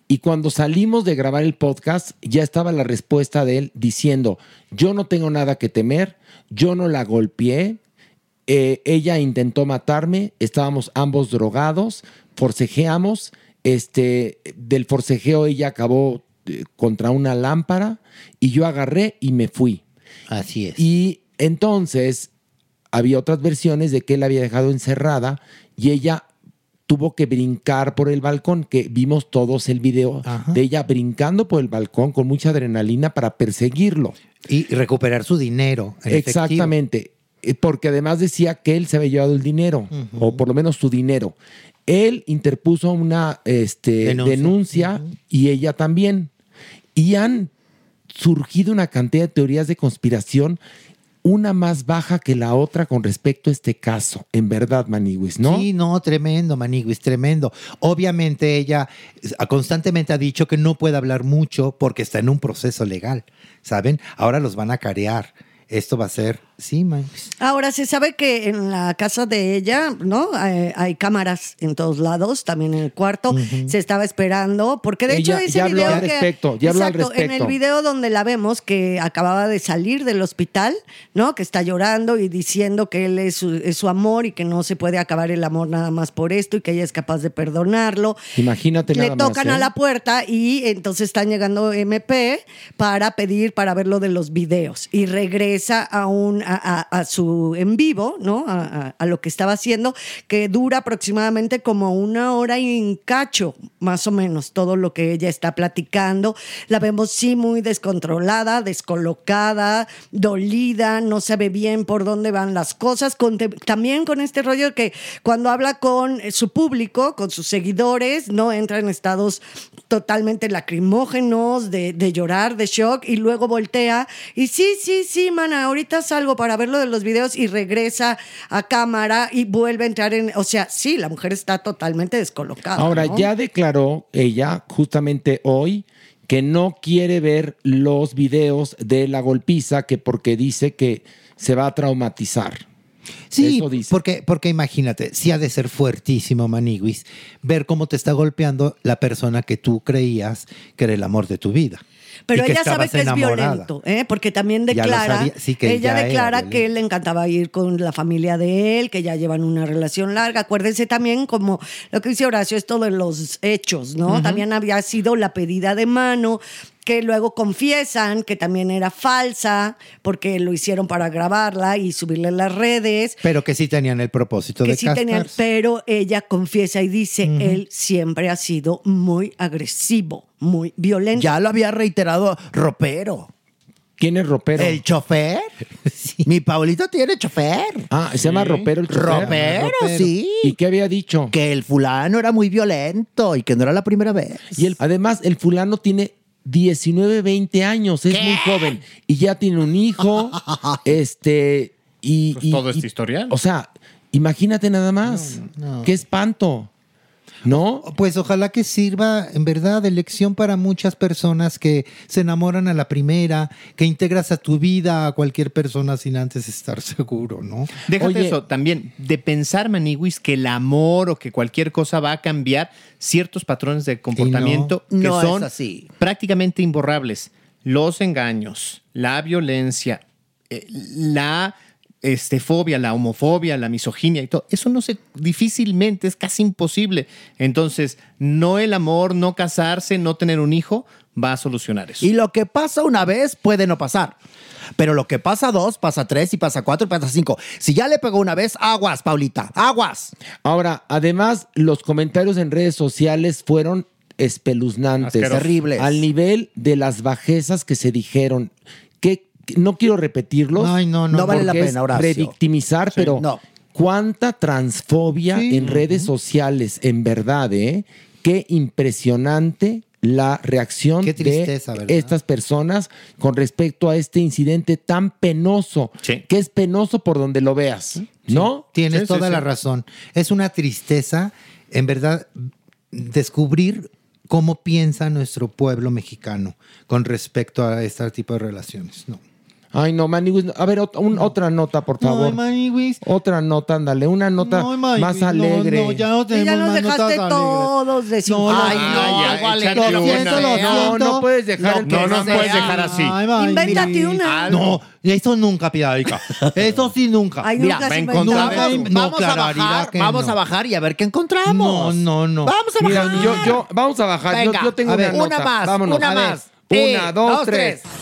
y cuando salimos de grabar el podcast ya estaba la respuesta de él diciendo, yo no tengo nada que temer, yo no la golpeé, eh, ella intentó matarme, estábamos ambos drogados, forcejeamos, este, del forcejeo ella acabó eh, contra una lámpara y yo agarré y me fui. Así es. Y entonces había otras versiones de que él la había dejado encerrada y ella tuvo que brincar por el balcón, que vimos todos el video de ella brincando por el balcón con mucha adrenalina para perseguirlo. Y recuperar su dinero. efectivo. Exactamente, eh, porque además decía que él se había llevado el dinero, o por lo menos su dinero. Él interpuso una este, Denuncia. denuncia, y ella también. Y han surgido una cantidad de teorías de conspiración, una más baja que la otra con respecto a este caso. En verdad, Maniwis, ¿no? Sí, no, tremendo, Maniguis, tremendo. Obviamente ella constantemente ha dicho que no puede hablar mucho porque está en un proceso legal, ¿saben? Ahora los van a carear. Esto va a ser, sí, Maniguis. Ahora se sabe que en la casa de ella, ¿no? Hay, hay cámaras en todos lados, también en el cuarto. Se estaba esperando, porque de Ella hecho ese ya habló video al que- respecto, ya habló al Exacto, en el respecto. video donde la vemos que acababa de salir del hospital, ¿no? Que está llorando y diciendo que él es su, es su amor y que no se puede acabar el amor nada más por esto y que ella es capaz de perdonarlo. Imagínate Le nada más, tocan ¿eh? a la puerta y entonces están llegando MP para pedir para ver lo de los videos y regresa a un a, su en vivo, ¿no? A, lo que estaba haciendo que dura aproximadamente como una hora y un cacho, más o menos, todo lo que ella está platicando. La vemos sí muy descontrolada, descolocada, dolida, no sabe bien por dónde van las cosas, también con este rollo que cuando habla con eh, su público, con sus seguidores, no entra en estados totalmente lacrimógenos, de, de llorar, de shock, y luego voltea y sí, sí, sí, mana, ahorita salgo para ver lo de los videos y regresa a cámara y vuelve a entrar en, o sea, sí, la mujer está totalmente descolocada. Ahora, ¿no? ya declaró ella justamente hoy que no quiere ver los videos de la golpiza, que porque dice que se va a traumatizar. Sí, Eso dice. porque, porque imagínate, sí ha de ser fuertísimo, Maniguis, ver cómo te está golpeando la persona que tú creías que era el amor de tu vida. Pero ella sabe que es violento, ¿eh? porque también declara, sí, que ella era declara que él le encantaba ir con la familia de él, que ya llevan una relación larga. Acuérdense también como lo que dice Horacio, esto de los hechos, ¿no? También había sido la pedida de mano, que luego confiesan que también era falsa, porque lo hicieron para grabarla y subirla en las redes. Pero que sí tenían el propósito Que de sí tenían, pero ella confiesa y dice, él siempre ha sido muy agresivo, muy violento. Ya lo había reiterado Ropero. ¿Quién es Ropero? ¿El chofer? Mi Paulito tiene chofer. Ah, se llama Ropero el chofer. Ropero, Ropero. sí. ¿Y qué había dicho? Que el fulano era muy violento y que no era la primera vez. Y el, además, el fulano tiene 19, 20 años, es muy joven. Y ya tiene un hijo, este, y... Pues y- todo este y- historial. O sea, imagínate nada más. no. Qué espanto. ¿No? Pues ojalá que sirva en verdad de lección para muchas personas que se enamoran a la primera, que integras a tu vida a cualquier persona sin antes estar seguro, ¿no? Déjate Oye, eso, también de pensar, Maniwis, que el amor o que cualquier cosa va a cambiar ciertos patrones de comportamiento no, que no son así. prácticamente imborrables. Los engaños, la violencia, eh, la este, fobia, la homofobia, la misoginia y todo. Eso no se, difícilmente, es casi imposible. Entonces, no el amor, no casarse, no tener un hijo, va a solucionar eso. Y lo que pasa una vez puede no pasar. Pero lo que pasa dos, pasa tres y pasa cuatro y pasa cinco. Si ya le pegó una vez, aguas, Paulita, aguas. Ahora, además, los comentarios en redes sociales fueron espeluznantes. Terribles. Al nivel de las bajezas que se dijeron. No quiero repetirlos. Ay, no, no. No vale la pena, Horacio. Revictimizar, pero no. cuánta transfobia Sí. en redes sociales, en verdad, ¿eh? Qué impresionante la reacción tristeza, de ¿verdad? estas personas con respecto a este incidente tan penoso, Sí. que es penoso por donde lo veas, ¿no? Tienes toda sí. la razón. Es una tristeza, en verdad, descubrir cómo piensa nuestro pueblo mexicano con respecto a este tipo de relaciones. No. Ay, no, Maniwis. no. A ver, ot- un- otra nota, por favor. Maniwis. Otra nota, ándale. Una nota No, Maniwis, más no, alegre. no, ya no tenemos ya nos más notas dejaste alegres. todos de No, no, Ay, no, no, vale. échate Lo una. siento, lo No, siento. no puedes dejar el que No, no puedes dejar así. Ay. Invéntate una. No, eso nunca, Pidarica. Eso sí, nunca. Ay, Mira, nunca se ven, inventó. vamos, No, vamos a bajar, vamos no. a bajar y a ver qué encontramos. No, no, no. Vamos a Mira, bajar. yo, yo, vamos a bajar. Yo- Venga, yo, tengo a ver, una nota. una más, Vámonos. una más. Una, dos, dos, tres. tres.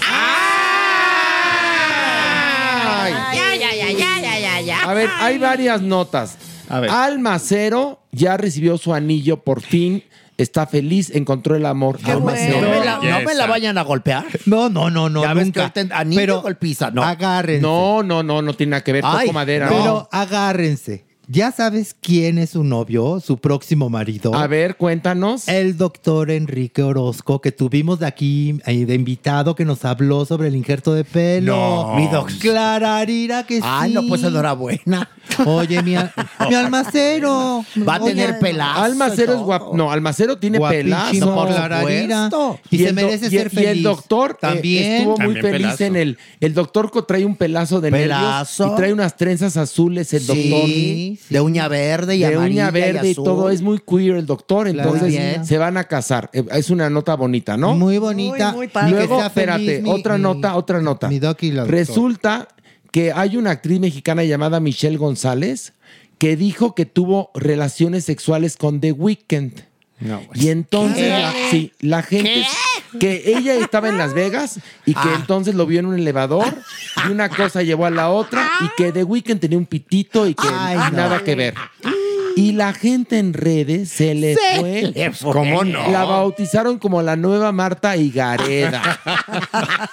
A ver, hay varias notas. A ver. Almacero ya recibió su anillo por fin. Está feliz, encontró el amor. No Almacero. me, la, no me la vayan a golpear. No, no, no, no, Ya ves que nunca. ahorita anillo Pero golpiza, no. agárrense. No, no, no, no tiene nada que ver. Ay, Toco madera. no. Pero agárrense. ¿Ya sabes quién es su novio, su próximo marido? A ver, cuéntanos. El doctor Enrique Orozco, que tuvimos de aquí eh, de invitado, que nos habló sobre el injerto de pelo. No. Mi doc- Clararira que Ay, sí. no, pues enhorabuena. Oye, mi, al- mi almacero. Va a tener pelazo. Almacero y es guapo. No, Almacero tiene pelazo. por Clararira. supuesto. Y, se merece y- ser y feliz. el doctor eh, también. estuvo muy feliz pelazo. en el. El doctor trae un pelazo de Pelazo. nervios y trae unas trenzas azules el doctor. Sí, de uña verde y de amarilla uña verde y, azul. todo. Es muy queer el doctor. Entonces se van a casar. Eh, Es una nota bonita, ¿no? Muy bonita. Muy, padre. Luego, espérate, mi- otra mi- nota, otra nota. mi doc y la. Resulta que hay una actriz mexicana llamada Michelle González que dijo que tuvo relaciones sexuales con The Weeknd. No, Y entonces, sí, la gente, que ella estaba en Las Vegas y que Ah. entonces lo vio en un elevador y una cosa llevó a la otra y que The Weeknd tenía un pitito y que Ay, no. nada que ver. Y la gente en redes se le Se fue. le fue. ¿Cómo no? La bautizaron como la nueva Marta Higareda.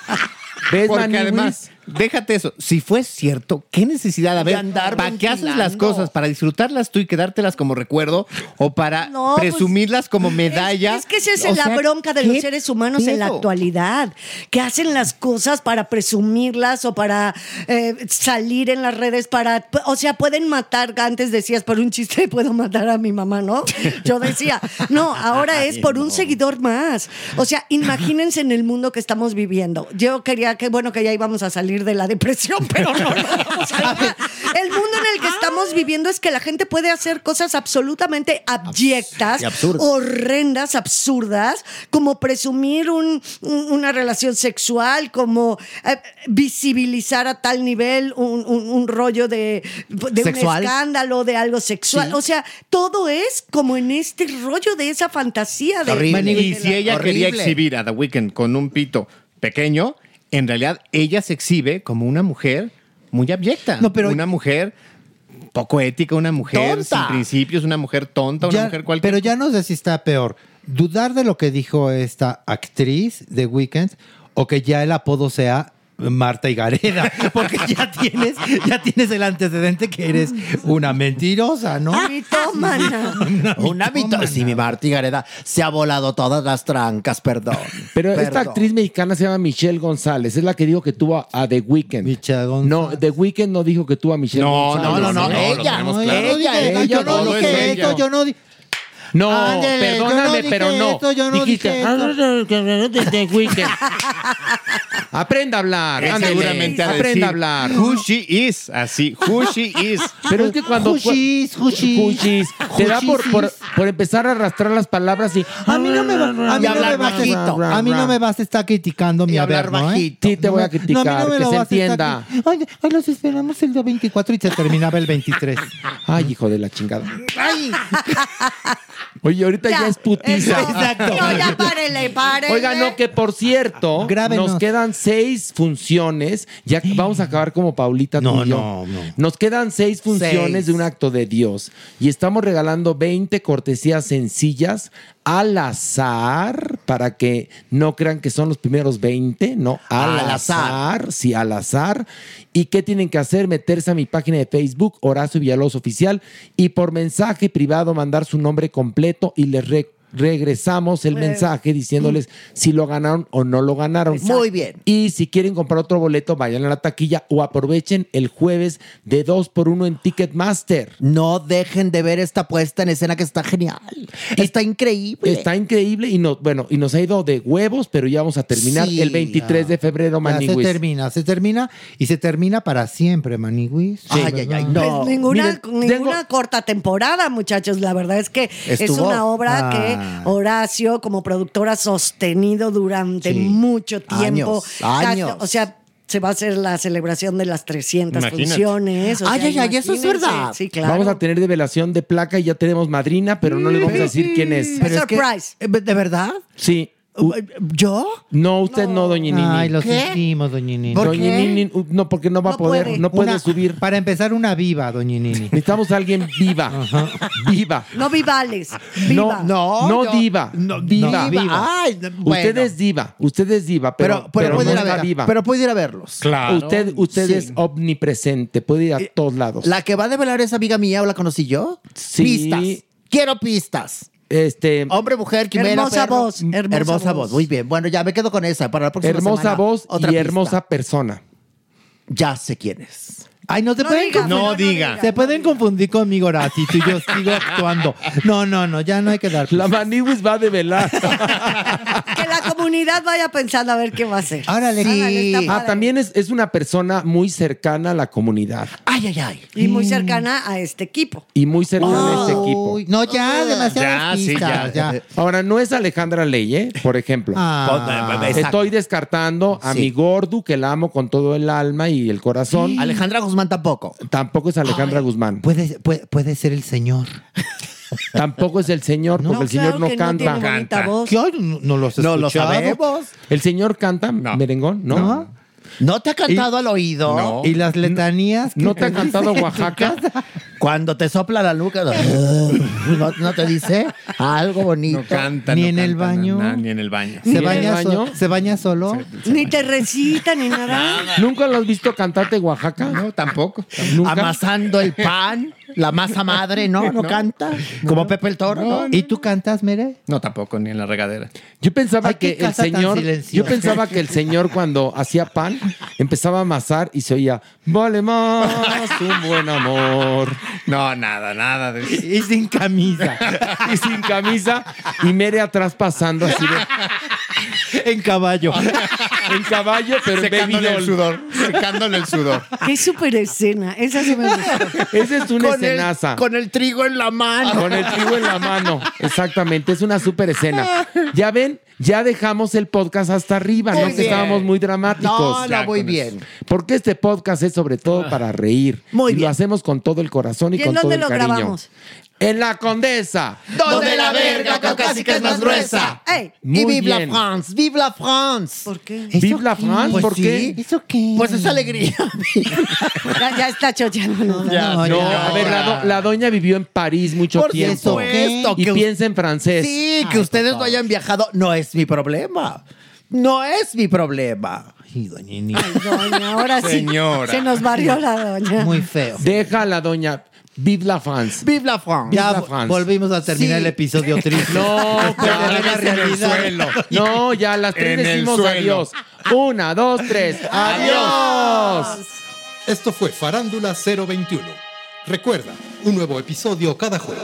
¿Ves, Porque Maniwis? además, déjate eso. Si fue cierto, ¿qué necesidad? A De ver, andar ¿para qué haces las cosas? ¿Para disfrutarlas tú y quedártelas como recuerdo? ¿O para No, pues, presumirlas como medalla? Es, es que esa es O la sea, bronca de ¿qué los seres humanos en la actualidad, que hacen las cosas para presumirlas o para eh, salir en las redes, para, o sea, pueden matar, antes decías, por un chiste puedo matar a mi mamá, ¿no? Yo decía, no, ahora es por un seguidor más. O sea, imagínense en el mundo que estamos viviendo. Yo quería que, bueno, que ya íbamos a salir de la depresión, pero no, no vamos a ir. El mundo en el que estamos viviendo es que la gente puede hacer cosas absolutamente abyectas, absurdas. horrendas, absurdas, como presumir un- un- una relación sexual, como eh, visibilizar a tal nivel un, un- un rollo de, de un Sexual. escándalo, de algo sexual. Sí. O sea, todo es como en este rollo de esa fantasía de... Horrible. de- de Y si ella quería exhibir a The Weeknd con un pito pequeño, en realidad ella se exhibe como una mujer muy abyecta. No, pero- una mujer poco ética, una mujer Tonta. sin principios, una mujer tonta, una Ya- mujer cualquier. pero ya no sé si está peor. Dudar de lo que dijo esta actriz de Weekend o que ya el apodo sea Marta Higareda. Porque ya tienes, ya tienes el antecedente que eres una mentirosa, ¿no? Mitómana. Un hábito. Sí, mi Marta Gareda se ha volado todas las trancas, perdón. Pero esta actriz mexicana se llama Michelle González. Es la que dijo que tuvo a, The Weeknd. Michelle González. No, The Weeknd no dijo que tuvo a Michelle No, González. No, no, no, No, ella. No, claro. yo no Ella, dije, ella, yo no dije es esto, yo no dije. No, yo perdóname, no pero no. esto, yo no Dijiste, dije "Ah, de The Weeknd". Aprenda a hablar. Ándale. seguramente a Aprenda decir a hablar. Who she is, así, who she is. Pero es que cuando. Jushis, jushis. Jushis. Te da por, por, por empezar a arrastrar las palabras y. A mí no me va, a mí no me hablar vas a- bajito. a mí no me vas a estar criticando mi Y hablar ¿eh? bajito. Sí, te voy a No, a mí criticar, no me que lo se vas a estar entienda. Ay, ay, los esperamos el día 24 y se terminaba el 23. Ay, hijo de la chingada. Oye, ahorita ya, es putiza. Exacto. No, ya párele, párele. Oiga, no, que por cierto, Grábenos. nos quedan seis funciones. Ya vamos a acabar como Paulita tú No, y yo. no, no. Nos quedan seis funciones Seis. de un acto de Dios. Y estamos regalando 20 cortesías sencillas al azar para que no crean que son los primeros 20, no, al, Al azar. azar. Sí, al azar. ¿Y qué tienen que hacer? Meterse a mi página de Facebook, Horacio Villalobos Oficial, y por mensaje privado mandar su nombre completo y les recuerdo regresamos el Bueno. mensaje diciéndoles si lo ganaron o no lo ganaron. Muy bien. Y si quieren comprar otro boleto, vayan a la taquilla o aprovechen el jueves de 2 por 1 en Ticketmaster. No dejen de ver esta puesta en escena que está genial. Está increíble. Está increíble y no, bueno, y nos ha ido de huevos, pero ya vamos a terminar Sí, el 23 de febrero, Ya se Maniguis. termina, se termina y se termina para siempre, Maniguis. Pues ninguna, ninguna corta temporada, muchachos. La verdad es que es una obra Ah. que Horacio, como productor, ha sostenido durante Sí. mucho tiempo. Años, años. O sea, se va a hacer la celebración de las 300 Imagínate. funciones. o Ay, sea, ay, ay, eso es verdad. Sí, claro. Vamos a tener develación de placa y ya tenemos madrina, pero no les vamos a decir quién es. Pero es que-. ¿De verdad? Sí. ¿Yo? No, usted no, doña Nini. Ay, lo ¿Qué? sentimos, doña Nini. ¿Por Doña qué? Nini, uh, no, porque no va a poder, puede. no puede Una- subir. Para empezar, una viva, doña Nini. Necesitamos a alguien viva. Viva. No vivales. Viva. No, no, diva. viva. viva. Ay, bueno. Usted es diva. Usted es diva, pero, Pero, pero, pero puede no ir a está ver, viva. pero puede ir a verlos. Usted, usted Sí. es omnipresente. Puede ir a todos lados. La que va a develar es amiga mía o la conocí yo. Sí. Pistas. Quiero pistas. Este, Hombre, mujer, quimera, Hermosa perro. voz, hermosa Hermosa voz. voz. Muy bien. Bueno, ya me quedo con esa. Para la próxima hermosa semana, voz otra y pista. hermosa persona. Ya sé quién es. Ay, no te No pueden diga, confundir. no diga. Se pueden confundir conmigo, Horacio, y yo sigo actuando. No, no, no, ya no hay que dar. La Maniwis va a develar. Que la comunidad vaya pensando a ver qué va a hacer. Órale, Ándale, está Ah, también es, es una persona muy cercana a la comunidad Ay, ay, ay. Y muy cercana a este equipo. y muy cercana a este equipo. Uy, no, ya, demasiadas Ya, sí, pistas, ya. ya. Ahora, no es Alejandra Leye, por ejemplo. Ah, Exacto. Estoy descartando a Sí. mi Gordu, que la amo con todo el alma y el corazón. Alejandra Guzmán tampoco. Tampoco es Alejandra Guzmán. puede, puede, puede ser el señor. Tampoco es el señor, porque el señor no que canta. Voz. ¿Qué? No, no los No lo sabemos. ¿El señor canta merengón? ¿No? ¿No? ¿No te ha cantado al oído? No. ¿Y las letanías? ¿No te ha cantado Oaxaca? Cuando te sopla la nuca, ¿no, no te dice algo bonito? No canta. Ni no en el baño. na- na, ni en el baño. ¿Ni ¿Se en baña, el so-? ¿Se baña solo? Ni te recita, ni nada. ¿Nunca lo has visto cantarte Oaxaca? No, tampoco. ¿Nunca? Amasando el pan, la masa madre, ¿no? ¿No, canta? Como Pepe el Toro, ¿no? ¿Y tú cantas, Mere? No, tampoco, ni en la regadera. Yo pensaba Ay, que el señor, yo pensaba que el señor cuando hacía pan empezaba a amasar y se oía, vale más un buen amor. No, nada, nada. Y sin camisa. Y sin camisa y Mere atrás pasando así de, en caballo. En caballo, pero en baby el sudor. Secándole el sudor. Qué súper escena. Esa sí me gustó. Esa es una Con el, escenaza. con el trigo en la mano. Con el trigo en la mano. Exactamente, es una súper escena. Ya ven, ya dejamos el podcast hasta arriba, Muy no que estábamos muy dramáticos. No, no, muy bien. Porque este podcast es sobre todo para reír. Muy y bien. lo hacemos con todo el corazón y, ¿Y en con todo dónde el lo cariño. grabamos? En la Condesa. Donde la verga caucásica es más gruesa. ¡Ey! Y vive la bien. France, vive la France. ¿Por qué? Vive la France, Pues ¿por sí. qué? ¿Eso qué? Pues es alegría. Ya, ya está chocheando. No, no. No, No, ya. a ver, la, do- la doña vivió en París mucho Por tiempo. supuesto Y que piensa en francés. Sí, que ustedes no hayan viajado no es mi problema. No es mi problema. Ay, doña. Ay, doña, ahora sí. Señora. Se nos varió la doña. Muy feo. Deja a la doña. Vive la France. Vive la France. Ya la France. volvimos a terminar Sí. el episodio triste. No, la en el realidad. suelo. No, ya a las tres En decimos adiós. Una, dos, tres. ¡Adiós! Esto fue Farándula 021. Recuerda, un nuevo episodio cada jueves.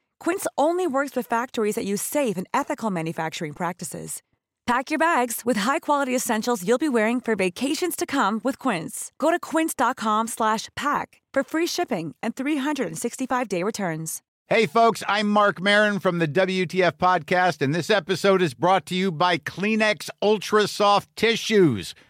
Quince only works with factories that use safe and ethical manufacturing practices. Pack your bags with high-quality essentials you'll be wearing for vacations to come with Quince. Go to quince.com/pack for free shipping and 365-day returns. Hey, folks, I'm Mark Marin from the WTF Podcast, and this episode is brought to you by Kleenex Ultra Soft Tissues,